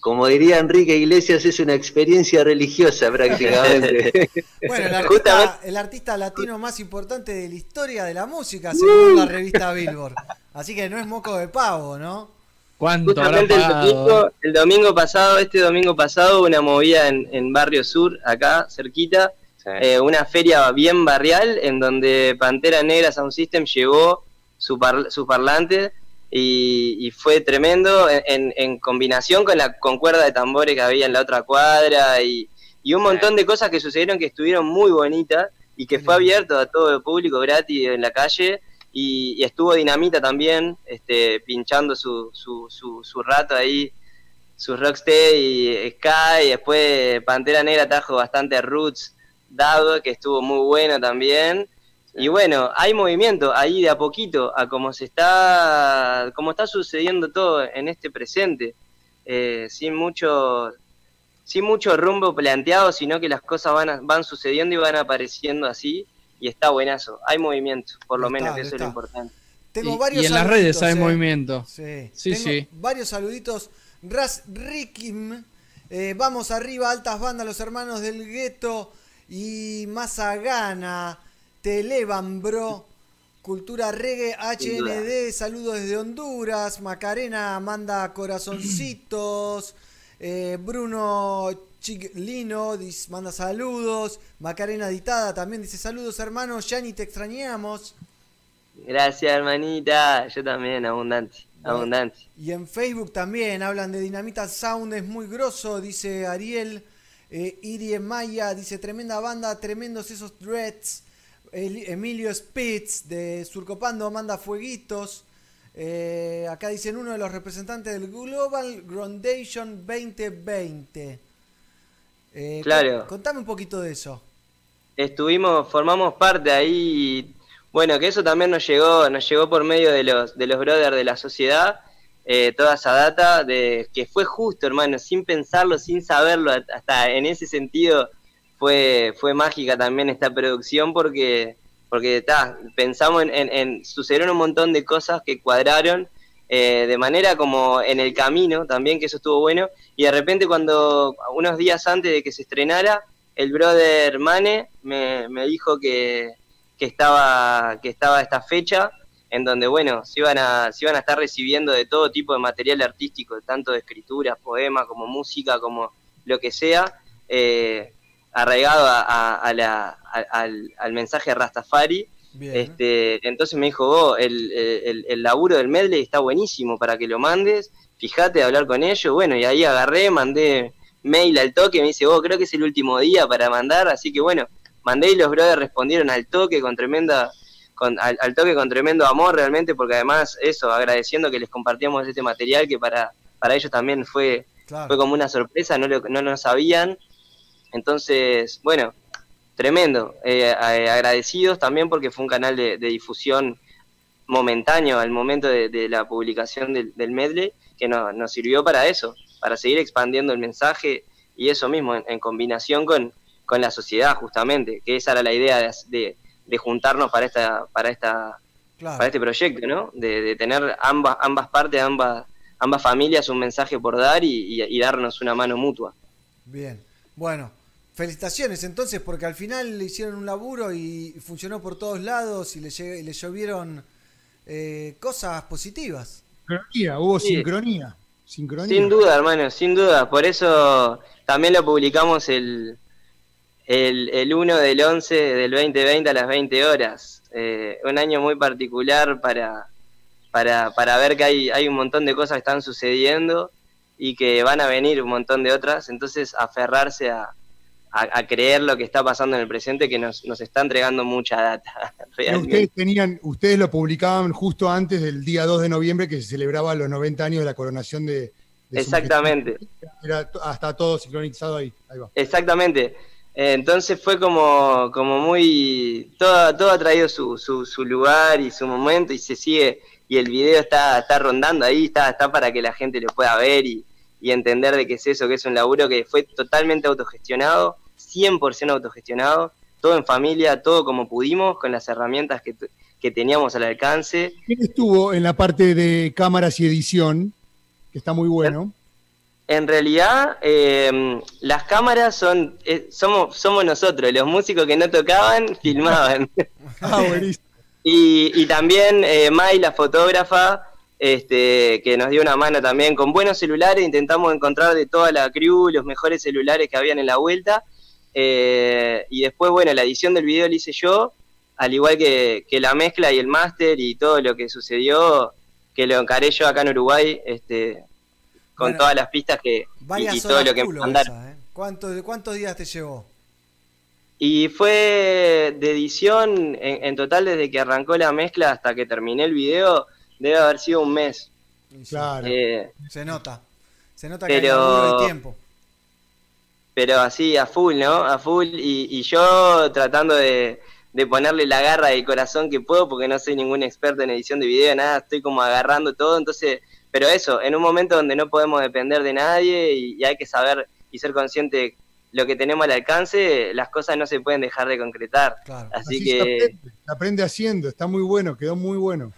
como diría Enrique Iglesias, es una experiencia religiosa prácticamente. <laughs> Bueno, el artista, el artista latino más importante de la historia de la música, según la revista Billboard. Así que no es moco de pavo, ¿no? ¿Cuánto Justamente el domingo, el domingo pasado, este domingo pasado, una movida en, en Barrio Sur, acá cerquita, eh, una feria bien barrial en donde Pantera Negra Sound System llevó su, par- su parlante y, y fue tremendo en, en- en combinación con la con cuerda de tambores que había en la otra cuadra y, y un montón de cosas que sucedieron que estuvieron muy bonitas y que fue abierto a todo el público gratis en la calle y, y estuvo Dinamita también este, pinchando su, su, su, su rato ahí, su rocksteady y Sky, y después Pantera Negra trajo bastante roots, dado que estuvo muy bueno también. Y bueno, hay movimiento ahí de a poquito a cómo se está, cómo está sucediendo todo en este presente, eh, sin mucho, sin mucho rumbo planteado, sino que las cosas van, a- van sucediendo y van apareciendo así, y está buenazo. Hay movimiento, por lo Está, menos, que eso es lo importante. Tengo Y- varios y en las redes hay eh. movimiento. Sí, Sí, Tengo sí. Varios saluditos. Ras Rikim, eh, vamos arriba, altas bandas, los hermanos del gueto y Mazagana, te elevan, bro. Cultura Reggae. HND, saludos desde Honduras. Macarena manda corazoncitos. Eh, Bruno Chiglino manda saludos. Macarena Ditada también dice saludos, hermanos. Yani, te extrañamos. Gracias, hermanita. Yo también, abundante, abundante. Y en Facebook también hablan de Dinamita Sound, es muy grosso, dice Ariel. Eh, Irie Maya dice tremenda banda, tremendos esos dreads. El- Emilio Spitz de Surcopando manda fueguitos. Eh, acá dicen uno de los representantes del Global Groundation 2020. Eh, Claro. con- Contame un poquito de eso. estuvimos, formamos parte ahí, y, bueno, que eso también nos llegó, nos llegó por medio de los, de los brothers de la sociedad, eh, toda esa data, de que fue justo, hermano, sin pensarlo, sin saberlo, hasta en ese sentido fue, fue mágica también esta producción porque, porque ta, pensamos en, en- en- sucedieron un montón de cosas que cuadraron eh, de manera como en el camino también, que eso estuvo bueno, y de repente cuando, unos días antes de que se estrenara, el brother Mane me, me dijo que, que estaba que estaba esta fecha en donde bueno se iban a se iban a estar recibiendo de todo tipo de material artístico tanto de escritura poema como música como lo que sea eh, arraigado a, a- a la- al, al mensaje Rastafari. Este entonces me dijo vos el, el, el laburo del medley está buenísimo para que lo mandes fíjate hablar con ellos bueno y ahí agarré mandé mail al toque, me dice, vos creo que es el último día para mandar, así que bueno, mandé y los brothers respondieron al toque con tremenda, con, al, al toque con tremendo amor realmente, porque además eso, agradeciendo que les compartíamos este material que para, para ellos también fue, Claro. fue como una sorpresa, no lo, no lo sabían. Entonces, bueno, tremendo. Eh, agradecidos también porque fue un canal de, de difusión momentáneo al momento de, de la publicación del, del medley que no- nos sirvió para eso, para seguir expandiendo el mensaje y eso mismo, en, en combinación con, con la sociedad justamente, que esa era la idea de, de- de juntarnos para esta, para esta, Claro. para este proyecto, ¿no? De, de tener ambas, ambas partes, ambas, ambas familias un mensaje por dar y, y- y darnos una mano mutua. Bien. Bueno, felicitaciones entonces, porque al final le hicieron un laburo y funcionó por todos lados y le, lleg- y le llovieron eh, cosas positivas. Sincronía, hubo Sí. sincronía. Sincronía. Sin duda, hermano, sin duda. Por eso también lo publicamos el, el, el 1 del 11 del 2020 a las 20 horas. Eh, un año muy particular para, para, para ver que hay, hay un montón de cosas que están sucediendo y que van a venir un montón de otras. Entonces, aferrarse a, a, a creer lo que está pasando en el presente, que nos, nos está entregando mucha data. <laughs> Ustedes tenían, ustedes lo publicaban justo antes del día 2 de noviembre que se celebraba los 90 años de la coronación de, Exactamente. Era hasta todo sincronizado ahí. Ahí va. Exactamente. Entonces fue como, como muy. Todo, todo ha traído su, su, su lugar y su momento y se sigue. Y el video está, está rondando ahí, está, está para que la gente lo pueda ver y, y entender de qué es eso, que es un laburo que fue totalmente autogestionado, 100% autogestionado, todo en familia, todo como pudimos, con las herramientas que, que teníamos al alcance. ¿Quién estuvo en la parte de cámaras y edición? Que está muy bueno. En realidad, eh, las cámaras son, eh, somos, somos nosotros, los músicos que no tocaban, <laughs> filmaban. Ah, buenísimo. <laughs> Y, y también eh, Mai, la fotógrafa, este, que nos dio una mano también con buenos celulares, intentamos encontrar de toda la crew los mejores celulares que habían en la vuelta. Eh, y después, bueno, la edición del video la hice yo, al igual que, que la mezcla y el máster y todo lo que sucedió, que lo encaré yo acá en Uruguay, este, con Bueno, todas las pistas que y, y todo lo que mandaron. esa, ¿eh? ¿Cuántos, ¿Cuántos días te llevó? Y fue de edición, en, en total desde que arrancó la mezcla hasta que terminé el video, debe haber sido un mes. Claro. Eh, Se nota. Se nota que hay Pero- de tiempo. pero así, a full, ¿no? A full. Y, y yo tratando de, de ponerle la garra y el corazón que puedo, porque no soy ningún experto en edición de video, nada, estoy como agarrando todo. Entonces, pero eso, en un momento donde no podemos depender de nadie y, y hay que saber y ser consciente de lo que tenemos al alcance, las cosas no se pueden dejar de concretar. Así, Así se que... aprende, se aprende haciendo, está muy bueno, quedó muy bueno.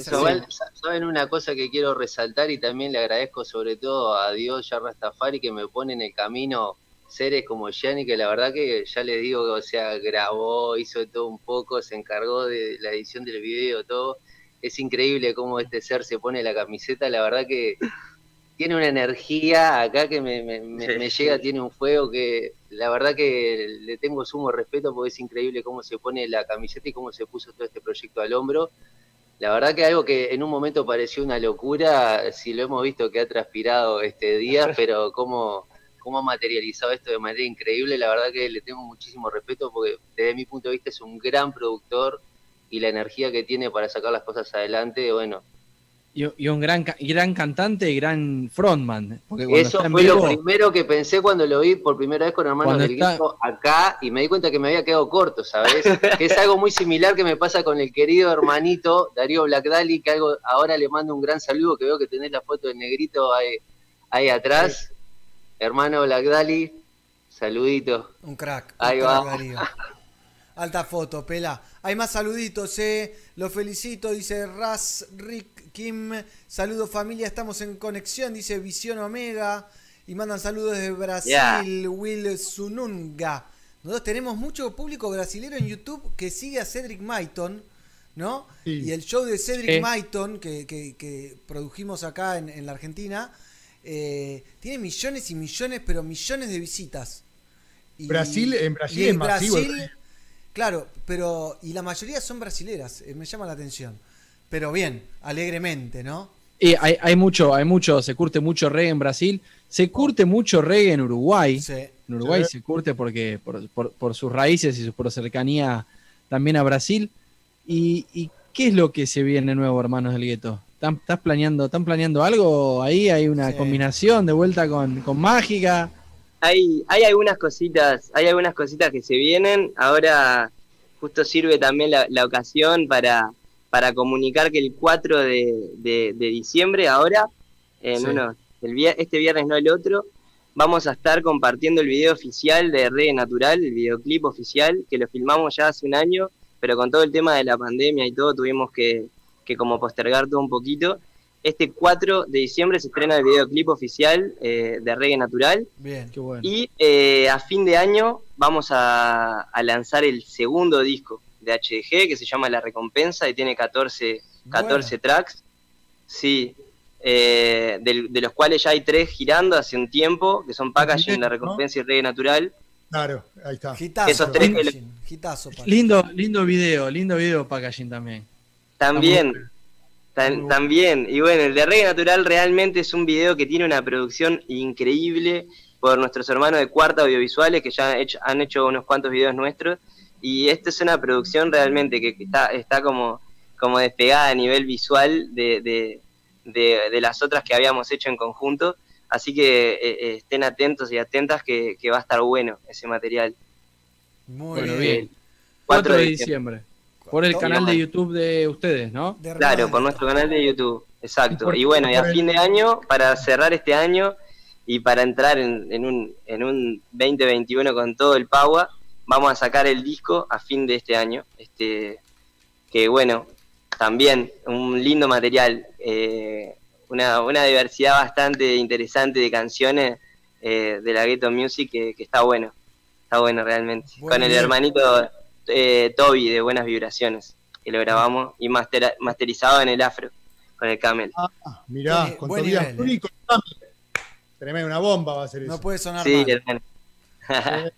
¿saben una cosa que quiero resaltar y también le agradezco sobre todo a Dios ya Rastafari que me pone en el camino seres como Gianni, que la verdad que ya les digo, o sea, grabó, hizo todo un poco, se encargó de la edición del video, todo. Es increíble cómo este ser se pone la camiseta, la verdad que tiene una energía acá que me, me- me- Sí. me llega, tiene un fuego que la verdad que le tengo sumo respeto porque es increíble cómo se pone la camiseta y cómo se puso todo este proyecto al hombro. La verdad que algo que en un momento pareció una locura, si lo hemos visto que ha transpirado este día, <laughs> pero cómo, cómo ha materializado esto de manera increíble, la verdad que le tengo muchísimo respeto porque desde mi punto de vista es un gran productor y la energía que tiene para sacar las cosas adelante, bueno, Y, y un gran, gran cantante y gran frontman. Eso fue vivo, lo primero que pensé cuando lo vi por primera vez con Hermanos Cuando del está- Grito acá y me di cuenta que me había quedado corto, ¿sabes? <laughs> que es algo muy similar que me pasa con el querido hermanito Darío Blackdali, que algo ahora le mando un gran saludo, que veo que tenés la foto del negrito ahí, ahí atrás. Hermano Blackdali, saludito. Un crack. Ahí un va. crack. <laughs> Alta foto, pela. Hay más saluditos, eh. Lo felicito, dice Raz Rick Kim. Saludos familia, estamos en conexión, dice Visión Omega. Y mandan saludos desde Brasil, Yeah. Will Sununga. Nosotros tenemos mucho público brasilero en YouTube que sigue a Cedric Maiton, ¿no? Sí. Y el show de Cedric Sí. Maiton, que, que- que produjimos acá en, en la Argentina, eh, tiene millones y millones, pero millones de visitas. Y- Brasil- en Brasil y es masivo el- Brasil, claro, pero y la mayoría son brasileras, eh, me llama la atención. Pero bien, alegremente, ¿no? y hay, hay mucho, hay mucho, se curte mucho reggae en Brasil, se curte mucho reggae en Uruguay. En Uruguay Sí. se curte porque por, por- por sus raíces y su- por cercanía también a Brasil. ¿Y, y qué es lo que se viene nuevo, hermanos del gueto? ¿Están, estás planeando, ¿Están planeando algo ahí? ¿Hay una Sí. combinación de vuelta con, con mágica? Hay, hay algunas cositas, hay algunas cositas que se vienen. Ahora justo sirve también la, la ocasión para, para comunicar que el 4 de, de- de diciembre, ahora, en Sí. uno, el, este viernes no el otro, vamos a estar compartiendo el video oficial de Reggae Natural, el videoclip oficial, que lo filmamos ya hace un año, pero con todo el tema de la pandemia y todo tuvimos que, que como postergar todo un poquito. Este 4 de diciembre se estrena el videoclip oficial eh, de Reggae Natural. Bien. Qué bueno. Y eh, a fin de año vamos a, a lanzar el segundo disco de HDG que se llama La Recompensa y tiene 14, 14 tracks. Sí, eh, de, los cuales ya hay tres girando hace un tiempo, que son Packaging, La Recompensa y Reggae Natural. Claro, ahí está. Gitazo, Esos tres que gitazo, Packaging. Lindo, lindo video, lindo video packaging también. También, tan- también. Y bueno, el de Reggae Natural realmente es un video que tiene una producción increíble por nuestros hermanos de Cuarta Audiovisuales que ya han hecho, han hecho unos cuantos videos nuestros. Y esta es una producción realmente que, que está, está como, como despegada a nivel visual de, de, de- de las otras que habíamos hecho en conjunto. Así que eh, eh, estén atentos y atentas que, que va a estar bueno ese material. Muy Bueno, bien. 4 4 de diciembre. Por el canal de. YouTube de ustedes, ¿no? Claro, por nuestro canal de YouTube, exacto. por- Y bueno, y a fin de año, para cerrar este año, y para entrar en, en un, en un 2021 con todo el power, vamos a sacar el disco a fin de este año. Este, que bueno, también un lindo material, eh, una, una diversidad bastante interesante de canciones eh, de la Ghetto Music que, que está bueno, está bueno realmente. Bueno, Con el bien. hermanito eh, Toby de Buenas Vibraciones, que lo grabamos y mastera- masterizado en el afro, con el Camel. Ah, mirá, con Tobias nivel, Puri y con Tami. Tremendo, una bomba va a ser eso. No puede sonar Sí, mal. <laughs>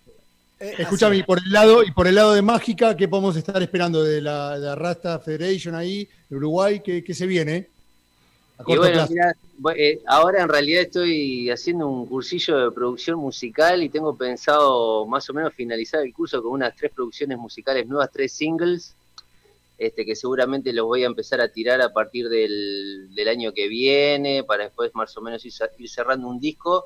Eh, Escúchame, y por el lado, y por el lado de Mágica, ¿qué podemos estar esperando de la, de la Rasta Federation ahí, de Uruguay? ¿Qué, qué se viene? Y bueno, mirá, eh, ahora en realidad estoy haciendo un cursillo de producción musical y tengo pensado más o menos finalizar el curso con unas tres producciones musicales nuevas, tres singles, este, que seguramente los voy a empezar a tirar a partir del, del año que viene, para después más o menos ir, ir cerrando un disco.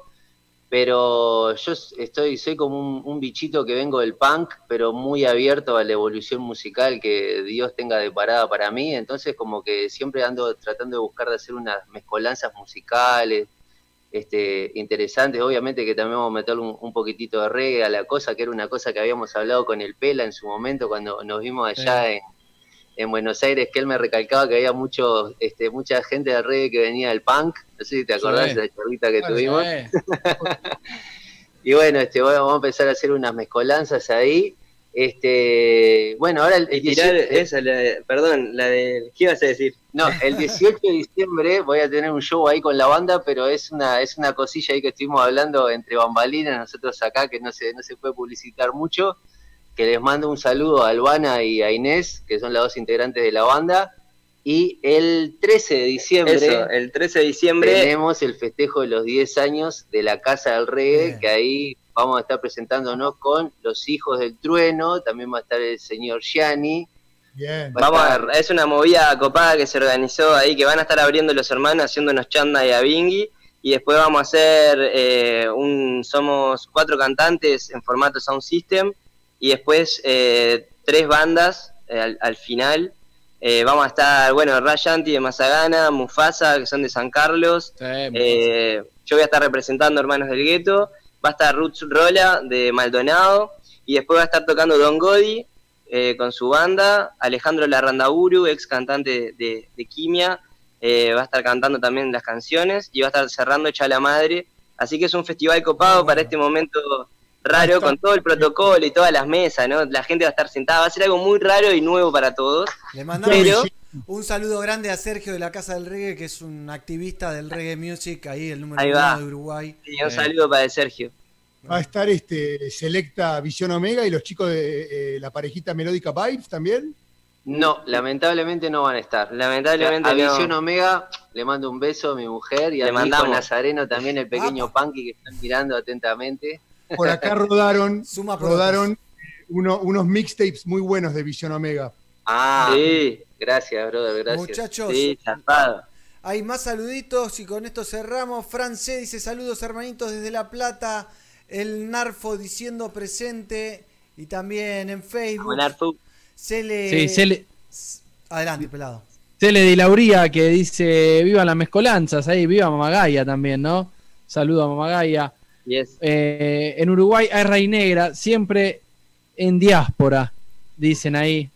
Pero yo estoy, soy como un, un bichito que vengo del punk, pero muy abierto a la evolución musical que Dios tenga deparada para mí. Entonces, como que siempre ando tratando de buscar de hacer unas mezcolanzas musicales este, interesantes. Obviamente que también vamos a meterle un, un poquitito de reggae a la cosa, que era una cosa que habíamos hablado con el Pela en su momento cuando nos vimos allá en, en Buenos Aires, que él me recalcaba que había mucho, este, mucha gente de reggae que venía del punk. No sé si te acordás Sí. de la charlita que Bueno, tuvimos. <laughs> Y bueno, este, bueno, vamos a empezar a hacer unas mezcolanzas ahí. Este, bueno, ahora el, el Y tirar 18 esa, la de- perdón, la de. ¿Qué ibas a decir? no, el 18 de diciembre voy a tener un show ahí con la banda, pero es una, es una cosilla ahí que estuvimos hablando entre bambalinas, nosotros acá, que no se, no se puede publicitar mucho, que les mando un saludo a Albana y a Inés, que son las dos integrantes de la banda. Y el 13 de diciembre Eso, el 13 de diciembre. tenemos el festejo de los 10 años de la Casa del Reggae, Bien. que ahí vamos a estar presentándonos con los hijos del trueno, también va a estar el señor Gianni. Bien. Va Vamos a estar- ver, es una movida copada que se organizó ahí, que van a estar abriendo los hermanos haciéndonos chanda y a Bingy. Y después vamos a hacer eh, un. Somos cuatro cantantes en formato Sound System. Y después eh, tres bandas eh, al, al final. Eh, vamos a estar, bueno, Rayanti de Mazagana, Mufasa, que son de San Carlos. sí, Eh, yo voy a estar representando Hermanos del Gueto. Va a estar Roots Rola de Maldonado. Y después va a estar tocando Don Godi eh, con su banda. Alejandro Larrandaburu, ex cantante de, de Quimia. eh, va a estar cantando también las canciones. Y va a estar cerrando Echa la Madre. Así que es un festival copado para este momento raro, con todo el protocolo y todas las mesas, ¿no? La gente va a estar sentada. Va a ser algo muy raro y nuevo para todos. Le mandamos Pero- un saludo grande a Sergio de la Casa del Reggae, que es un activista del reggae music, ahí el número Ahí uno va. de Uruguay. Y un saludo para el Sergio. Va a estar este Selecta Visión Omega y los chicos de eh, la parejita Melódica Vibes también. No, lamentablemente no van a estar. Lamentablemente a no. Visión Omega le mando un beso a mi mujer y a Le mi hijo. Nazareno también, el pequeño Punky que están mirando atentamente. Por acá rodaron, Suma rodaron uno- unos mixtapes muy buenos de Visión Omega. Ah, Sí. gracias, brother, gracias. Muchachos, Sí, hay más saluditos y con esto cerramos. Fran C dice saludos hermanitos desde La Plata. El Narfo diciendo presente. Y también en Facebook. Buen Arfu. Cele... Sí, Cele, Adelante, pelado. Cele de Lauría que dice: Vivan las mezcolanzas, ahí, viva Mamagaya también, ¿no? Saludo a Mamagaya. Yes. Eh, en Uruguay hay Rey Negra, siempre en diáspora, dicen ahí.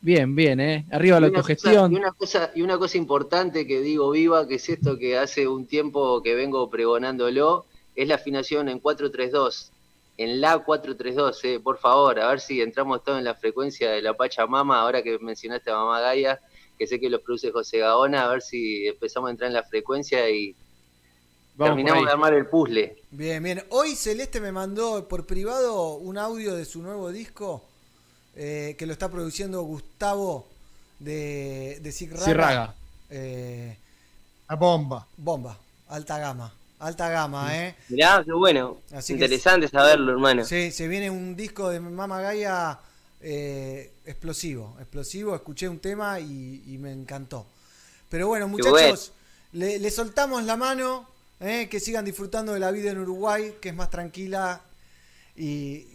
Bien, bien, ¿eh? Arriba la cosa- autogestión. Y una, cosa, y una cosa importante que digo viva, que es esto que hace un tiempo que vengo pregonándolo, es la afinación en 432. En la 432, eh, por favor, a ver si entramos todos en la frecuencia de la Pachamama, ahora que mencionaste a Mamá Gaia, que sé que lo produce José Gaona, a ver si empezamos a entrar en la frecuencia y Vamos terminamos de armar el puzzle. Bien, bien. Hoy Celeste me mandó por privado un audio de su nuevo disco eh, que lo está produciendo Gustavo de, de Sig Cirraga. Eh, La bomba. bomba, alta gama. Alta gama, ¿eh? Mirá, qué bueno. Así que Interesante saberlo, hermano. Sí, se viene un disco de Mama Gaia eh, explosivo. Explosivo, escuché un tema y, y me encantó. Pero bueno, muchachos, le, le soltamos la mano. ¿Eh? Que sigan disfrutando de la vida en Uruguay, que es más tranquila y,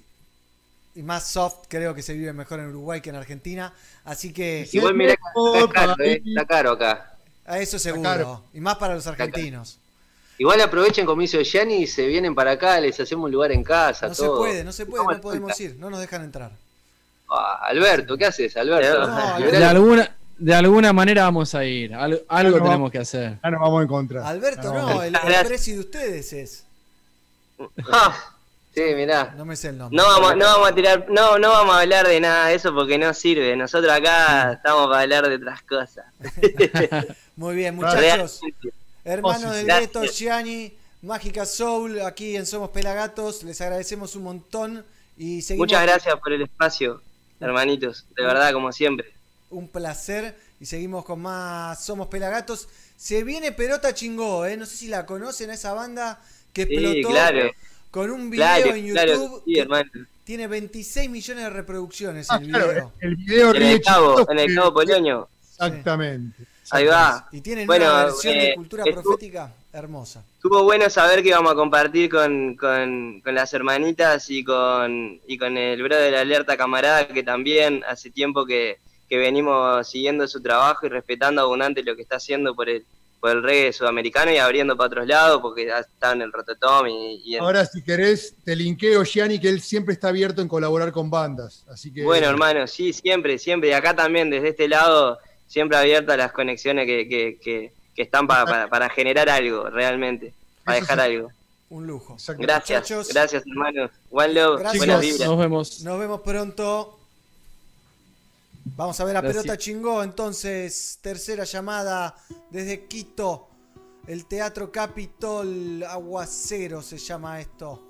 y más soft. Creo que se vive mejor en Uruguay que en Argentina. Así que Igual mira, está caro, eh, está caro acá. a eso seguro. caro. Y más para los argentinos. Igual aprovechen como hizo Gianni y se vienen para acá, les hacemos un lugar en casa. No se puede, no se puede, no podemos ir, no nos dejan entrar. Ah, Alberto, ¿qué haces, Alberto? De <laughs> alguna, de alguna manera vamos a ir. Al- algo tenemos que hacer. Ya nos vamos a encontrar. Alberto, no, el, el presi de ustedes es. Ah, sí, mirá. No me sé el nombre. No vamos, no vamos a tirar, no, no vamos a hablar de nada de eso porque no sirve. Nosotros acá estamos para hablar de otras cosas. <laughs> Muy bien, muchachos. Realmente. Hermanos del. Gueto, Gianni, Mágica Soul, aquí en Somos Pelagatos, les agradecemos un montón y seguimos. Muchas gracias por el espacio, hermanitos. De verdad, como siempre. Un placer y seguimos con más Somos Pelagatos. Se viene Pelota Chingó, ¿eh? no sé si la conocen a esa banda que Sí, explotó claro. con un video Claro, en claro, YouTube. sí, que hermano. Tiene 26 millones de reproducciones Ah, el claro, video. el video En el Cabo, en el Cabo Polonio. Exactamente. Ahí va. Y tienen Bueno, una versión de eh, cultura profética hermosa. Estuvo bueno saber que íbamos a compartir con, con, con las hermanitas y con, y con el brother de Alerta Camarada, que también hace tiempo que, que venimos siguiendo su trabajo y respetando abundante lo que está haciendo por el, por el reggae sudamericano y abriendo para otros lados, porque ya está en el Rototom y, y en- Ahora, si querés, te linkeo, Gianni, que él siempre está abierto en colaborar con bandas. Así que. Bueno, hermano, sí, siempre, siempre. Y acá también, desde este lado, siempre abiertas las conexiones que, que, que, que están pa- para, para generar algo, realmente. Para Eso dejar sí. algo. Un lujo. Gracias, Muchachos, gracias, hermanos. One love, Gracias. buenas vibras. Nos vemos. Nos vemos pronto. Vamos a ver a Gracias. Pelota Chingó, entonces, tercera llamada desde Quito. El Teatro Capitol Aguacero se llama esto.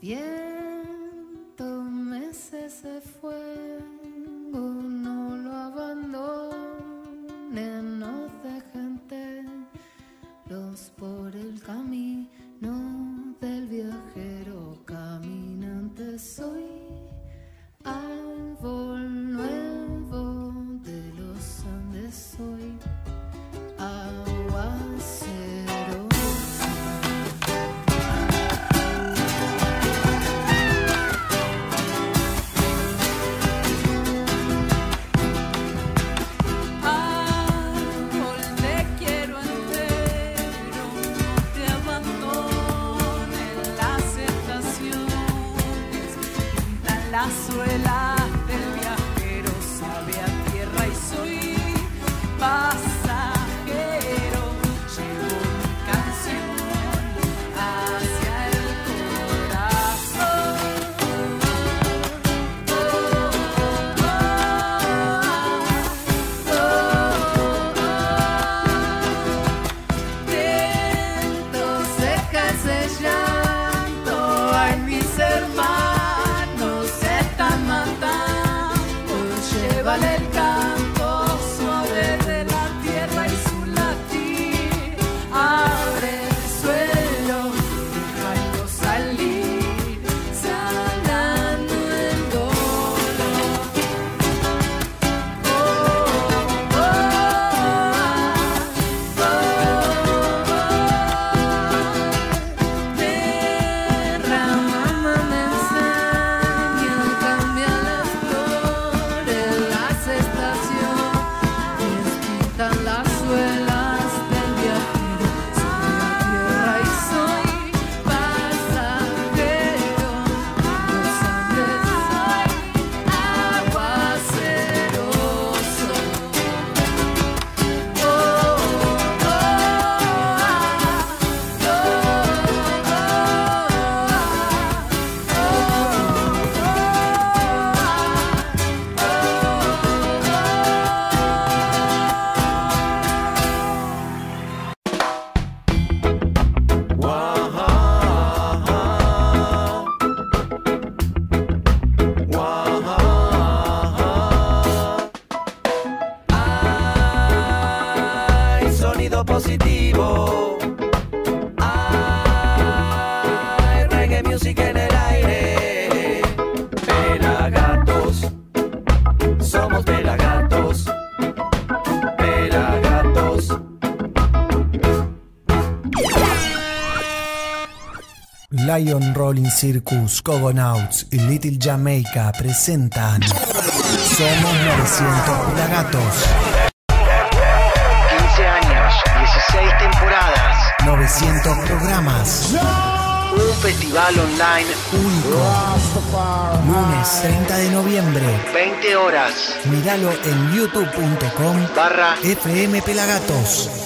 Viento, meses de fuego, no lo abandonen, no dejen los por el camino del viajero caminante. Soy árbol nuevo de los Andes, soy Lion Rolling Circus, Cogonauts y Little Jamaica presentan Somos 900 pelagatos. 15 años, 16 temporadas, 900 programas. un festival online, Único. Lunes 30 de noviembre. 20 horas, Míralo en youtube.com barra FM Pelagatos.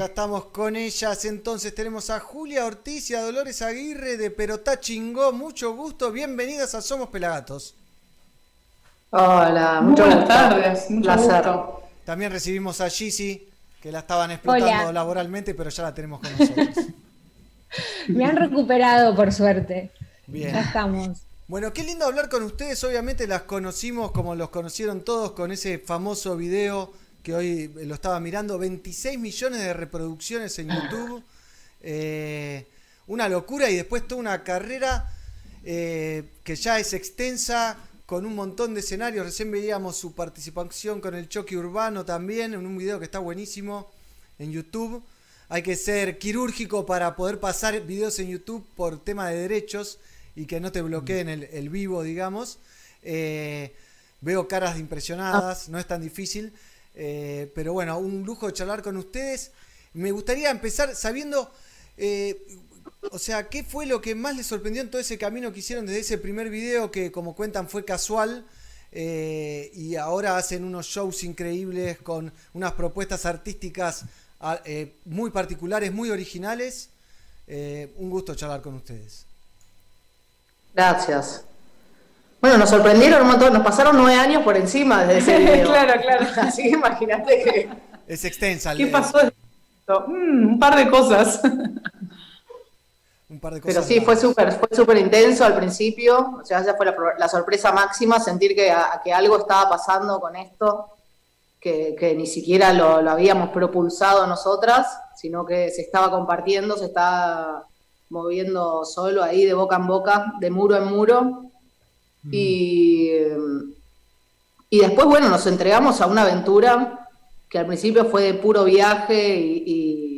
Ya estamos con ellas, entonces tenemos a Julia Ortiz y a Dolores Aguirre de Perotá Chingó. Mucho gusto, bienvenidas a Somos Pelagatos. Hola, muchas buenas tardes, mucho gusto. También recibimos a Gizzy, que la estaban explotando Hola. laboralmente, pero ya la tenemos con nosotros. <laughs> Me han recuperado, por suerte. Bien. Ya estamos. Bueno, qué lindo hablar con ustedes. Obviamente las conocimos como los conocieron todos con ese famoso video que hoy lo estaba mirando. 26 millones de reproducciones en YouTube. Eh, una locura y después toda una carrera eh, que ya es extensa con un montón de escenarios. Recién veíamos su participación con el choque urbano también en un video que está buenísimo en YouTube. Hay que ser quirúrgico para poder pasar videos en YouTube por tema de derechos y que no te bloqueen el, el vivo, digamos. Eh, veo caras impresionadas, no es tan difícil. Eh, pero bueno, un lujo charlar con ustedes. Me gustaría empezar sabiendo, eh, o sea, ¿qué fue lo que más les sorprendió en todo ese camino que hicieron desde ese primer video que, como cuentan, fue casual? eh, y ahora hacen unos shows increíbles con unas propuestas artísticas ah, muy particulares, muy originales. Un gusto charlar con ustedes. Gracias. Bueno, nos sorprendieron un montón, nos pasaron nueve años por encima desde ese <laughs> video. Claro, claro. <laughs> Así que imagínate que. Es extensa. ¿Qué pasó? Mm, un par de cosas. Un par de Pero cosas. sí, fue súper fue súper intenso al principio. O sea, esa fue la, pro- la sorpresa máxima, sentir que, a- que algo estaba pasando con esto, que, que ni siquiera lo, lo habíamos propulsado nosotras, sino que se estaba compartiendo, se estaba moviendo solo ahí de boca en boca, de muro en muro. Y, y después, bueno, nos entregamos a una aventura que al principio fue de puro viaje y,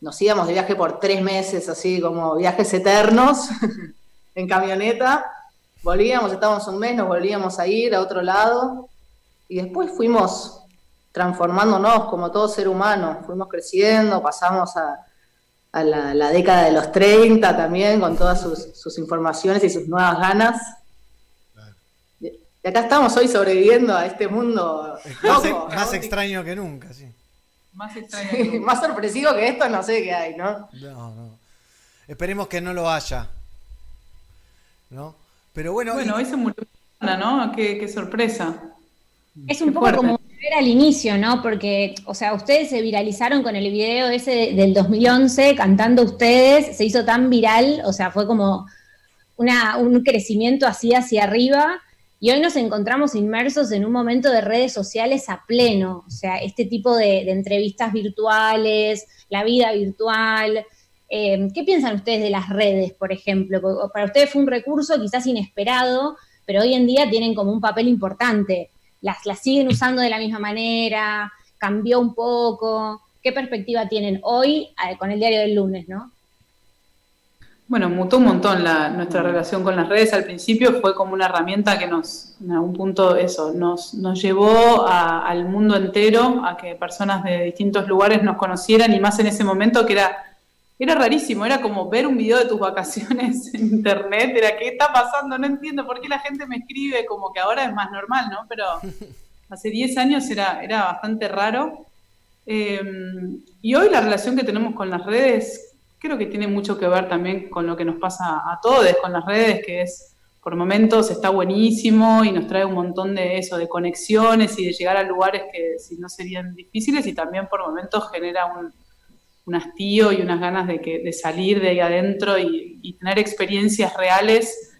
nos íbamos de viaje por tres meses, así como viajes eternos, <laughs> en camioneta. Volvíamos, estábamos un mes, nos volvíamos a ir a otro lado y después fuimos transformándonos como todo ser humano, fuimos creciendo, pasamos a, la, década de los 30 también, con todas sus informaciones y sus nuevas ganas. Y acá estamos hoy sobreviviendo a este mundo Más, loco, más caótico. extraño que nunca, sí. Más extraño. más sorpresivo que esto, no sé qué hay, ¿no? No, no. Esperemos que no lo haya. ¿No? Pero bueno. Bueno, y- hoy se murió una, ¿no? Qué, qué sorpresa. Es un Qué poco fuerte. como volver al inicio, ¿no? Porque, o sea, ustedes se viralizaron con el video ese de- del 2011, cantando ustedes, se hizo tan viral, o sea, fue como una, un crecimiento así hacia arriba. Y hoy nos encontramos inmersos en un momento de redes sociales a pleno, o sea, este tipo de, entrevistas virtuales, la vida virtual. Eh, ¿Qué piensan ustedes de las redes, por ejemplo? Para ustedes fue un recurso quizás inesperado, pero hoy en día tienen como un papel importante. Las, las siguen usando de la misma manera, cambió un poco. ¿Qué perspectiva tienen hoy eh, con el diario del lunes, no? Bueno, mutó un montón la, nuestra relación con las redes. Al principio fue como una herramienta que nos, en algún punto, eso, nos, nos llevó a- al mundo entero, a que personas de distintos lugares nos conocieran y más en ese momento que era, era rarísimo, era como ver un video de tus vacaciones <laughs> en internet, era ¿qué está pasando? No entiendo por qué la gente me escribe, como que ahora es más normal, ¿no? Pero <laughs> hace 10 años era, era bastante raro. Eh, y hoy la relación que tenemos con las redes creo que tiene mucho que ver también con lo que nos pasa a todos con las redes, que es por momentos está buenísimo y nos trae un montón de eso, de conexiones y de llegar a lugares que si no serían difíciles y también por momentos genera un, hastío y unas ganas de, que, de salir de ahí adentro y, y tener experiencias reales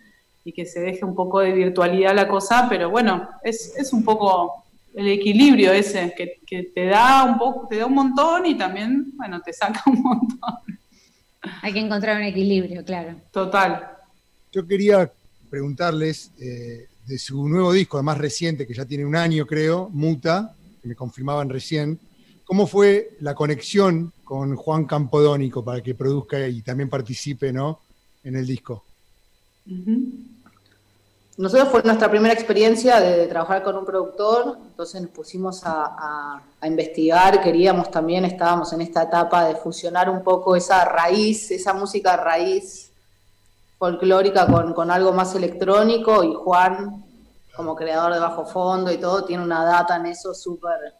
y que se deje un poco de virtualidad la cosa, pero bueno, es, es un poco el equilibrio ese, que, que te da un poco, te da un montón y también, bueno, te saca un montón. Hay que encontrar un equilibrio, claro. Total. Yo quería preguntarles eh, de su nuevo disco, además reciente, que ya tiene un año creo, Muta, que me confirmaban recién, ¿cómo fue la conexión con Juan Campodónico para que produzca y también participe ¿no? en el disco? Nosotros fue nuestra primera experiencia de, trabajar con un productor, entonces nos pusimos a, investigar, queríamos también, estábamos en esta etapa de fusionar un poco esa raíz, esa música raíz folclórica con, algo más electrónico y Juan, como creador de Bajo Fondo y todo, tiene una data en eso súper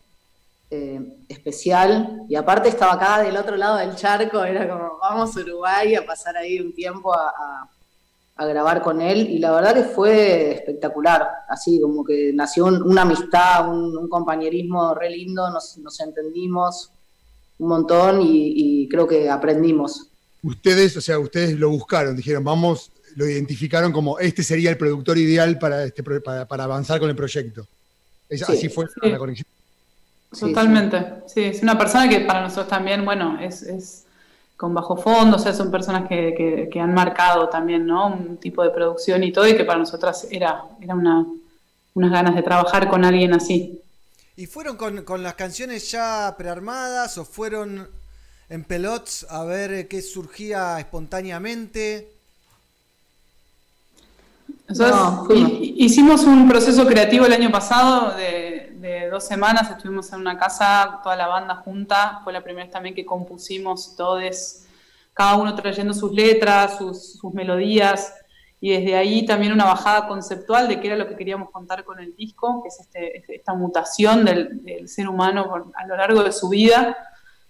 eh, especial y aparte estaba acá del otro lado del charco, era como vamos a Uruguay a pasar ahí un tiempo a a grabar con él y la verdad que fue espectacular, así como que nació un- una amistad, un, un compañerismo re lindo, nos, nos entendimos un montón y, y creo que aprendimos. Ustedes, o sea, ustedes lo buscaron, dijeron, vamos, lo identificaron como este sería el productor ideal para, este, para, para avanzar con el proyecto. Es- Sí, así fue sí. la conexión. Totalmente, sí. es una persona que para nosotros también, bueno, es, es con bajo fondo, o sea, son personas que, que- han marcado también, ¿no? Un tipo de producción y todo, y que para nosotras era, era una, unas ganas de trabajar con alguien así. ¿Y fueron con, con las canciones ya prearmadas o fueron en pelots a ver qué surgía espontáneamente? Nosotros hi- hicimos un proceso creativo el año pasado de, de dos semanas estuvimos en una casa, toda la banda junta. Fue la primera vez también que compusimos todos, cada uno trayendo sus letras, sus, sus melodías. Y desde ahí también una bajada conceptual de qué era lo que queríamos contar con el disco, que es este- esta mutación del, del ser humano por- a lo largo de su vida,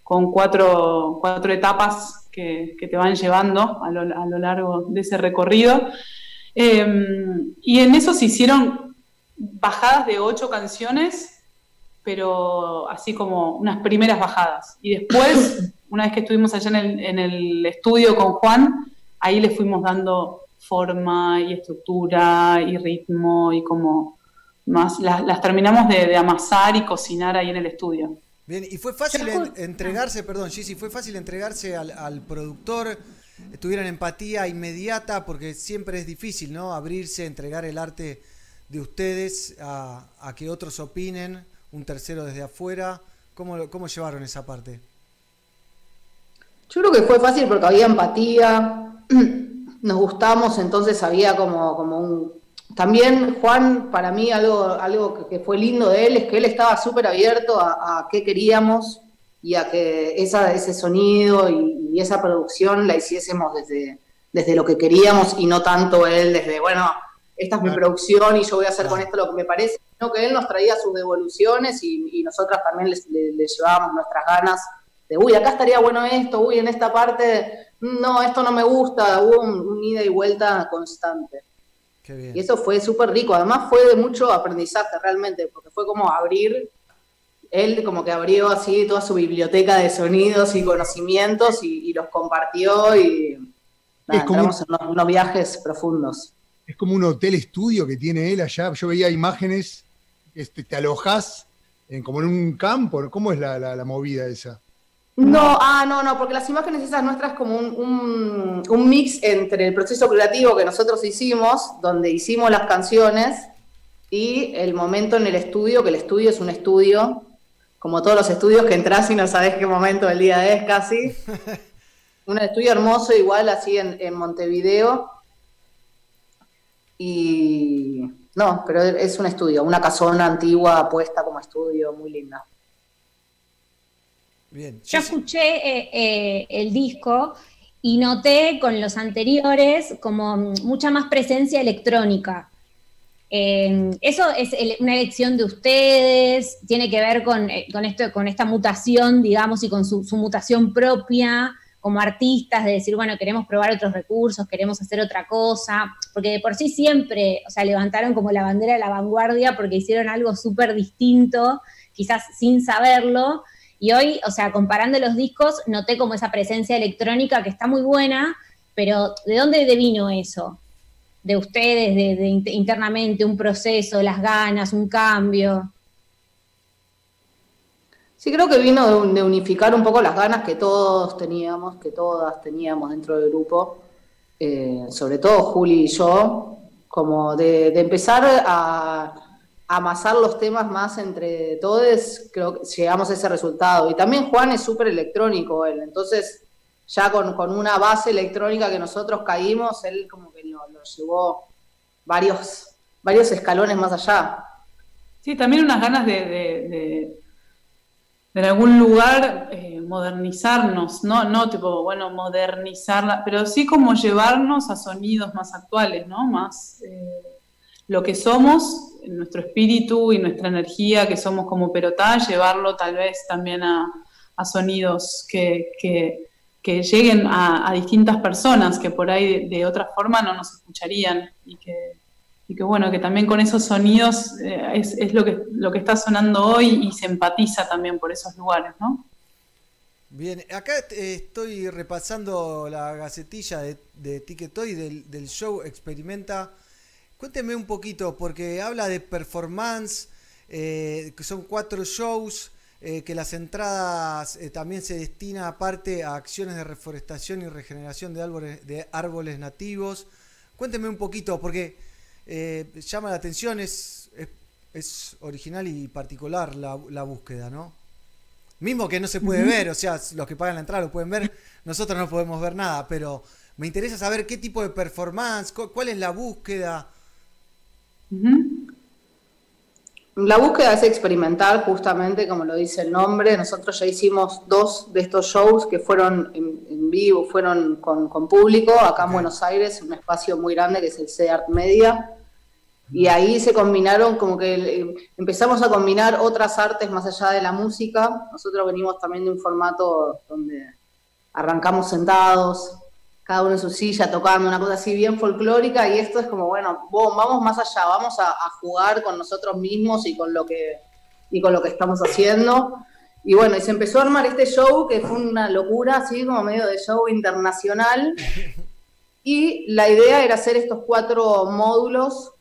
con cuatro, cuatro etapas que, que te van llevando a lo, a lo largo de ese recorrido. Eh, y en eso se hicieron bajadas de ocho canciones, pero así como unas primeras bajadas. Y después, <coughs> una vez que estuvimos allá en el, en el estudio con Juan, ahí le fuimos dando forma y estructura y ritmo y como más, las, las terminamos de, de amasar y cocinar ahí en el estudio. Bien, y fue fácil en- entregarse, perdón, Gigi, fue fácil entregarse al, al productor, tuvieran empatía inmediata, porque siempre es difícil, ¿no? Abrirse, entregar el arte de ustedes a, que otros opinen, un tercero desde afuera. ¿Cómo, cómo llevaron esa parte? Yo creo que fue fácil porque había empatía, <clears throat> nos gustamos, entonces había como, como un... También Juan, para mí algo, algo que, que fue lindo de él es que él estaba súper abierto a, a qué queríamos y a que esa, ese sonido y, y esa producción la hiciésemos desde, desde lo que queríamos y no tanto él desde, bueno, esta es mi producción y yo voy a hacer con esto lo que me parece, sino que él nos traía sus devoluciones y, y nosotras también le, le llevábamos nuestras ganas de, uy, acá estaría bueno esto, uy, en esta parte, no, esto no me gusta, hubo un, un ida y vuelta constante. Qué bien. Y eso fue súper rico, además fue de mucho aprendizaje realmente, porque fue como abrir, él como que abrió así toda su biblioteca de sonidos y conocimientos y, y los compartió y nada, Es como- entramos en unos, unos viajes profundos. Es como un hotel estudio que tiene él allá. Yo veía imágenes, este, te alojas en, como en un campo. ¿Cómo es la, la- la movida esa? No, ah, no, no, porque las imágenes esas nuestras como un, un- un mix entre el proceso creativo que nosotros hicimos, donde hicimos las canciones, y el momento en el estudio, que el estudio es un estudio, como todos los estudios que entras y no sabes qué momento del día es casi. <laughs> un estudio hermoso, igual así en, en Montevideo. Y no, pero es un estudio, una casona antigua puesta como estudio, muy linda. Bien. Yo escuché eh, eh, el disco y noté con los anteriores como mucha más presencia electrónica. Eh, eso es una elección de ustedes, tiene que ver con, eh, esto, con esta mutación, digamos, y con su, su mutación propia como artistas, de decir, bueno, queremos probar otros recursos, queremos hacer otra cosa, porque de por sí siempre, o sea, levantaron como la bandera de la vanguardia porque hicieron algo súper distinto, quizás sin saberlo, y hoy, o sea, comparando los discos, noté como esa presencia electrónica que está muy buena, pero ¿de dónde devino eso? De ustedes, de, de int- internamente, un proceso, las ganas, un cambio. Sí, creo que vino de, un- de unificar un poco las ganas que todos teníamos, que todas teníamos dentro del grupo, eh, sobre todo Juli y yo, como de, empezar a, amasar los temas más entre todos, creo que llegamos a ese resultado. Y también Juan es súper electrónico, él, entonces ya con, con una base electrónica que nosotros caímos, él como lo, llevó varios, varios escalones más allá. Sí, también unas ganas de, de- en algún lugar eh, modernizarnos, ¿no? No tipo, bueno, modernizarla, pero sí como llevarnos a sonidos más actuales, ¿no? Más eh, lo que somos, nuestro espíritu y nuestra energía que somos como Perotá, llevarlo tal vez también a, a sonidos que- que lleguen a, distintas personas que por ahí de, de otra forma no nos escucharían y que, bueno, que también con esos sonidos eh, es, lo, que, lo que está sonando hoy y se empatiza también por esos lugares, ¿no? Bien, acá estoy repasando la gacetilla de, de Ticketoy del, del show Experimenta. Cuénteme un poquito, porque habla de performance, eh, que son cuatro shows, eh, que las entradas eh, también se destina aparte a acciones de reforestación y regeneración de árboles, de árboles nativos. Cuénteme un poquito, porque eh, llama la atención, es, es, es original y particular la, la búsqueda, ¿no? Mismo que no se puede ver, o sea, los que pagan la entrada lo pueden ver, nosotros no podemos ver nada, pero me interesa saber qué tipo de performance, cu- cuál es la búsqueda. La búsqueda es experimental, justamente como lo dice el nombre. Nosotros ya hicimos dos de estos shows que fueron en, en vivo, fueron con, con público, acá en Buenos Aires, un espacio muy grande que es el CEART Media. Y ahí se combinaron, como que eh, empezamos a combinar otras artes más allá de la música. Nosotros venimos también de un formato donde arrancamos sentados, cada uno en su silla, tocando una cosa así bien folclórica, y esto es como, bueno, vamos más allá, vamos a, a jugar con nosotros mismos y con lo que, y con lo que estamos haciendo. Y bueno, y se empezó a armar este show que fue una locura, así como medio de show internacional. Y la idea era hacer estos cuatro módulos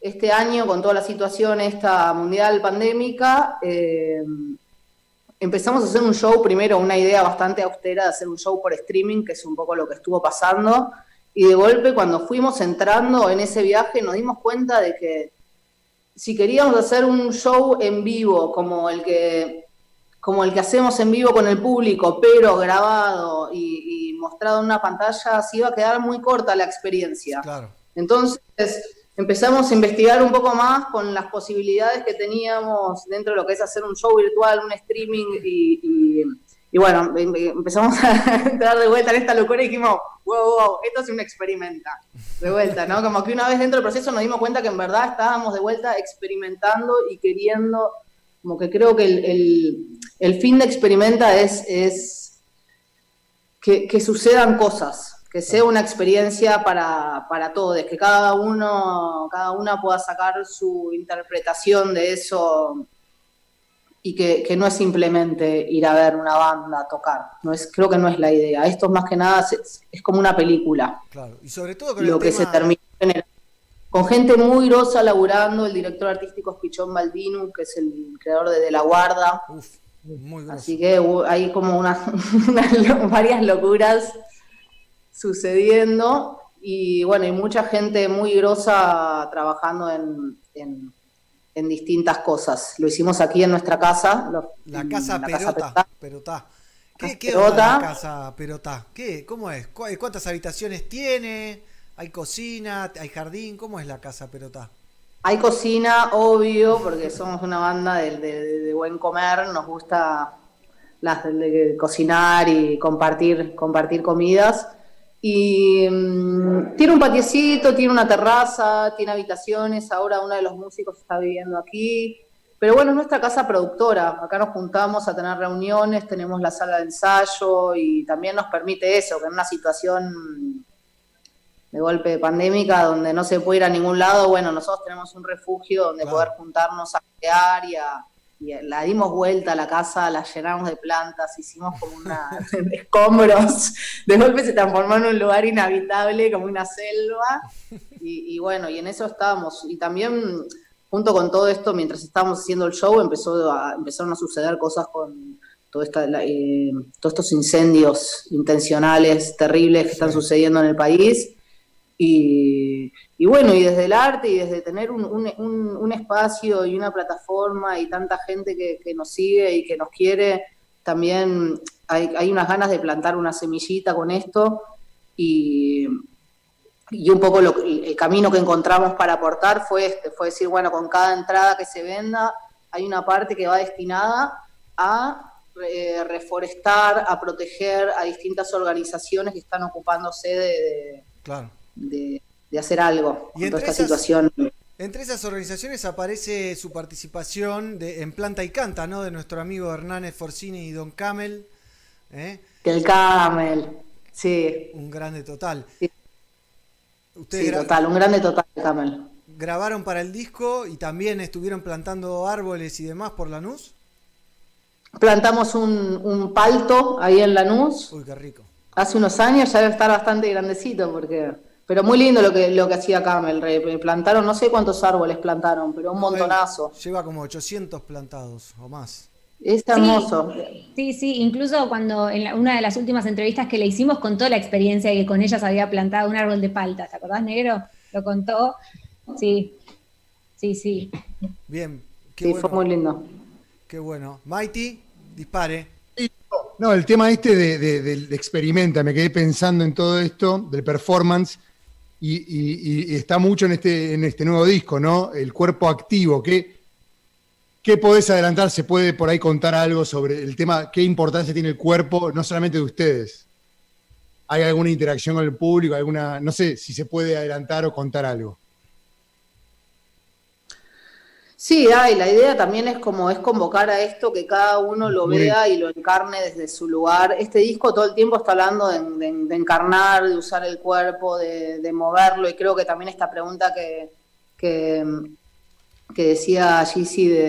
este año con toda la situación esta mundial pandémica. eh, empezamos a hacer un show, primero una idea bastante austera de hacer un show por streaming, que es un poco lo que estuvo pasando. Y de golpe, cuando fuimos entrando en ese viaje, nos dimos cuenta de que si queríamos hacer un show en vivo como el que, como el que hacemos en vivo con el público, pero grabado y, y mostrado en una pantalla, se iba a quedar muy corta la experiencia. Claro. Entonces empezamos a investigar un poco más con las posibilidades que teníamos dentro de lo que es hacer un show virtual, un streaming y, bueno, em- em- empezamos a <laughs> entrar de vuelta en esta locura y dijimos, wow, wow, esto es un experimenta, de vuelta, ¿no? Como que una vez dentro del proceso nos dimos cuenta que en verdad estábamos de vuelta experimentando y queriendo, como que creo que el, el- el fin de experimenta es, es que, que sucedan cosas, que sea una experiencia para, para todos, que cada uno, cada una pueda sacar su interpretación de eso y que, que no es simplemente ir a ver una banda a tocar. No es, creo que no es la idea. Esto más que nada es, es como una película. Claro. Y sobre todo con Lo el que tema... se termina generando. Con gente muy grosa laburando, el director artístico es Pichón Baldino, que es el creador de De la Guarda. Muy grosso. Así que hubo- hay como una, <laughs> unas varias locuras sucediendo y bueno, y mucha gente muy grosa trabajando en, en- en distintas cosas. Lo hicimos aquí en nuestra casa. lo- La casa la Perota. Perotá. ¿Qué, qué Perota. onda la casa Perotá? ¿Qué? ¿Cómo es? ¿Cu- ¿Cuántas habitaciones tiene? ¿Hay cocina? ¿Hay jardín? ¿Cómo es la casa Perotá? Hay cocina, obvio, porque somos una banda de, de- de buen comer, nos gusta las de cocinar y compartir, compartir comidas. Y mm, tiene un patiecito, tiene una terraza, tiene habitaciones, ahora uno de los músicos está viviendo aquí. Pero bueno, es nuestra casa productora, acá nos juntamos a tener reuniones, tenemos la sala de ensayo y también nos permite eso, que en una situación de golpe pandémica donde no se puede ir a ningún lado, bueno, nosotros tenemos un refugio donde poder juntarnos a crear y a, y la dimos vuelta a la casa, la llenamos de plantas, hicimos como una <laughs> de escombros, de golpe se transformó en un lugar inhabitable, como una selva, y, y bueno, y en eso estábamos, y también junto con todo esto, mientras estábamos haciendo el show, empezó a, empezaron a suceder cosas con todo esta, la- eh, todos estos incendios intencionales, terribles que están sucediendo en el país. Y, y bueno, y desde el arte y desde tener un, un- un- un espacio y una plataforma y tanta gente que, que nos sigue y que nos quiere, también hay, hay unas ganas de plantar una semillita con esto y, y un poco lo- el camino que encontramos para aportar fue este, fue decir, bueno, con cada entrada que se venda hay una parte que va destinada a eh, reforestar, a proteger a distintas organizaciones que están ocupándose de, de- Claro. de- de hacer algo Y con toda esta esas- situación. Entre esas organizaciones aparece su participación de, en Planta y Canta, ¿no? De nuestro amigo Hernández Forcini y Don Camel. ¿eh? Que el Camel, sí. Un grande total. Sí, Ustedes gra- total, un grande total el Camel. grabaron para el disco y también estuvieron plantando árboles y demás por Lanús. Plantamos un, un palto ahí en Lanús Uy, qué rico. hace unos años, ya debe estar bastante grandecito, porque pero muy lindo lo que, lo que hacía Camel. re- Plantaron, no sé cuántos árboles plantaron, pero un montonazo. Lleva como 800 plantados o más. Es hermoso. Sí, sí, incluso cuando en la- una de las últimas entrevistas que le hicimos contó la experiencia de que con ellas había plantado un árbol de palta, ¿te acordás, negro? Lo contó. Sí, sí, sí. Bien. Qué Sí, bueno. fue muy lindo. Qué bueno. Mighty, dispare. No, el tema este de, de- del experimenta, me quedé pensando en todo esto, del performance, y, y- y- está mucho en este, en este nuevo disco, ¿no? El cuerpo activo, que ¿Qué podés adelantar? ¿Se puede por ahí contar algo sobre el tema? ¿Qué importancia tiene el cuerpo, no solamente de ustedes? ¿Hay alguna interacción con el público? alguna No sé si se puede adelantar o contar algo. Sí, hay, la idea también es como es convocar a esto, que cada uno lo Muy vea y lo encarne desde su lugar. Este disco todo el tiempo está hablando de, de- de encarnar, de usar el cuerpo, de, de moverlo, y creo que también esta pregunta que, que, que decía Gizzy de,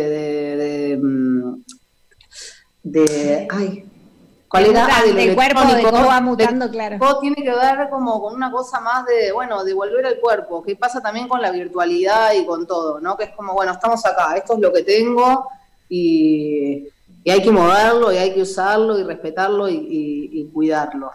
de, mm, de- ay, ¿cuál era? Ah, de lo del cuerpo, de cómo va mutando, claro. todo tiene que ver como con una cosa más de, bueno, de volver al cuerpo, que pasa también con la virtualidad y con todo, ¿no? Que es como, bueno, estamos acá, esto es lo que tengo y, y hay que moverlo y hay que usarlo y respetarlo y, y- y cuidarlo.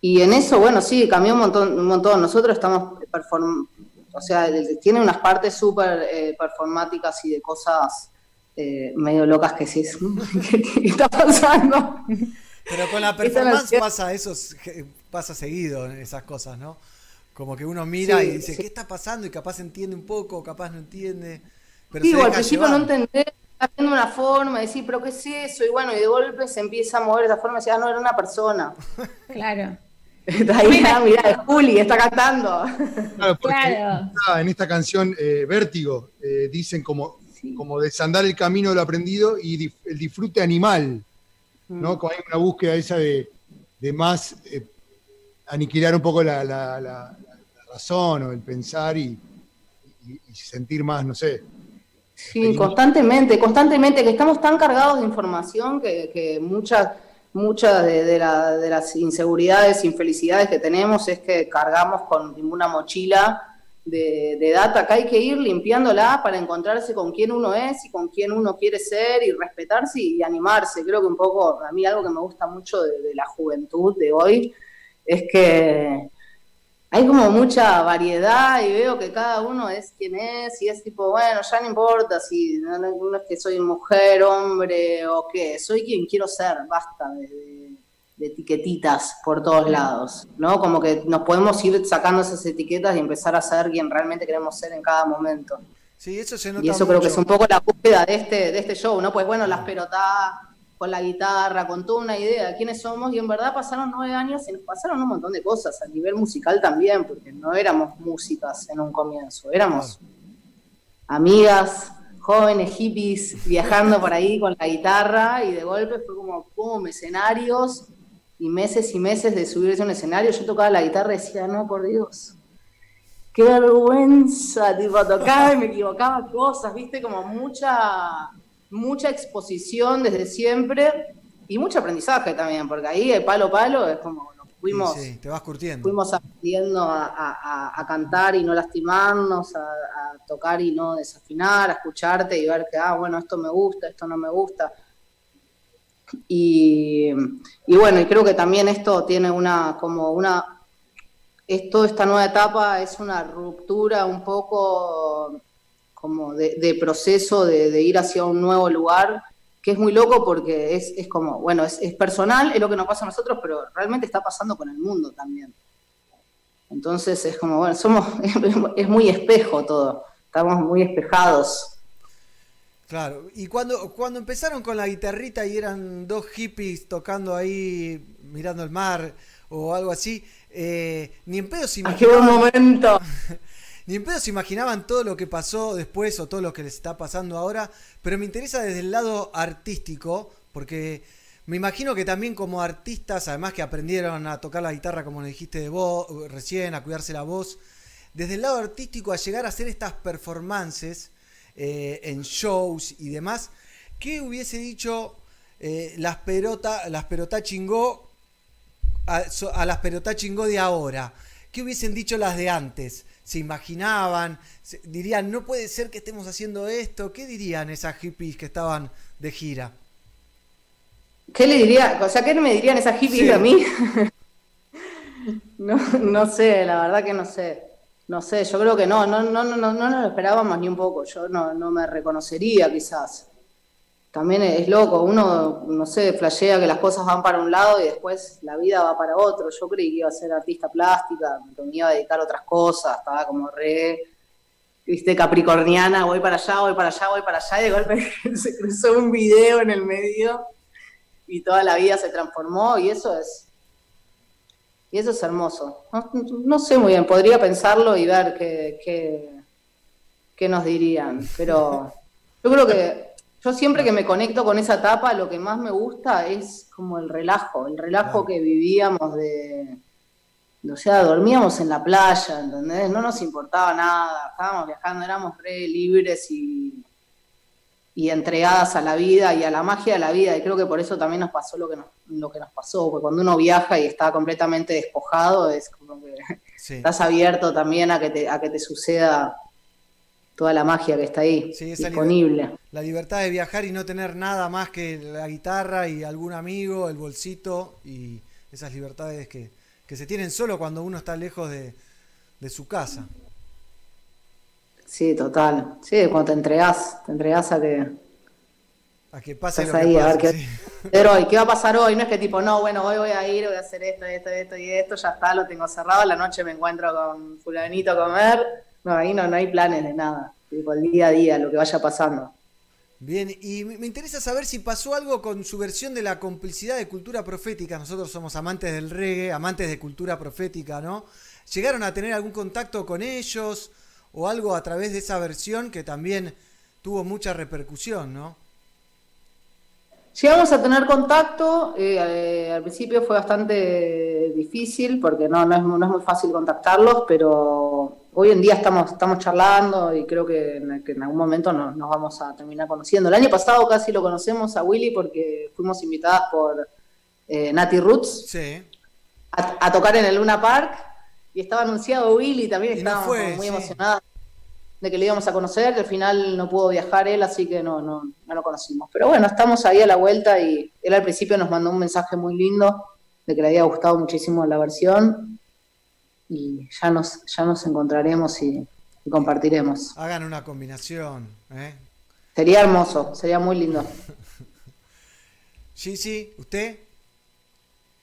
Y en eso, bueno, sí, cambió un montón, un montón. Nosotros estamos, perform o sea, el- tiene unas partes súper eh, performáticas y de cosas eh, medio locas que sí, <laughs> ¿qué, qué está pasando? <laughs> Pero con la performance pasa eso, es- que pasa seguido en esas cosas, ¿no? Como que uno mira Sí, y dice, sí. ¿qué está pasando? Y capaz entiende un poco, capaz no entiende. Pero Sí, al principio no entendés, está viendo una forma, decir, pero ¿qué es eso? Y bueno, y de golpe se empieza a mover de esa forma y decís, ah, no, era una persona. <laughs> Claro. <laughs> Está ahí, ah, mirá, es Juli, está cantando. Claro, porque Claro. esta- en esta canción eh, Vértigo eh, dicen como, como desandar el camino de lo aprendido y dif- el disfrute animal, ¿no? Como hay una búsqueda esa de, de más eh, aniquilar un poco la, la- la- la razón o el pensar y, y- y sentir más, no sé. Sí, constantemente, constantemente, que estamos tan cargados de información que, que muchas muchas de, de la- de las inseguridades, infelicidades que tenemos es que cargamos con una mochila de, data que hay que ir limpiándola para encontrarse con quién uno es y con quién uno quiere ser y respetarse y, animarse. Creo que un poco, a mí algo que me gusta mucho de, la juventud de hoy es que hay como mucha variedad y veo que cada uno es quien es y es tipo, bueno, ya no importa si no, es que soy mujer, hombre o qué, soy quien quiero ser, basta de- de etiquetitas por todos lados, ¿no? Como que nos podemos ir sacando esas etiquetas y empezar a ser quien realmente queremos ser en cada momento. Sí, eso se nota Y eso creo que es un poco la búsqueda de este, de este show, ¿no? Pues bueno, las pelotadas con la guitarra, con toda una idea de quiénes somos, y en verdad pasaron nueve años y nos pasaron un montón de cosas, a nivel musical también, porque no éramos músicas en un comienzo, éramos amigas, jóvenes hippies, viajando por ahí con la guitarra, y de golpe fue como, pum, escenarios, y meses y meses de subirse a un escenario, yo tocaba la guitarra y decía, no, por Dios, qué vergüenza, tipo, tocaba y me equivocaba cosas, viste, como mucha, mucha exposición desde siempre y mucho aprendizaje también, porque ahí el palo palo es como nos fuimos, Sí, sí, te vas curtiendo. fuimos aprendiendo a, a- cantar y no lastimarnos, a, a tocar y no desafinar, a escucharte y ver que, ah, bueno, esto me gusta, esto no me gusta. Y, bueno, y creo que también esto tiene una, como una, esto, esta nueva etapa es una ruptura un poco como de, proceso de, de ir hacia un nuevo lugar, que es muy loco porque es, es como, bueno, es, es personal, es lo que nos pasa a nosotros, pero realmente está pasando con el mundo también. Entonces es como, bueno, somos, <laughs> es muy espejo todo, estamos muy espejados. Claro, y cuando, cuando empezaron con la guitarrita y eran dos hippies tocando ahí, mirando el mar o algo así, eh, ni en pedo se ¡Ah, qué buen imaginaban. momento! <laughs> Ni en pedo se imaginaban todo lo que pasó después o todo lo que les está pasando ahora, pero me interesa desde el lado artístico, porque me imagino que también como artistas, además que aprendieron a tocar la guitarra como le dijiste de vos recién, a cuidarse la voz, desde el lado artístico a llegar a hacer estas performances eh, en shows y demás, ¿qué hubiese dicho eh, las perota, las perotá chingó a, las perotá chingó de ahora? ¿Qué hubiesen dicho las de antes? ¿Se imaginaban? Se- ¿Dirían, no puede ser que estemos haciendo esto? ¿Qué dirían esas hippies que estaban de gira? ¿Qué le diría? O sea, ¿qué me dirían esas hippies Sí. a mí? <laughs> no, no sé, la verdad que no sé. No sé, yo creo que no, no, no, no, no, no nos lo esperábamos ni un poco. Yo no, no me reconocería quizás. También es loco, uno, no sé, flashea que las cosas van para un lado y después la vida va para otro. Yo creí que iba a ser artista plástica, me iba a dedicar a otras cosas, estaba como re viste, capricorniana, voy para allá, voy para allá, voy para allá, y de golpe <laughs> se cruzó un video en el medio y toda la vida se transformó y eso es, y eso es hermoso. No, no sé muy bien, podría pensarlo y ver qué, qué, qué nos dirían, pero yo creo que yo siempre que me conecto con esa etapa, lo que más me gusta es como el relajo, el relajo que vivíamos de, o sea, dormíamos en la playa, ¿entendés? No nos importaba nada, estábamos viajando, éramos re libres y, y entregadas a la vida y a la magia de la vida, y creo que por eso también nos pasó lo que nos, lo que nos pasó, porque cuando uno viaja y está completamente despojado, es como que <laughs> Sí. estás abierto también a que te, a que te suceda toda la magia que está ahí, Sí, disponible. La libertad de viajar y no tener nada más que la guitarra y algún amigo, el bolsito y esas libertades que, que se tienen solo cuando uno está lejos de, de su casa. Sí, total. Sí, cuando te entregás, te entregás a que A que pase lo que ahí, a ver qué hacer hoy, qué va a pasar hoy. No es que tipo, no, bueno, hoy voy a ir, voy a hacer esto, esto, esto y esto, ya está, lo tengo cerrado, a la noche me encuentro con fulanito a comer. No, ahí no, no hay planes de nada. Tipo, el día a día, lo que vaya pasando. Bien, y me me interesa saber si pasó algo con su versión de la complicidad de cultura profética. Nosotros somos amantes del reggae, amantes de cultura profética, ¿no? ¿Llegaron a tener algún contacto con ellos o algo a través de esa versión que también tuvo mucha repercusión, ¿no? Llegamos a tener contacto, eh, eh, al principio fue bastante difícil porque no, no, es, mu- no es muy fácil contactarlos, pero hoy en día estamos, estamos charlando y creo que en, que en algún momento nos, nos vamos a terminar conociendo. El año pasado casi lo conocemos a Willy porque fuimos invitadas por eh, Nati Roots Sí. a, a tocar en el Luna Park y estaba anunciado Willy, también Y no estábamos fue, muy sí. emocionadas de que le íbamos a conocer, que al final no pudo viajar él, así que no, no, no lo conocimos. Pero bueno, estamos ahí a la vuelta y él al principio nos mandó un mensaje muy lindo de que le había gustado muchísimo la versión y ya nos, ya nos encontraremos y, y compartiremos. Hagan una combinación, ¿eh? Sería hermoso, sería muy lindo. <laughs> Sí, sí, ¿usted?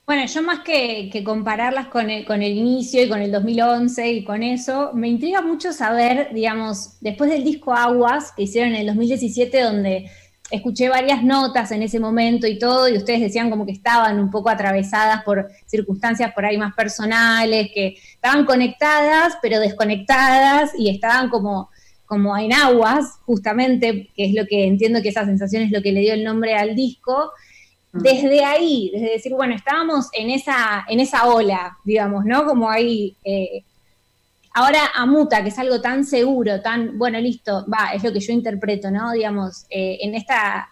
Bueno, yo más que, que compararlas con el, con el inicio y con el 2011 y con eso, me intriga mucho saber, digamos, después del disco Aguas que hicieron en el 2017, donde escuché varias notas en ese momento y todo, y ustedes decían como que estaban un poco atravesadas por circunstancias por ahí más personales, que estaban conectadas pero desconectadas y estaban como, como en aguas, justamente, que es lo que entiendo que esa sensación es lo que le dio el nombre al disco desde ahí, desde decir, bueno, estábamos en esa, en esa ola, digamos, ¿no? Como ahí, eh, ahora a muta, que es algo tan seguro, tan, bueno, listo, va, es lo que yo interpreto, ¿no? Digamos, eh, en esta,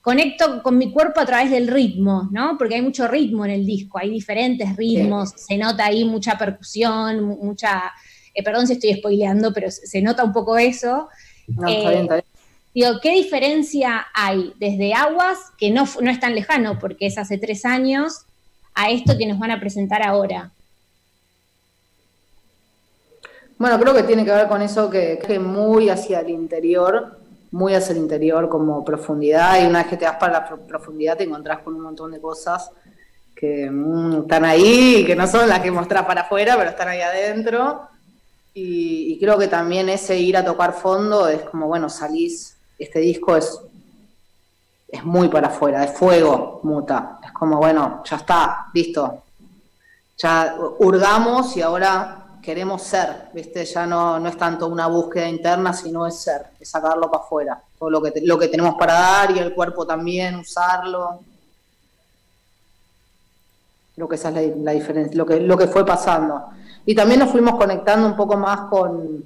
conecto con mi cuerpo a través del ritmo, ¿no? Porque hay mucho ritmo en el disco, hay diferentes ritmos, se nota ahí mucha percusión, mu- mucha, eh, perdón si estoy spoileando, pero se, se nota un poco eso. No, está bien, está bien. Digo, ¿qué diferencia hay desde Aguas, que no, no es tan lejano porque es hace tres años, a esto que nos van a presentar ahora? Bueno, creo que tiene que ver con eso que, que muy hacia el interior, muy hacia el interior como profundidad, y una vez que te vas para la pro- profundidad te encontrás con un montón de cosas que mm, están ahí, que no son las que mostrás para afuera, pero están ahí adentro. Y, y creo que también ese ir a tocar fondo es como, bueno, salís, este disco es, es muy para afuera, es fuego, muta. Es como, bueno, ya está, listo, ya hurgamos y ahora queremos ser, ¿viste? Ya no, no es tanto una búsqueda interna, sino es ser, es sacarlo para afuera. Todo lo que, lo que tenemos para dar y el cuerpo también, usarlo. Creo que esa es la, la diferencia, lo que, lo que fue pasando. Y también nos fuimos conectando un poco más con,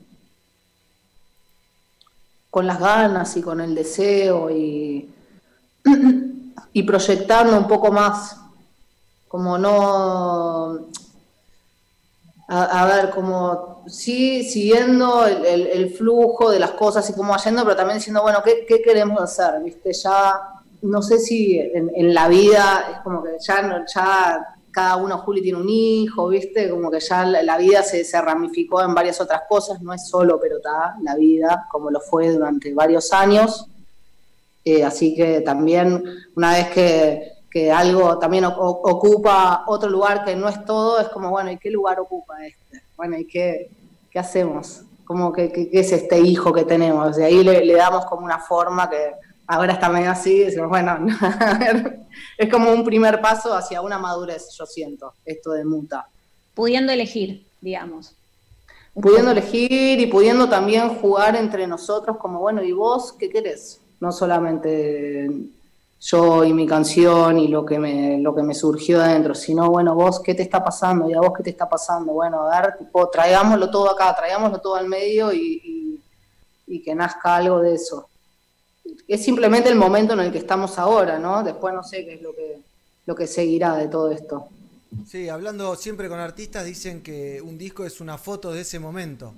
con las ganas y con el deseo y, <clears throat> y un poco más, como no, a, ver, como sí, siguiendo el, el- flujo de las cosas y cómo yendo, pero también diciendo, bueno, ¿qué, qué queremos hacer? ¿Viste? Ya, no sé si en, la vida es como que ya, no- ya cada uno, Juli tiene un hijo, ¿viste? Como que ya la, vida se, ramificó en varias otras cosas, no es solo pelotá la vida, como lo fue durante varios años. Eh, así que también una vez que, que algo también ocupa otro lugar que no es todo, es como, bueno, ¿y qué lugar ocupa este? Bueno, ¿y qué, qué hacemos? como que, que- es este hijo que tenemos. De ahí le damos como una forma que ahora está medio así, decimos, bueno, <laughs> a ver, es como un primer paso hacia una madurez, yo siento, esto de muta. Pudiendo elegir, digamos. Pudiendo elegir y pudiendo también jugar entre nosotros como, bueno, ¿y vos qué querés? No solamente yo y mi canción y lo que me, lo que me surgió adentro, sino, bueno, vos qué te está pasando y a vos qué te está pasando. Bueno, a ver, tipo, traigámoslo todo acá, traigámoslo todo al medio y, y- y que nazca algo de eso. Es simplemente el momento en el que estamos ahora, ¿no? Después no sé qué es lo que, lo que seguirá de todo esto. Sí, hablando siempre con artistas, dicen que un disco es una foto de ese momento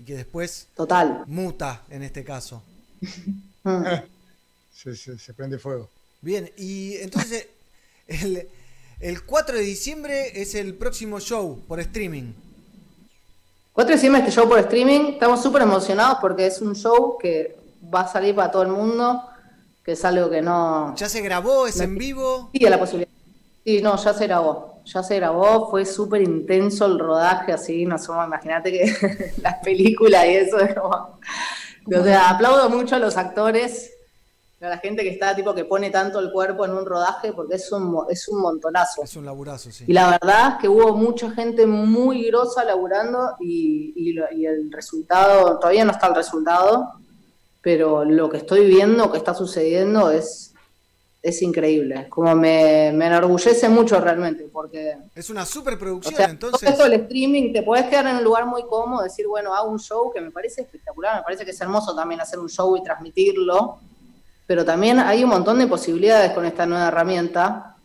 y que después Total. muta en este caso. Mm. <laughs> <laughs> Se, se- se prende fuego. Bien, y entonces <laughs> el, el 4 de diciembre es el próximo show por streaming. 4 de diciembre este show por streaming, estamos súper emocionados porque es un show que va a salir para todo el mundo, que es algo que no... ¿Ya se grabó? ¿Es en vivo? Sí, a la posibilidad. Sí, no, ya se grabó, ya se grabó, fue súper intenso el rodaje, así, no somos, imagínate que <laughs> las películas y eso es como... O sea, aplaudo mucho a los actores, a la gente que está, tipo, que pone tanto el cuerpo en un rodaje, porque es un, es un montonazo. Es un laburazo, sí. Y la verdad es que hubo mucha gente muy grosa laburando y, y el resultado, todavía no está el resultado, pero lo que estoy viendo que está sucediendo es, es increíble. Como me, me enorgullece mucho realmente, porque Es una superproducción, o sea, entonces. todo esto del streaming, te podés quedar en un lugar muy cómodo, decir, bueno, hago un show que me parece espectacular, me parece que es hermoso también hacer un show y transmitirlo, pero también hay un montón de posibilidades con esta nueva herramienta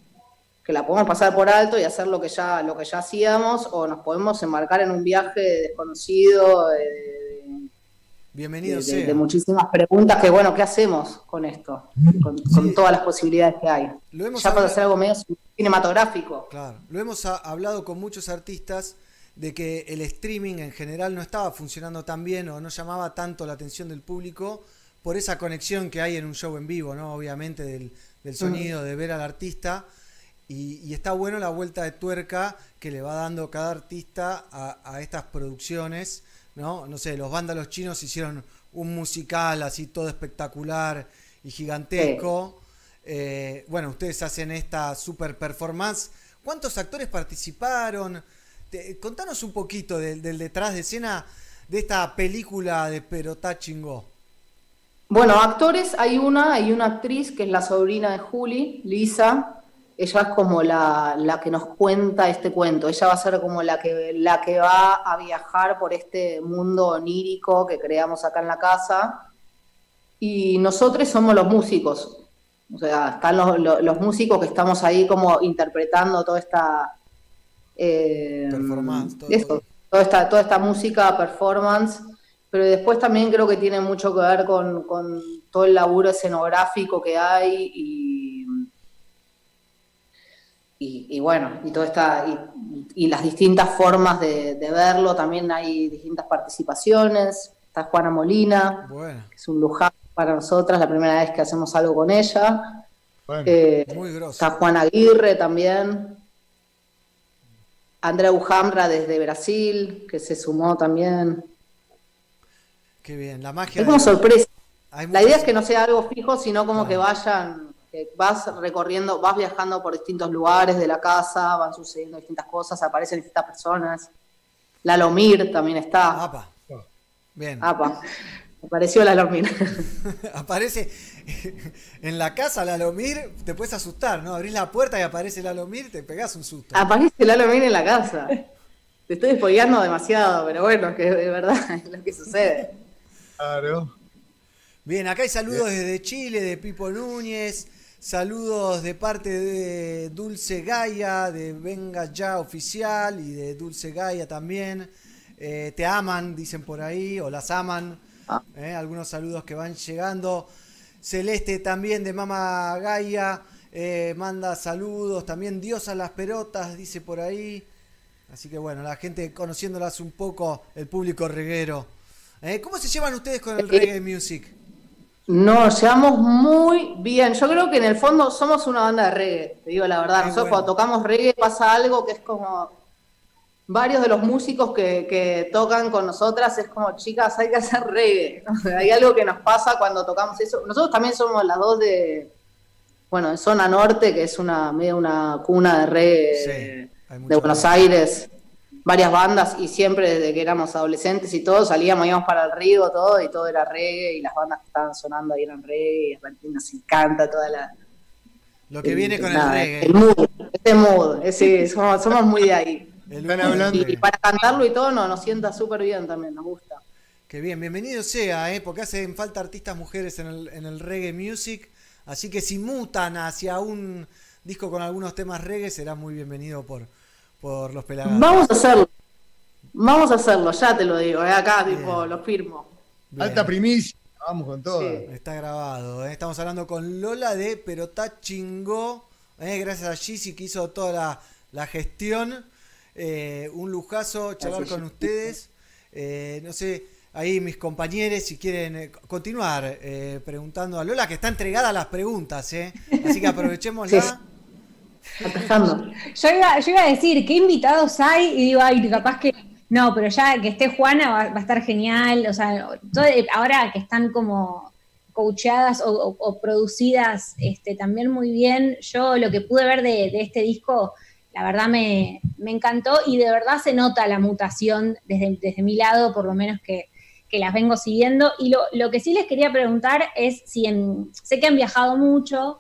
que la podemos pasar por alto y hacer lo que ya, lo que ya hacíamos, o nos podemos embarcar en un viaje desconocido, de, de- Bienvenido de- sea. de muchísimas preguntas, que bueno, ¿qué hacemos con esto? Con, con todas las posibilidades que hay. Lo hemos ya para hablado- hacer algo medio cinematográfico. Claro, lo hemos ha- hablado con muchos artistas de que el streaming en general no estaba funcionando tan bien o no llamaba tanto la atención del público por esa conexión que hay en un show en vivo, ¿no? Obviamente del, del sonido, de ver al artista. Y, y está bueno la vuelta de tuerca que le va dando cada artista a, a estas producciones, ¿no? No sé, los vándalos chinos hicieron un musical así todo espectacular y gigantesco. Eh, bueno, ustedes hacen esta super performance. ¿Cuántos actores participaron? Te- contanos un poquito del, del detrás de escena de esta película de Perotá Chingó. Bueno, actores, hay una, hay una actriz que es la sobrina de Juli, Lisa. Ella es como la, la que nos cuenta este cuento. Ella va a ser como la que, la que va a viajar por este mundo onírico que creamos acá en la casa. Y nosotros somos los músicos. O sea, están los, los- los músicos que estamos ahí como interpretando toda esta... eh, eso, toda esta, toda esta música, performance, pero después también creo que tiene mucho que ver con, con todo el laburo escenográfico que hay y, y, y bueno, y toda esta, y, y las distintas formas de, de verlo, también hay distintas participaciones, está Juana Molina, Bueno, que es un lujar para nosotras, la primera vez que hacemos algo con ella. Bueno, Eh, muy. Está Juan Aguirre también. Andrea Ujamra desde Brasil, que se sumó también. Qué bien, la magia. Es como de- sorpresa. Hay La idea es que no sea algo fijo, sino como que vayan, que vas recorriendo, vas viajando por distintos lugares de la casa, van sucediendo distintas cosas, aparecen distintas personas. Lalo Mir también está. Apa. Bien. Apa. Apareció Lalo Mir. <laughs> Aparece en la casa Lalomir, te puedes asustar, ¿no? Abrís la puerta y aparece Lalomir, te pegás un susto. Aparece Lalo Mir en la casa. Te estoy spoileando demasiado, pero bueno, que de verdad <laughs> es lo que sucede. Claro. Bien, acá hay saludos desde Chile, de Pipo Núñez, saludos de parte de Dulce Gaia, de Venga Ya Oficial y de Dulce Gaia también. Eh, te aman, dicen por ahí, o las aman. Eh, algunos saludos que van llegando. Celeste también de Mama Gaia, eh, manda saludos. También Dios a las perotas, dice por ahí. Así que bueno, la gente conociéndolas un poco, el público reguero. ¿Cómo se llevan ustedes con el reggae music? Nos llevamos muy bien. Yo creo que en el fondo somos una banda de reggae, te digo la verdad. Nosotros bueno. cuando tocamos reggae pasa algo que es como. varios de los músicos que, que tocan con nosotras es como, chicas, hay que hacer reggae. <laughs> Hay algo que nos pasa cuando tocamos eso. Nosotros también somos las dos de, bueno, de Zona Norte, que es una medio una cuna de reggae de Buenos Aires. Varias bandas y siempre desde que éramos adolescentes y todo, salíamos, íbamos para el río, todo, y todo era reggae, y las bandas que estaban sonando ahí eran reggae, y nos encanta toda la, Lo que viene con nada, el reggae. El mood, ese mood, ese, somos, somos muy de ahí. <laughs> Hablando- Y, y para cantarlo y todo no, nos sienta súper bien también, nos gusta. Qué bien, bienvenido sea, ¿eh? porque hacen falta artistas mujeres en el, en el reggae music. Así que si mutan hacia un disco con algunos temas reggae, será muy bienvenido por, por los pelagatos. Vamos a hacerlo. Vamos a hacerlo, ya te lo digo, eh, acá tipo lo firmo. Alta primicia, vamos con todo. Está grabado, ¿eh? estamos hablando con Lola de Perotá Chingó, ¿eh? gracias a Gizzy que hizo toda la, la gestión. Eh, un lujazo charlar Gracias, con ustedes. Eh, no sé, ahí mis compañeros, si quieren eh, continuar eh, preguntando a Lola, que está entregada a las preguntas, ¿eh? así que <laughs> aprovechémosla. Yo iba, yo iba a decir, ¿qué invitados hay? Y digo, ay, capaz que. No, pero ya que esté Juana va, a estar genial. O sea, ahora que están como coacheadas o, producidas este, también muy bien, yo lo que pude ver de, este disco, la verdad me, me encantó y de verdad se nota la mutación desde, desde mi lado, por lo menos que, que las vengo siguiendo. Y lo, lo que sí les quería preguntar es si sé que han viajado mucho,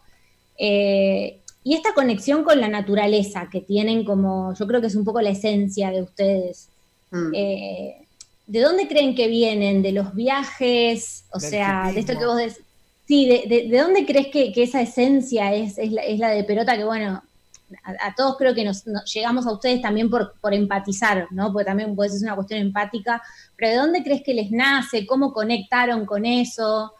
eh, y esta conexión con la naturaleza que tienen como, yo creo que es un poco la esencia de ustedes. Mm. Eh, ¿De dónde creen que vienen? ¿De los viajes? O Del sea, de esto que vos decís. Sí, de, de- de dónde crees que, que esa esencia es, es, la, es la de Perota? Que bueno, a, a todos creo que nos, nos- llegamos a ustedes también por, por empatizar, ¿no? Porque también puede ser una cuestión empática. Pero ¿de dónde crees que les nace? ¿Cómo conectaron con eso?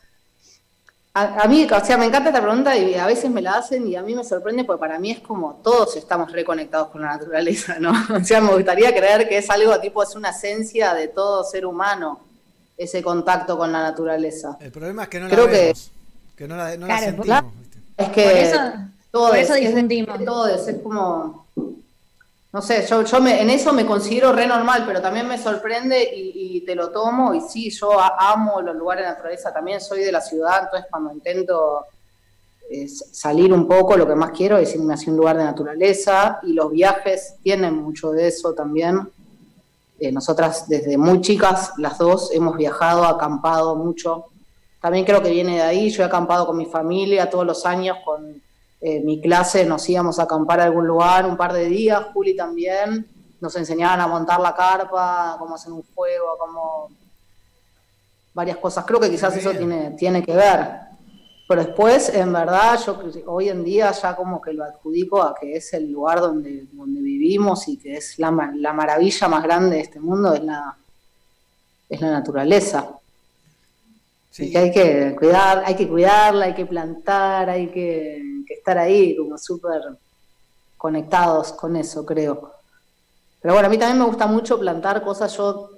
A, a mí, o sea, me encanta esta pregunta y a veces me la hacen y a mí me sorprende porque para mí es como todos estamos reconectados con la naturaleza, ¿no? <laughs> O sea, me gustaría creer que es algo tipo, es una esencia de todo ser humano, ese contacto con la naturaleza. El problema es que no Creo la vemos, que no la, no la Claro, sentimos. claro. Es que Por eso- todos, por eso difundimos. todos, es como, no sé, yo, yo me, en eso me considero re normal, pero también me sorprende y, te lo tomo y sí, yo amo los lugares de naturaleza, también soy de la ciudad, entonces cuando intento eh, salir un poco, lo que más quiero es irme hacia un lugar de naturaleza y los viajes tienen mucho de eso también. Eh, nosotras desde muy chicas, las dos, hemos viajado, acampado mucho. También creo que viene de ahí. Yo he acampado con mi familia todos los años, con eh, mi clase nos íbamos a acampar a algún lugar un par de días, Juli también. Nos enseñaban a montar la carpa, cómo hacer un fuego, cómo varias cosas. Creo que quizás eso tiene, tiene que ver. Pero después, en verdad, yo hoy en día ya como que lo adjudico a que es el lugar donde, donde vivimos y que es la, la maravilla más grande de este mundo, es la, es la naturaleza. Y que hay que cuidar, hay que cuidarla, hay que plantar, hay que, que estar ahí como súper conectados con eso, creo. Pero bueno, a mí también me gusta mucho plantar cosas. Yo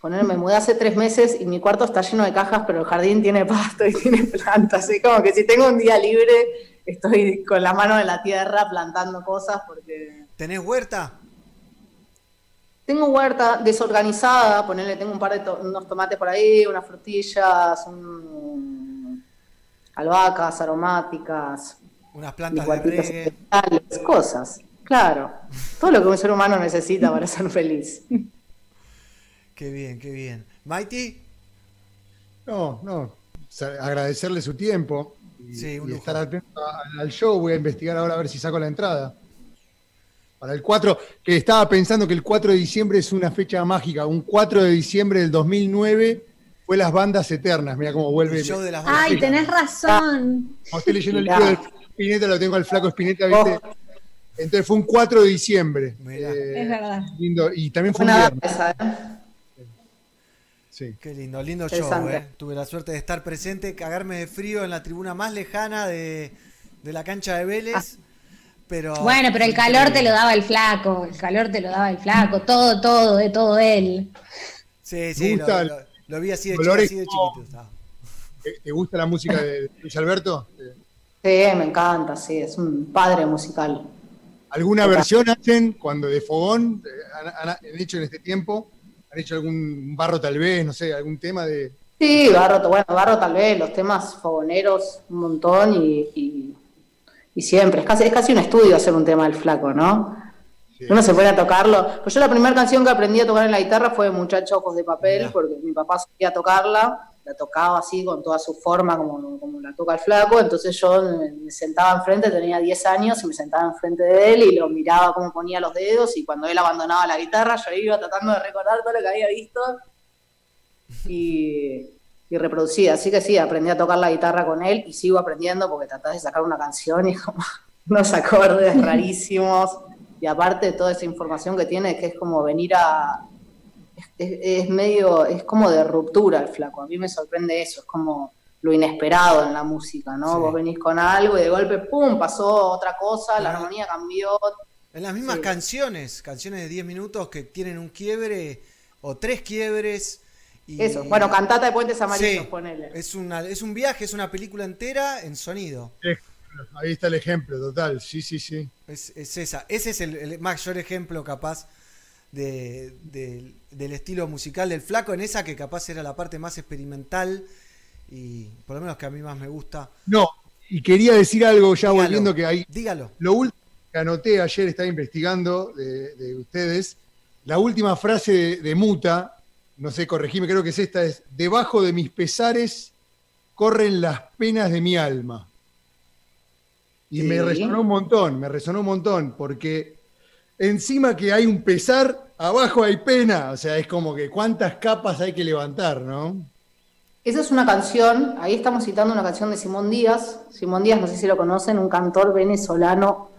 ponerme, me mudé hace tres meses y mi cuarto está lleno de cajas, pero el jardín tiene pasto y <laughs> tiene plantas. Es como que si tengo un día libre, estoy con la mano en la tierra plantando cosas porque ¿Tenés huerta? tengo huerta desorganizada, ponerle, tengo un par de to- unos tomates por ahí, unas frutillas, un- albahacas aromáticas, Unas plantas de reggae. cosas. Claro, todo lo que un ser humano necesita para ser feliz. <laughs> Qué bien, qué bien. Mighty, No, no. Agradecerle su tiempo y, Sí, un y estar atento al show. Voy a investigar ahora a ver si saco la entrada. Para el 4, que estaba pensando que el 4 de diciembre es una fecha mágica. Un 4 de diciembre del 2009 fue las bandas eternas. Mira cómo vuelve. El show de las Ay, tenés razón. Estoy leyendo el libro del Spinetta, lo tengo al flaco Spinetta, ¿viste? Entonces fue un 4 de diciembre. Eh, Es verdad. lindo. Y también fue un viernes. esa, ¿eh? Sí. Qué lindo, lindo show, eh. Tuve la suerte de estar presente, cagarme de frío en la tribuna más lejana de, de la cancha de Vélez. Pero Bueno, pero el calor te lo daba el flaco, el calor te lo daba el flaco, todo, todo, de todo él. Sí, sí, lo, gusta lo- lo vi así de, chico, así de chiquito. estaba. ¿Te- ¿Te gusta la música de Luis Alberto? Sí, me encanta, sí, es un padre musical. ¿Alguna Total. versión hacen cuando de fogón eh, han, hecho en este tiempo? ¿Han hecho algún barro tal vez? No sé, algún tema de... Sí, Barro, bueno, Barro tal vez, los temas fogoneros un montón y, y- y siempre. Es casi, es casi un estudio hacer un tema del flaco, ¿no? Uno se pone a tocarlo. Pues yo la primera canción que aprendí a tocar en la guitarra fue Muchacho Ojos de Papel, porque mi papá sabía tocarla, la tocaba así con toda su forma como, como la toca el flaco, entonces yo me sentaba enfrente, tenía 10 años y me sentaba enfrente de él y lo miraba cómo ponía los dedos y cuando él abandonaba la guitarra yo iba tratando de recordar todo lo que había visto y, reproducía. Así que sí, aprendí a tocar la guitarra con él y sigo aprendiendo porque tratás de sacar una canción y como <laughs> unos acordes rarísimos. Y aparte toda esa información que tiene, que es como venir a. Es, medio. Es como de ruptura el flaco. A mí me sorprende eso. Es como lo inesperado en la música, ¿no? Sí. Vos venís con algo y de golpe, ¡pum! pasó otra cosa, la armonía cambió. En las mismas Sí. canciones, canciones de 10 minutos que tienen un quiebre o tres quiebres. Y... Eso. Bueno, cantata de Puentes Amarillos, Sí, ponele. Es, una, es un viaje, es una película entera en sonido. Ahí está el ejemplo, total. Sí, sí, sí. Es, es esa. Ese es el, el mayor ejemplo capaz de- de- del estilo musical del flaco, en esa que capaz era la parte más experimental y por lo menos que a mí más me gusta. No, y quería decir algo ya Dígalo, volviendo que hay. Dígalo. Lo último que anoté ayer, estaba investigando de, de ustedes, la última frase de, de Muta, no sé, corregime, creo que es esta, es, debajo de mis pesares corren las penas de mi alma. Y Sí. me resonó un montón, me resonó un montón, porque encima que hay un pesar, abajo hay pena, o sea, es como que cuántas capas hay que levantar, ¿no? Esa es una canción, ahí estamos citando una canción de Simón Díaz. Simón Díaz, no sé si lo conocen, un cantor venezolano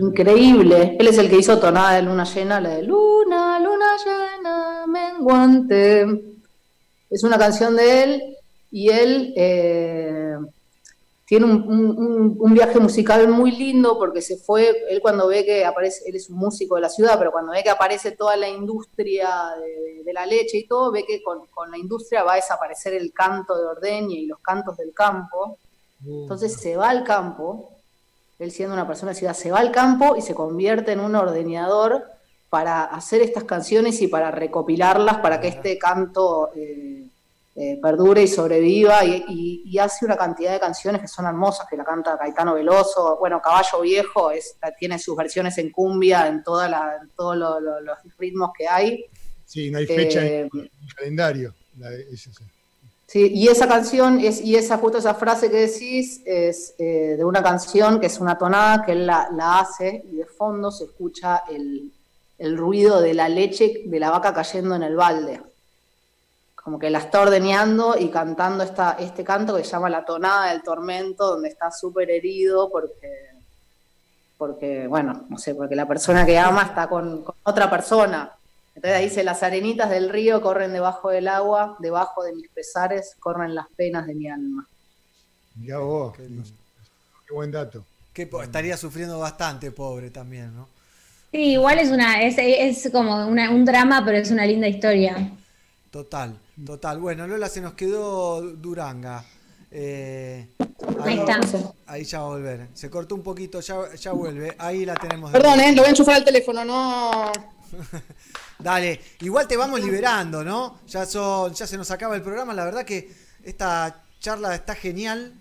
increíble. Él es el que hizo Tonada de Luna Llena, la de Luna, Luna Llena, menguante. Es una canción de él y él eh, tiene un, un- viaje musical muy lindo porque se fue, él cuando ve que aparece, él es un músico de la ciudad, pero cuando ve que aparece toda la industria de, de la leche y todo, ve que con, con la industria va a desaparecer el canto de ordeña y los cantos del campo. Entonces se va al campo, él siendo una persona de ciudad, se va al campo y se convierte en un ordeñador para hacer estas canciones y para recopilarlas para que este canto eh, eh, perdure y sobreviva y, y- y hace una cantidad de canciones que son hermosas, que la canta Caetano Veloso, bueno, Caballo Viejo es, tiene sus versiones en cumbia, en, toda la- en todos lo- lo- los ritmos que hay. Sí, no hay fecha Eh, en el calendario. La es. Sí, y esa canción, es, y esa justo esa frase que decís, es eh, de una canción que es una tonada que él la, la hace y de fondo se escucha el, el ruido de la leche de la vaca cayendo en el balde. Como que la está ordeñando y cantando esta, este canto que se llama La tonada del tormento, donde está súper herido porque, porque, bueno, no sé, porque la persona que ama está con, con otra persona. Entonces ahí dice, las arenitas del río corren debajo del agua, debajo de mis pesares corren las penas de mi alma. Mirá vos. Qué, buen dato. Que estaría sufriendo bastante, pobre también, ¿no? Sí, igual es una, es, es como una- un drama, pero es una linda historia. Total, total. Bueno, Lola, se nos quedó Duranga. Eh, Ahí está. Ahí ya va a volver. Se cortó un poquito, ya, ya vuelve. Ahí la tenemos. Perdón, eh, lo voy a enchufar al teléfono, no. <laughs> Dale, igual te vamos liberando, ¿no? Ya son, ya se nos acaba el programa. La verdad que esta charla está genial.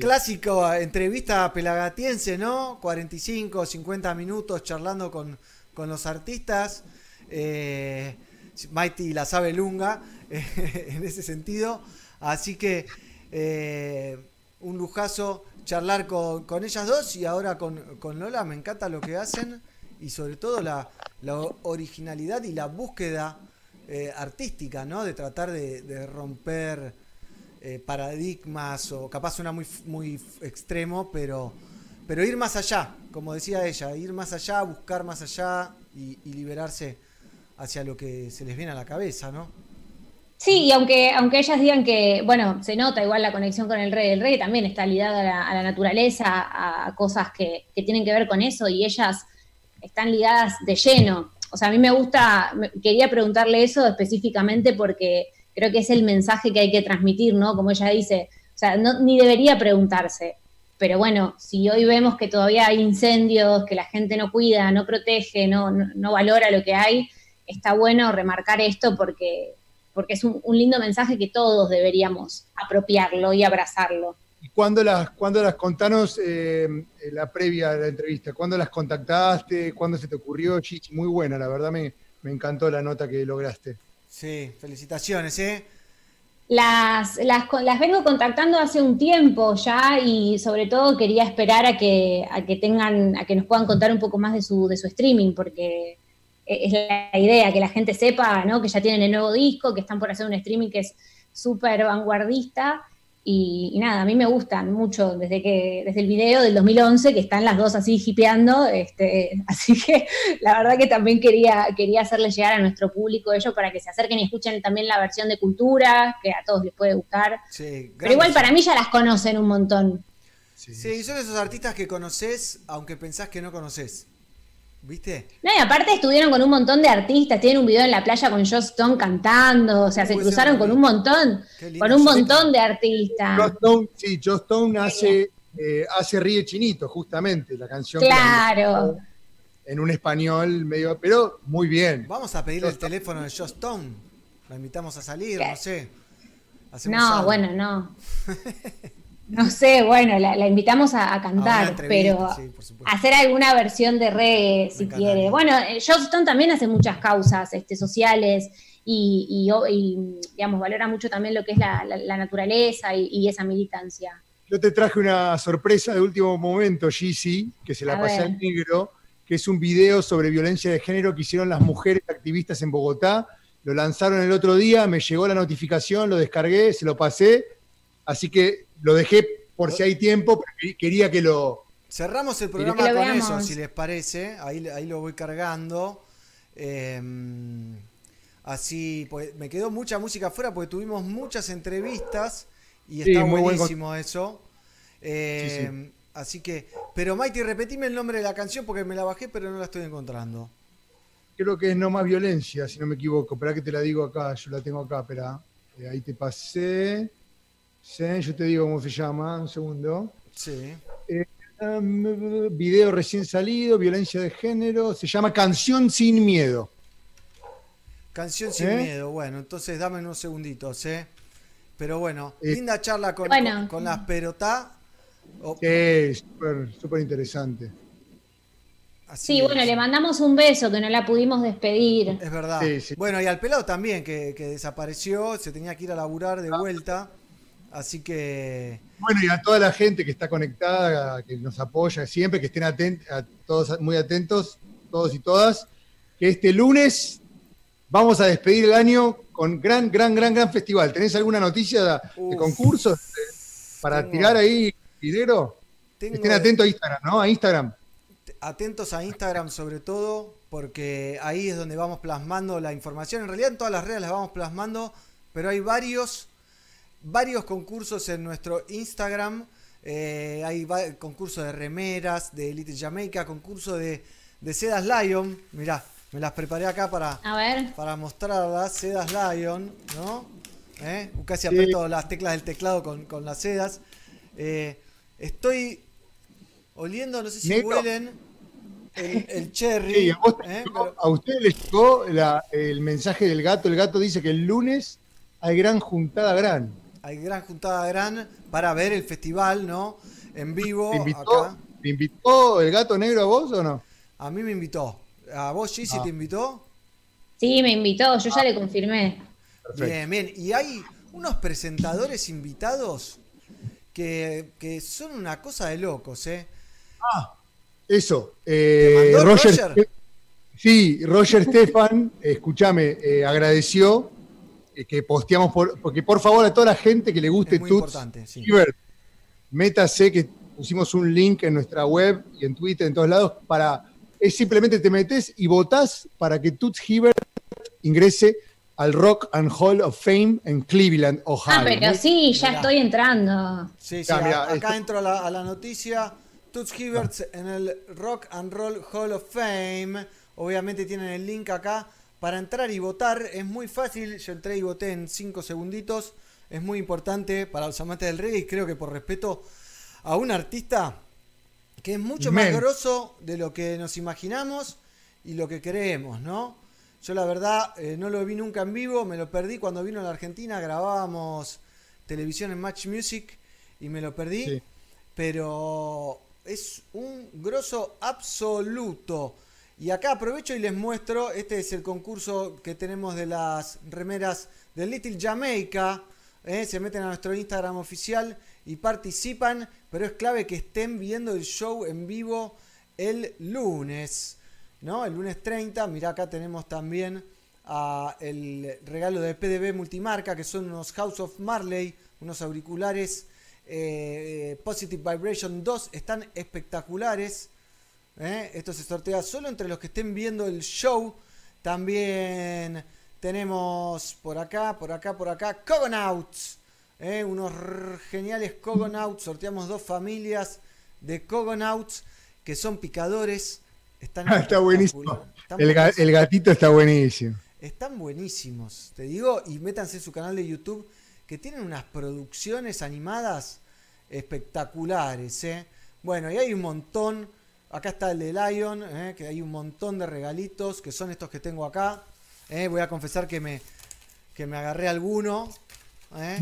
Clásico entrevista pelagatiense, ¿no? 45, 50 minutos charlando con, con los artistas. Eh, Mighty la sabe lunga <laughs> en ese sentido. Así que eh, un lujazo charlar con, con ellas dos y ahora con, con Lola. Me encanta lo que hacen y sobre todo la, la originalidad y la búsqueda eh, artística, ¿no? De tratar de, de romper eh, paradigmas o capaz suena muy, muy extremo, pero, pero ir más allá, como decía ella, ir más allá, buscar más allá y, y liberarse hacia lo que se les viene a la cabeza, ¿no? Sí, y aunque, aunque ellas digan que, bueno, se nota igual la conexión con el reggae, el reggae también está ligado a la, a la naturaleza, a, cosas que, que tienen que ver con eso, y ellas están ligadas de lleno. O sea, a mí me gusta, quería preguntarle eso específicamente porque creo que es el mensaje que hay que transmitir, ¿no? Como ella dice, o sea, no, ni debería preguntarse pero bueno, si hoy vemos que todavía hay incendios, que la gente no cuida, no protege, no, no valora lo que hay, está bueno remarcar esto porque, porque es un, un lindo mensaje que todos deberíamos apropiarlo y abrazarlo. ¿Y cuándo las, cuándo las contanos eh, la previa de la entrevista? ¿Cuándo las contactaste? ¿Cuándo se te ocurrió? Chichi, muy buena, la verdad me, me encantó la nota que lograste. Sí, felicitaciones, ¿eh? Las, las, con- las vengo contactando hace un tiempo ya y sobre todo quería esperar a que, a que tengan, a que nos puedan contar un poco más de su, de su streaming, porque es la idea, que la gente sepa, ¿no? Que ya tienen el nuevo disco, que están por hacer un streaming que es súper vanguardista. Y, y nada, a mí me gustan mucho desde que desde el video del 2011 que están las dos así hipeando, este, <laughs> así que la verdad que también quería quería hacerles llegar a nuestro público ello para que se acerquen y escuchen también la versión de Cultura, que a todos les puede gustar. Sí, Pero igual para mí ya las conocen un montón. Sí, son esos artistas que conoces, aunque pensás que no conoces. ¿Viste? No, y aparte estuvieron con un montón de artistas, tienen un video en la playa con Joss Stone cantando, o sea, se cruzaron con un montón, con un montón de artistas. Joe Stone, sí, Joe Stone hace, eh, hace Ríe Chinito, justamente, la canción. que Claro. en un español medio, pero muy bien. Vamos a pedirle el teléfono de Joss Stone. La invitamos a salir, no sé. Hacemos No, algo. bueno, no. <laughs> No sé, bueno, la, la invitamos a, cantar, pero sí, hacer alguna versión de reggae si quiere. Bueno, eh, Joss Stone también hace muchas causas este, sociales y, y, o- y, digamos, valora mucho también lo que es la, la- la naturaleza y, y esa militancia. Yo te traje una sorpresa de último momento, Gizzy, que se la A pasé ver. al negro, que es un video sobre violencia de género que hicieron las mujeres activistas en Bogotá. Lo lanzaron el otro día, me llegó la notificación, lo descargué, se lo pasé, así que lo dejé por si hay tiempo, pero que- quería que lo... Cerramos el programa con veamos. eso, si les parece. Ahí, ahí lo voy cargando. Eh, así, pues me quedó mucha música afuera porque tuvimos muchas entrevistas y Sí, está buen buenísimo eso. Eh, Sí, Así que, pero Mighty, repetime el nombre de la canción porque me la bajé pero no la estoy encontrando. Creo que es No Más Violencia, si no me equivoco. Espera que te la digo acá, yo la tengo acá, espera. Eh, ahí te pasé. Sí, yo te digo cómo se llama, un segundo. Sí. Eh, um, video recién salido, violencia de género. Se llama Canción sin miedo. Canción sin ¿Eh? miedo. Bueno, entonces dame unos segunditos, ¿eh? Pero bueno, Eh, linda charla con, Bueno. con, con las perotá. Oh, Sí, súper interesante. así Sí, es. bueno, le mandamos un beso que no la pudimos despedir. Es verdad. Sí, sí. Bueno, y al pelado también, que, que desapareció, se tenía que ir a laburar de vuelta. Así que. Bueno, y a toda la gente que está conectada, que nos apoya siempre, que estén atentos, a todos muy atentos, todos y todas, que este lunes vamos a despedir el año con gran, gran, gran, gran festival. ¿Tenés alguna noticia de, Uf. concursos para Tengo- tirar ahí, Videro? Estén atentos a Instagram, ¿no? A Instagram. Atentos a Instagram sobre todo, porque ahí es donde vamos plasmando la información. En realidad en todas las redes las vamos plasmando, pero hay varios, varios concursos en nuestro Instagram. Eh, hay va- concurso de remeras, de Elite Jamaica, concurso de, de Sedas Lion. Mirá, me las preparé acá para, A ver. para mostrarlas. Sedas Lion, ¿no? ¿Eh? Casi Sí. aprieto las teclas del teclado con, con las sedas. Eh, estoy oliendo, no sé si Negro. huelen el, el cherry. Sí, a, ¿eh? Pero- a ustedes les llegó la- el mensaje del gato. El gato dice que el lunes hay gran juntada gran. Hay gran juntada gran para ver el festival, ¿no? En vivo, ¿Te invitó, acá. ¿Te invitó el gato negro a vos o no? A mí me invitó. ¿A vos, Gigi, Ah. te invitó? Sí, me invitó, yo ya le confirmé. Bien, bien. Y hay unos presentadores invitados que, que son una cosa de locos, ¿eh? Eso. eh, mandó Roger, Roger? Sí, Roger Stefan, <laughs> escúchame, eh, agradeció que posteamos, por, porque por favor a toda la gente que le guste Tuts sí. Hibbert, métase que pusimos un link en nuestra web y en Twitter, en todos lados, para, es simplemente te metes y votás para que Tuts Hibbert ingrese al Rock and Hall of Fame en Cleveland, Ohio. Ah, pero sí, ya Mirá. estoy entrando. Sí, sí, Ya, mirá, a- acá esto- entro a la, a la noticia. Toots Hibbert en el Rock and Roll Hall of Fame. Obviamente tienen el link acá para entrar y votar. Es muy fácil. Yo entré y voté en 5 segunditos. Es muy importante para los amantes del reggae y creo que por respeto a un artista que es mucho Men. más grosso de lo que nos imaginamos y lo que creemos, ¿no? Yo la verdad eh, no lo vi nunca en vivo, me lo perdí cuando vino a la Argentina, grabábamos televisión en Match Music y me lo perdí, Sí. pero es un grosso absoluto. Y acá aprovecho y les muestro, este es el concurso que tenemos de las remeras de Little Jamaica. ¿eh? Se meten a nuestro Instagram oficial y participan, pero es clave que estén viendo el show en vivo el lunes. ¿no? El lunes 30, mirá acá tenemos también el regalo de PDB Multimarca, que son unos House of Marley, unos auriculares eh, Positive Vibration 2, están espectaculares. ¿Eh? Esto se sortea solo entre los que estén viendo el show. También tenemos por acá, por acá, por acá, Cogonauts. ¿eh? Unos geniales Cogonauts. Sorteamos dos familias de Cogonauts que son picadores. Están Ah, está buenísimo. Están El, ga- buenísimos. el gatito está buenísimo. Están buenísimos, te digo, y métanse en su canal de YouTube, que tienen unas producciones animadas espectaculares, ¿eh? Bueno, y hay un montón, acá está el de Lion, ¿eh? que hay un montón de regalitos, que son estos que tengo acá. ¿eh? Voy a confesar que me, que me agarré alguno. ¿eh?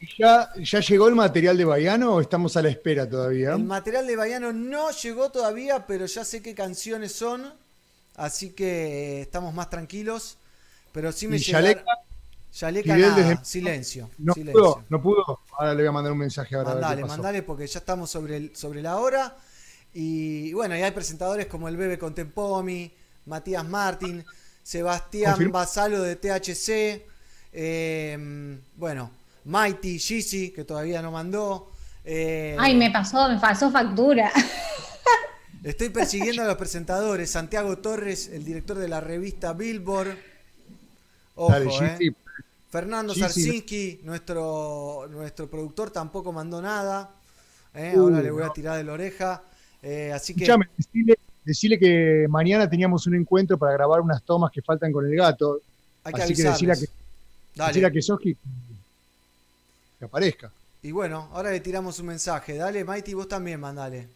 ¿y ya, ya llegó el material de Baiano o estamos a la espera todavía? El material de Baiano no llegó todavía, pero ya sé qué canciones son, así que estamos más tranquilos. Pero sí me ¿Y llegaron- Yaleca? Yaleca nada, desde- silencio. No silencio. pudo, no pudo. Ahora le voy a mandar un mensaje ahora. a ver qué Mandale, pasó. mandale, porque ya estamos sobre, el, sobre la hora. Y bueno, y hay presentadores como el Bebe Contempomi, Matías Martín, Sebastián Confirma. Basalo de THC, eh, bueno, Mighty, Gizzy, que todavía no mandó. eh, Ay, me pasó, me pasó factura. <laughs> Estoy persiguiendo a los presentadores. Santiago Torres, el director de la revista Billboard. Ojo, Dale, eh. Fernando. Sarsinski, nuestro, nuestro productor, tampoco mandó nada. Eh, Uh, Ahora le voy a tirar de la oreja. Eh, así que. Escuchame, decile que mañana teníamos un encuentro para grabar unas tomas que faltan con el gato. Hay que Así que decile a, que, a Kesoski que aparezca. Y bueno, ahora le tiramos un mensaje. Dale, Mighty, vos también mandale.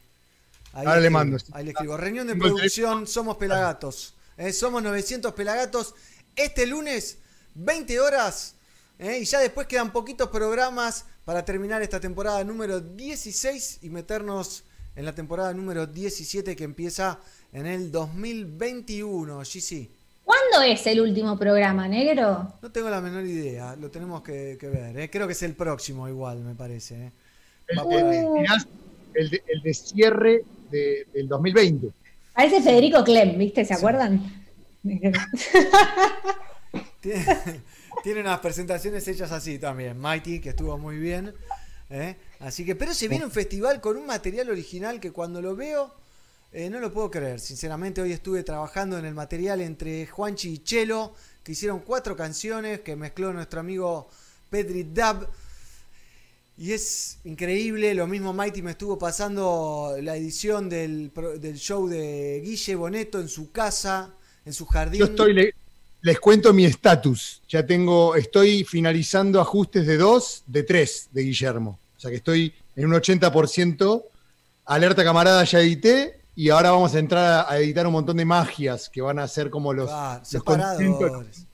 Ahí Ahora le mando. Ahí le escribo. Reunión de producción, somos Pelagatos. Eh, somos 900 Pelagatos. Este lunes, 20 horas. eh, y ya después quedan poquitos programas para terminar esta temporada número 16 y meternos en la temporada número 17 que empieza en el 2021. GC. ¿Cuándo es el último programa, negro? No tengo la menor idea, lo tenemos que, que ver. eh. Creo que es el próximo igual, me parece. eh. El de, el de cierre de- del 2020. Parece Federico Clem, ¿viste? ¿Se acuerdan? <laughs> Tiene, tiene unas presentaciones hechas así también. Mighty, que estuvo muy bien. ¿eh? Así que, pero se viene un festival con un material original que cuando lo veo eh, no lo puedo creer. Sinceramente, hoy estuve trabajando en el material entre Juanchi y Chelo, que hicieron cuatro canciones que mezcló nuestro amigo Pedri Dab. Y es increíble, lo mismo Mighty me estuvo pasando la edición del show de Guille Boneto en su casa, en su jardín. Yo estoy, le- les cuento mi estatus. Ya tengo, estoy finalizando ajustes de dos, de tres de Guillermo. O sea que estoy en un 80%. Alerta camarada ya edité y ahora vamos a entrar a editar un montón de magias que van a ser como los, Ah, los contentos.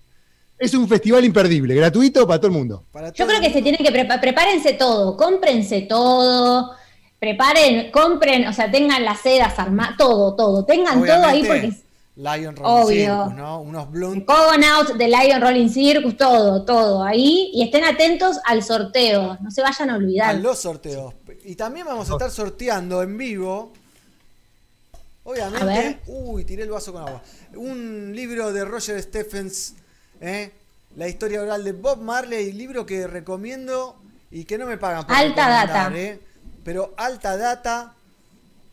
Es un festival imperdible, gratuito para todo el mundo. Yo creo que se tienen que preparar, prepárense todo, cómprense todo, preparen, compren, o sea, tengan las sedas armadas, todo, todo, tengan todo ahí porque Lion Rolling Obvio. Circus, ¿no? Unos blunt. Cogonauts de Lion Rolling Circus, todo, todo ahí, y estén atentos al sorteo, no se vayan a a olvidar. los sorteos. Y también vamos a estar sorteando en vivo. A Obviamente. Uy, tiré el vaso con agua. Un libro de Roger Stephens. ¿eh? La historia oral de Bob Marley. Libro que recomiendo y que no me pagan por Alta data. ¿eh? Pero alta data.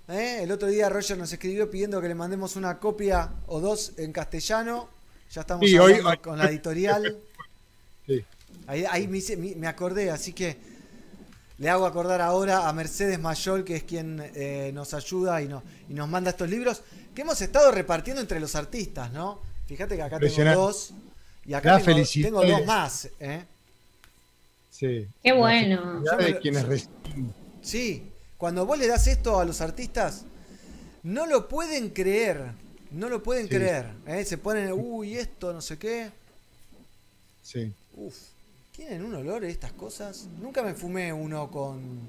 ¿Eh? El otro día Roger nos escribió pidiendo que le mandemos una copia o dos en castellano. Ya estamos Sí, hoy- hablando hoy- con la editorial. <laughs> Sí. Ahí, ahí me, hice- me- acordé, así que le hago acordar ahora a Mercedes Mayol, que es quien eh, nos ayuda y, no- y nos manda estos libros que hemos estado repartiendo entre los artistas, ¿no? Fíjate que acá tengo dos y acá tengo, dos más. ¿eh? Sí. Qué bueno. Ya de quienes reciben. Sí, cuando vos le das esto a los artistas, no lo pueden creer. No lo pueden Sí. creer. ¿eh? Se ponen, uy, esto, no sé qué. Sí. Uf, ¿tienen un olor estas cosas? Nunca me fumé uno con,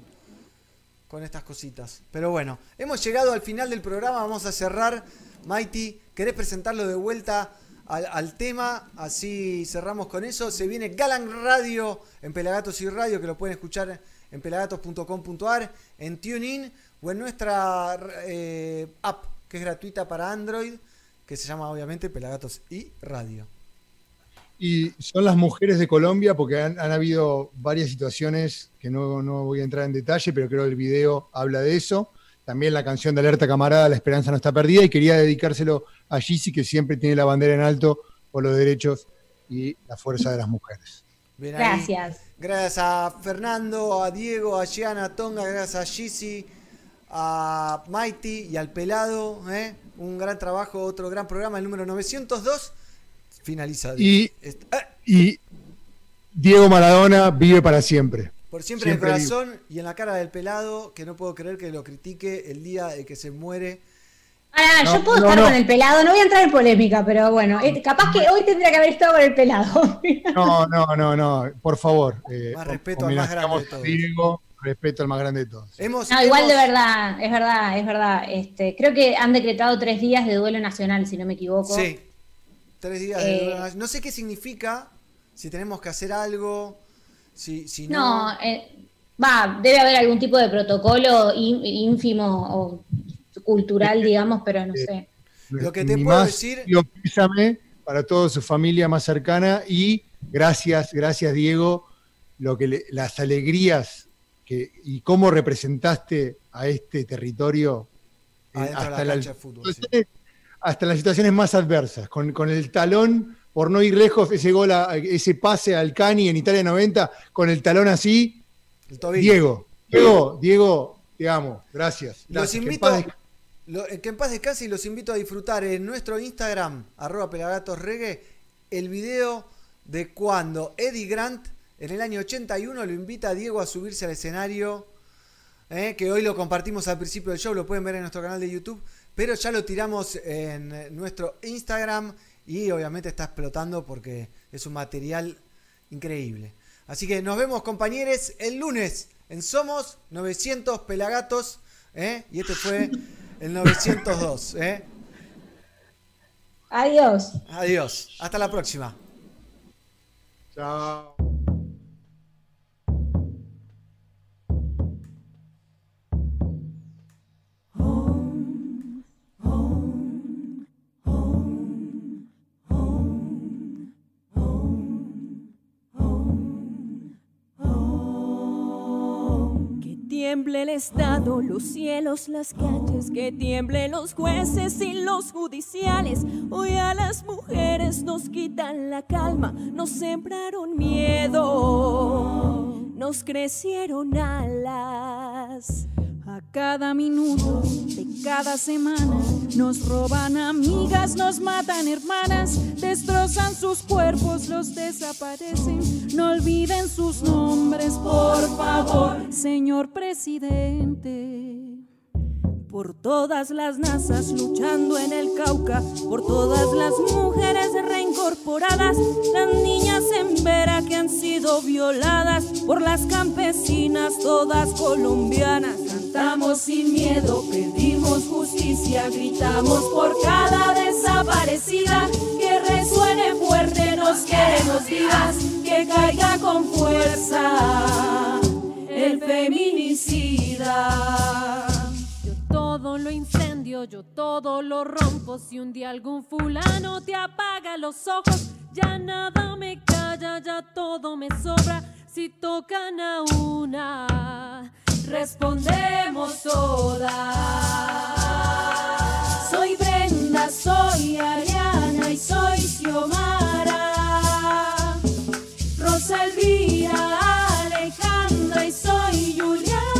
con estas cositas. Pero bueno, hemos llegado al final del programa. Vamos a cerrar. Mighty, ¿querés presentarlo de vuelta al, al tema? Así cerramos con eso. Se viene Galan Radio en Pelagatos y Radio, que lo pueden escuchar en pelagatos.com.ar, en TuneIn o en nuestra eh, app, que es gratuita para Android, que se llama obviamente Pelagatos y Radio. Y son las mujeres de Colombia, porque han, han habido varias situaciones que no, no voy a entrar en detalle, pero creo que el video habla de eso. También la canción de Alerta Camarada, La Esperanza no está perdida, y quería dedicárselo a Gizzy, que siempre tiene la bandera en alto por los derechos y la fuerza de las mujeres. Gracias. Gracias a Fernando, a Diego, a Gianna, a Tonga, gracias a Gizzy, a Mighty y al Pelado. ¿eh? Un gran trabajo, otro gran programa, el número 902. Finaliza. Y, Diego Maradona vive para siempre. Por siempre, en el Siempre corazón y en la cara del Pelado, que no puedo creer que lo critique el día de que se muere. Ah, No, yo puedo no, estar no. con el pelado, no voy a entrar en polémica, pero bueno, eh, capaz que hoy tendría que haber estado con el pelado. <laughs> No, no, no, no, por favor. eh, Más respeto al más grande de todos. Diego, respeto al más grande de todos. Hemos, No, igual de verdad, es verdad, es verdad. Este, creo que han decretado tres días de duelo nacional, si no me equivoco. Sí. Tres días de Eh, duelo nacional. No sé qué significa, si tenemos que hacer algo, si, si no. No, eh, va, debe haber algún tipo de protocolo ín- ínfimo o cultural, digamos, pero no sé. Lo que te Mi puedo más decir- pésame para toda su familia más cercana y gracias, gracias Diego, lo que le- las alegrías que, y cómo representaste a este territorio eh, la hasta, la- de fútbol, sí. hasta las situaciones más adversas, con, con el talón, por no ir lejos, ese gol, a- ese pase al Cani en Italia 90, con el talón así. El. Diego, Diego, Diego, te amo, gracias. Los gracias. Invito. Eh, que en paz descanse y los invito a disfrutar en nuestro Instagram, arroba pelagatosregue, el video de cuando Eddie Grant en el año 81 lo invita a Diego a subirse al escenario, eh, que hoy lo compartimos al principio del show, lo pueden ver en nuestro canal de YouTube, pero ya lo tiramos en eh, nuestro Instagram y obviamente está explotando porque es un material increíble. Así que nos vemos compañeros el lunes en Somos 900 Pelagatos y este fue el 902. ¿eh? Adiós. Adiós, hasta la próxima. Chao. Tiemble el Estado, los cielos, las calles, que tiemblen los jueces y los judiciales. Hoy a las mujeres nos quitan la calma, nos sembraron miedo, nos crecieron alas. Cada minuto de cada semana nos roban amigas, nos matan hermanas, destrozan sus cuerpos, los desaparecen. No olviden sus nombres, por favor, señor presidente. Por todas las nazas luchando en el Cauca, por todas las mujeres reincorporadas, las niñas en Vera que han sido violadas, por las campesinas todas colombianas. Cantamos sin miedo, pedimos justicia, gritamos por cada desaparecida, que resuene fuerte, nos queremos vivas, que caiga con fuerza el feminicida. Lo incendio, yo todo lo rompo. Si un día algún fulano te apaga los ojos, ya nada me calla, ya todo me sobra. Si tocan a una, respondemos todas. Soy Brenda, soy Ariana y soy Xiomara. Rosa Elvira, Alejandra y soy Juliana.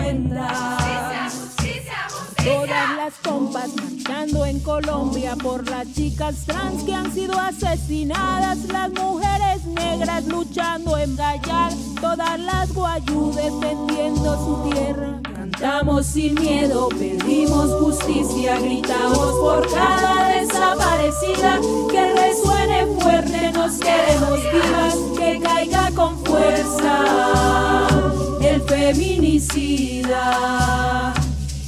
cuenta. Colombia por las chicas trans que han sido asesinadas, las mujeres negras luchando en Gallar, todas las guayú defendiendo su tierra. Cantamos sin miedo, pedimos justicia, gritamos por cada desaparecida, que resuene fuerte, nos queremos vivas, que caiga con fuerza el feminicida,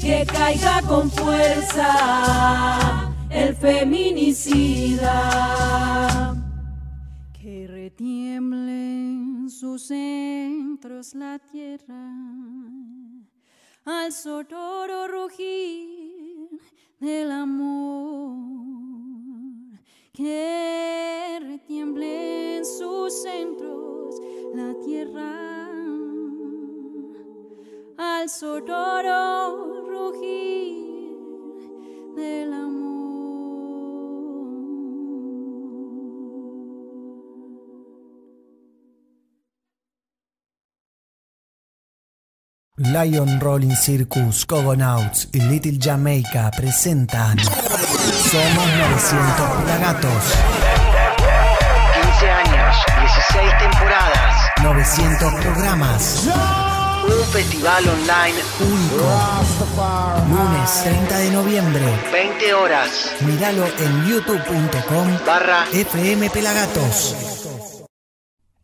que caiga con fuerza el feminicida. Que retiemble en sus centros la tierra, al sonoro rugir del amor. Que retiemble en sus centros la tierra, al sonoro rugir del amor. Lion Rolling Circus, Cogonauts y Little Jamaica presentan Somos 900 Pelagatos. 15 años, 16 temporadas. 900 programas. Un festival online. Único. Lunes 30 de noviembre. 20 horas. Míralo en youtube.com barra FM Pelagatos.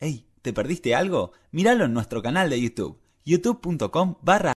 Ey, ¿te perdiste algo? Míralo en nuestro canal de YouTube, youtube.com barra